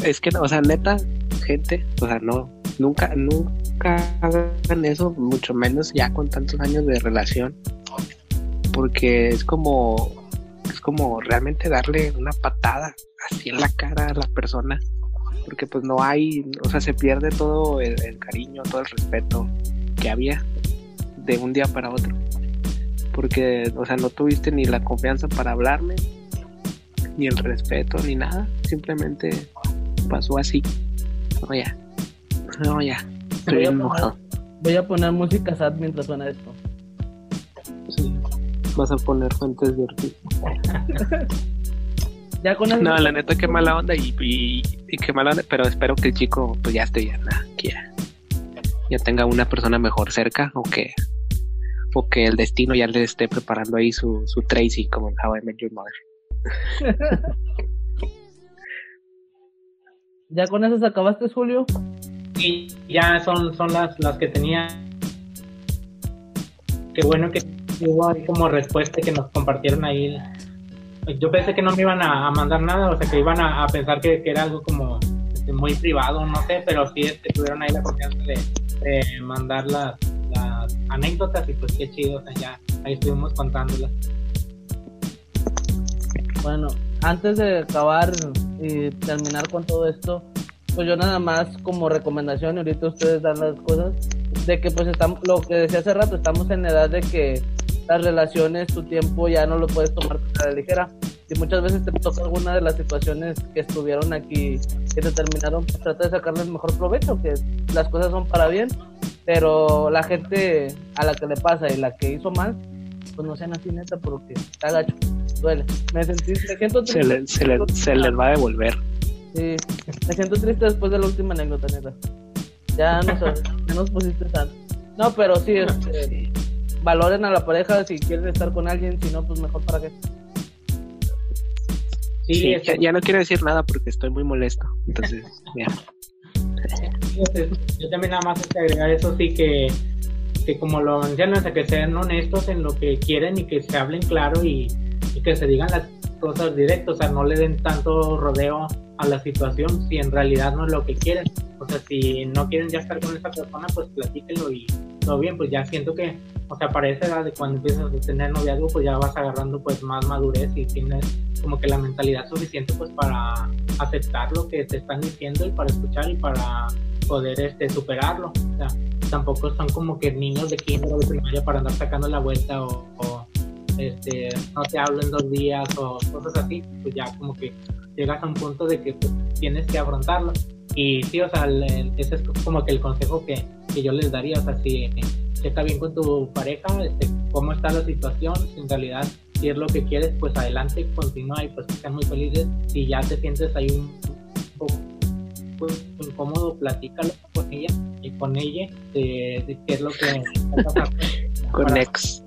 es que, o sea, neta, gente, o sea, no, nunca, nunca hagan eso, mucho menos ya con tantos años de relación, porque es como, es como realmente darle una patada así en la cara a la persona, porque pues no hay, o sea, se pierde todo el, el cariño, todo el respeto que había de un día para otro, porque, o sea, no tuviste ni la confianza para hablarme, ni el respeto, ni nada, simplemente pasó así. No, ya, no, ya, estoy Voy a poner-. Voy a poner música sad mientras suena esto. Sí. Vas a poner fuentes de Ortiz. Ya con eso. No, la neta, qué mala onda y, y, y qué mala onda, pero espero que el chico pues ya esté bien, que ya, ya tenga una persona mejor cerca o que o que el destino ya le esté preparando ahí su, su Tracy como en How I Met Your Mother. ¿Ya con eso se acabaste, Julio? Y ya son, son las, las que tenía. Qué bueno que hubo ahí como respuesta que nos compartieron ahí. Yo pensé que no me iban a, mandar nada, o sea, que iban a, pensar que, era algo como este, muy privado, no sé, pero sí este, tuvieron ahí la confianza de, mandar las, las anécdotas y pues qué chido, o sea, ya ahí estuvimos contándolas. Bueno, antes de acabar y terminar con todo esto, pues yo nada más como recomendación, ahorita ustedes dan las cosas, de que pues estamos, lo que decía hace rato, estamos en edad de que las relaciones, tu tiempo ya no lo puedes tomar a la ligera. Si muchas veces te toca alguna de las situaciones que estuvieron aquí, que te terminaron, pues trata de sacarle el mejor provecho, que las cosas son para bien, pero la gente a la que le pasa y la que hizo mal, pues no sean así neta, porque está gacho, duele. Me sentí, me siento Se, triste. le, se, le, se les va a devolver. Sí, me siento triste después de la última anécdota, neta. Ya nos, ya nos pusiste tanto. No, pero sí, este, valoren a la pareja si quieren estar con alguien, si no, pues mejor para qué. Sí, Sí, ya, ya no quiero decir nada porque estoy muy molesto. Entonces, ya. Yo también nada más este, agregar eso sí que, que como lo sea, que sean honestos en lo que quieren y que se hablen claro y, y que se digan las cosas directas, o sea, no le den tanto rodeo a la situación si en realidad no es lo que quieren. O sea, si no quieren ya estar con esa persona, pues platíquenlo y todo bien, pues ya siento que, o sea, para esa edad de cuando empiezas a tener noviazgo, pues ya vas agarrando pues más madurez y tienes como que la mentalidad suficiente pues para aceptar lo que te están diciendo y para escuchar y para poder este superarlo. O sea, tampoco son como que niños de kinder o de primaria para andar sacando la vuelta o, o, este no te hablo en dos días o cosas así, pues ya como que llegas a un punto de que pues, tienes que afrontarlo. Y sí, o sea, ese es como que el consejo que, que yo les daría, o sea, si checa bien con tu pareja, este, cómo está la situación, si en realidad si es lo que quieres, pues adelante, continúa y pues sean muy felices. Si ya te sientes ahí un poco pues, incómodo, platícalo con ella y con ella de, qué es lo que con ex.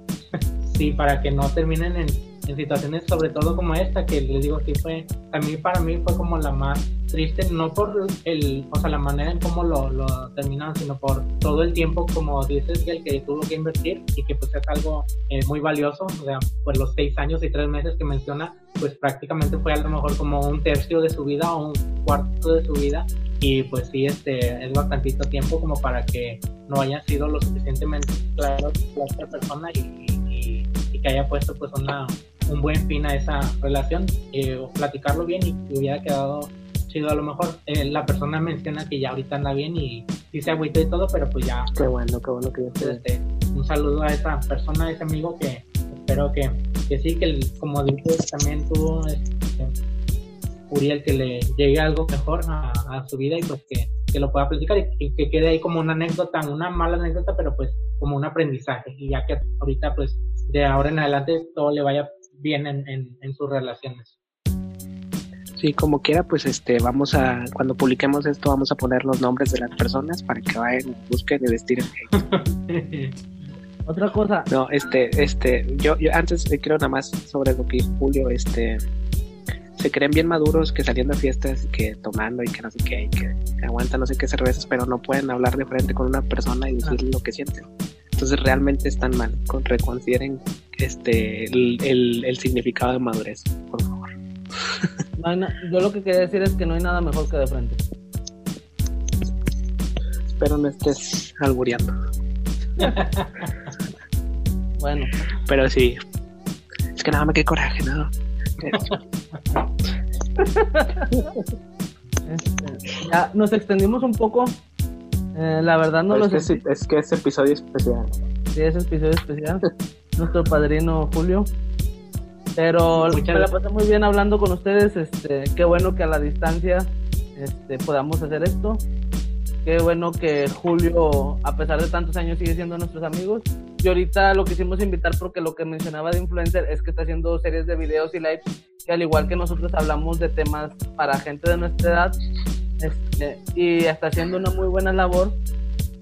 Sí, para que no terminen en en situaciones sobre todo como esta que les digo que fue a mí para mí fue como la más triste no por el o sea la manera en cómo lo, lo terminaron sino por todo el tiempo como dices que el que tuvo que invertir y que pues es algo eh, muy valioso o sea pues los seis años y tres meses que menciona pues prácticamente fue a lo mejor como un tercio de su vida o un cuarto de su vida y pues sí este es bastantito tiempo como para que no haya sido lo suficientemente claro la otra persona y, y, y que haya puesto pues una un buen fin a esa relación, eh, o platicarlo bien y que hubiera quedado chido a lo mejor. Eh, la persona menciona que ya ahorita anda bien y sí se agüita y todo, pero pues ya. Qué bueno, qué bueno que ya este, Un saludo a esa persona, a ese amigo que espero que, que sí, que como dices también tú, este, Uriel, que le llegue algo mejor a, su vida y pues que, que lo pueda platicar y, que quede ahí como una anécdota, una mala anécdota, pero pues como un aprendizaje y ya que ahorita pues de ahora en adelante todo le vaya bien en, en, sus relaciones. Sí, como quiera, pues este, vamos a, cuando publiquemos esto, vamos a poner los nombres de las personas para que vayan, busquen y vestir. Otra cosa. No, este, este, yo, yo antes quiero nada más sobre lo que Julio, este, se creen bien maduros que saliendo a fiestas, que tomando y que no sé qué, y que aguantan no sé qué cervezas, pero no pueden hablar de frente con una persona y decirle lo que sienten. Entonces realmente están mal. Reconsideren este el, el, significado de madurez, por favor. yo lo que quería decir es que no hay nada mejor que de frente. Espero no estés albureando. bueno. Pero sí. Es que nada me qué coraje, ¿no? Este, ya nos extendimos un poco eh, la verdad no lo sé. Es que es episodio especial. Sí, es episodio especial. Nuestro padrino Julio. Pero me la pasé muy bien hablando con ustedes. Este, qué bueno que a la distancia este, podamos hacer esto. Qué bueno que Julio, a pesar de tantos años, sigue siendo nuestros amigos. Y ahorita lo quisimos invitar porque lo que mencionaba de influencer es que está haciendo series de videos y lives que al igual que nosotros hablamos de temas para gente de nuestra edad, este, y está haciendo una muy buena labor,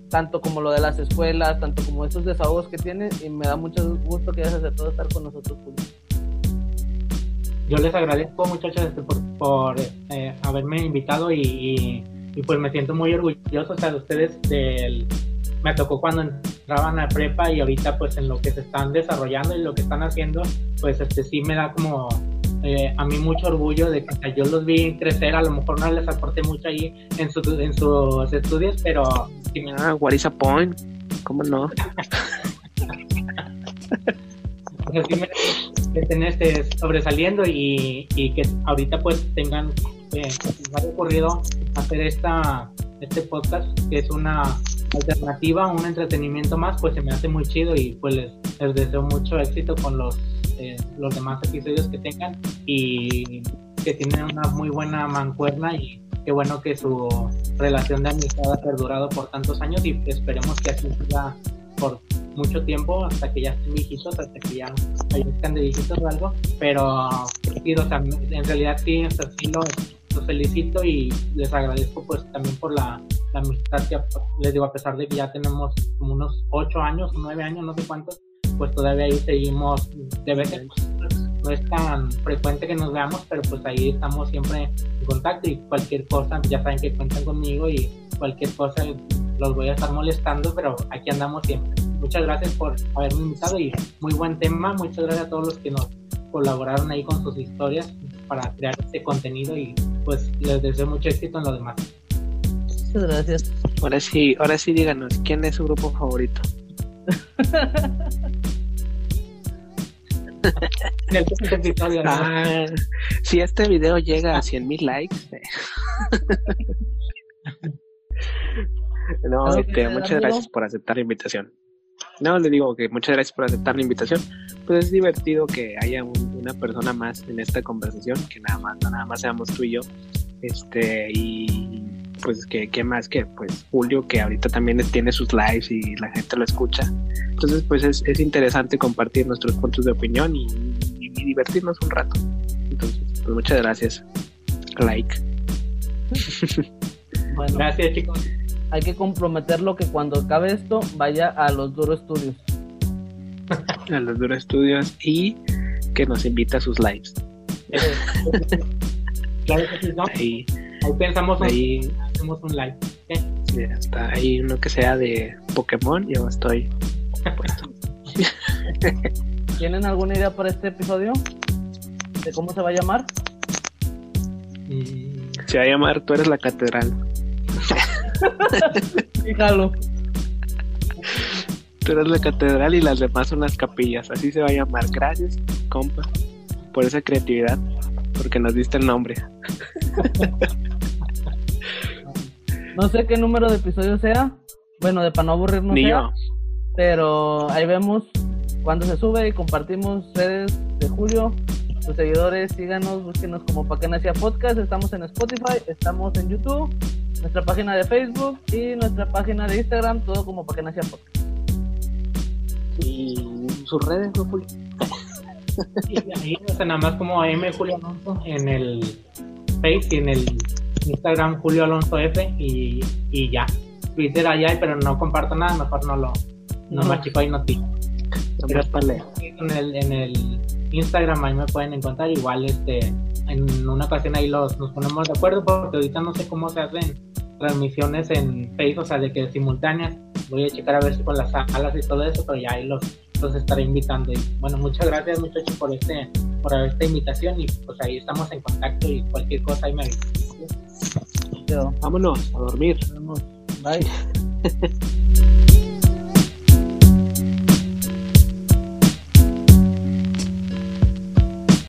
tanto como lo de las escuelas, tanto como estos desahogos que tiene, y me da mucho gusto que hayas aceptado estar con nosotros, Yo les agradezco, muchachos, este, por, por eh, haberme invitado y, y, pues me siento muy orgulloso de ustedes. Del, me tocó cuando entraban a prepa y ahorita pues en lo que se están desarrollando y lo que están haciendo, pues este sí me da como eh, a mí mucho orgullo de que yo los vi crecer, a lo mejor no les aporté mucho ahí en, su, en sus estudios, pero... Ah, what is a point? ¿Cómo no? que estén este, sobresaliendo y, y, que ahorita pues tengan, eh, haya ocurrido hacer esta, este podcast, que es una alternativa, un entretenimiento más, pues se me hace muy chido y pues les, les deseo mucho éxito con los eh, los demás episodios que tengan y que tienen una muy buena mancuerna y qué bueno que su relación de amistad ha perdurado por tantos años y esperemos que así siga por mucho tiempo hasta que ya estén viejitos, hasta que ya estén de viejitos o algo, pero en realidad sí, sí los, felicito y les agradezco pues también por la, amistad que les digo a pesar de que ya tenemos como unos ocho años, nueve años, no sé cuántos, pues todavía ahí seguimos de vez en no es tan frecuente que nos veamos, pero pues ahí estamos siempre en contacto y cualquier cosa, ya saben que cuentan conmigo y cualquier cosa los voy a estar molestando, pero aquí andamos siempre. Muchas gracias por haberme invitado y muy buen tema. Muchas gracias a todos los que nos colaboraron ahí con sus historias para crear este contenido y pues les deseo mucho éxito en lo demás. Muchas gracias. Ahora sí, ahora sí díganos, ¿quién es su grupo favorito? Ah, si este video llega a 100 mil likes. Eh. no, este, muchas gracias por aceptar la invitación. No, le digo que muchas gracias por aceptar la invitación. Pues es divertido que haya un, una persona más en esta conversación, que nada más, no nada más seamos tú y yo. Este, y pues que, qué más que pues Julio, que ahorita también tiene sus lives y la gente lo escucha. Entonces, pues es, es interesante compartir nuestros puntos de opinión y, y divertirnos un rato. Entonces, pues muchas gracias. Like. Bueno, Gracias, chicos. hay que comprometerlo que cuando acabe esto vaya a los Duro Studios. a los Dura Studios y que nos invita a sus lives. Claro que sí, ¿no? Ahí, Ahí pensamos un, ahí, hacemos un live. ya está. Ahí uno que sea de Pokémon, yo estoy. ¿Tienen alguna idea para este episodio? ¿De cómo se va a llamar? Mm, Se va a llamar Tú eres la catedral. Fíjalo. Tú eres la catedral y las demás son las capillas. Así se va a llamar. Gracias, compa, por esa creatividad, porque nos diste el nombre. No sé qué número de episodio sea. Bueno, de para no aburrirnos Ni sea, yo. pero ahí vemos cuando se sube y compartimos redes de Julio. Sus seguidores, síganos, búsquenos como Pa' qué nacía podcast. Estamos en Spotify, estamos en YouTube, nuestra página de Facebook y nuestra página de Instagram, todo como Pa' qué nacía podcast. Y sus redes, ¿no, Julio? Y ahí, o sea, nada más como M Julio Alonso en el Face y en el Instagram Julio Alonso F y, y ya. Twitter allá, pero no comparto nada, mejor no lo no No. noticias. Nomás pa' leer. En el, en el Instagram ahí me pueden encontrar igual este en una ocasión ahí los nos ponemos de acuerdo porque ahorita no sé cómo se hacen transmisiones en Facebook, o sea, de que simultáneas. Voy a checar a ver si con las salas y todo eso, pero ya ahí los, los estaré invitando. Y bueno, muchas gracias muchachos por este por esta invitación y pues ahí estamos en contacto y cualquier cosa ahí me avisan. Vámonos a dormir. Bye.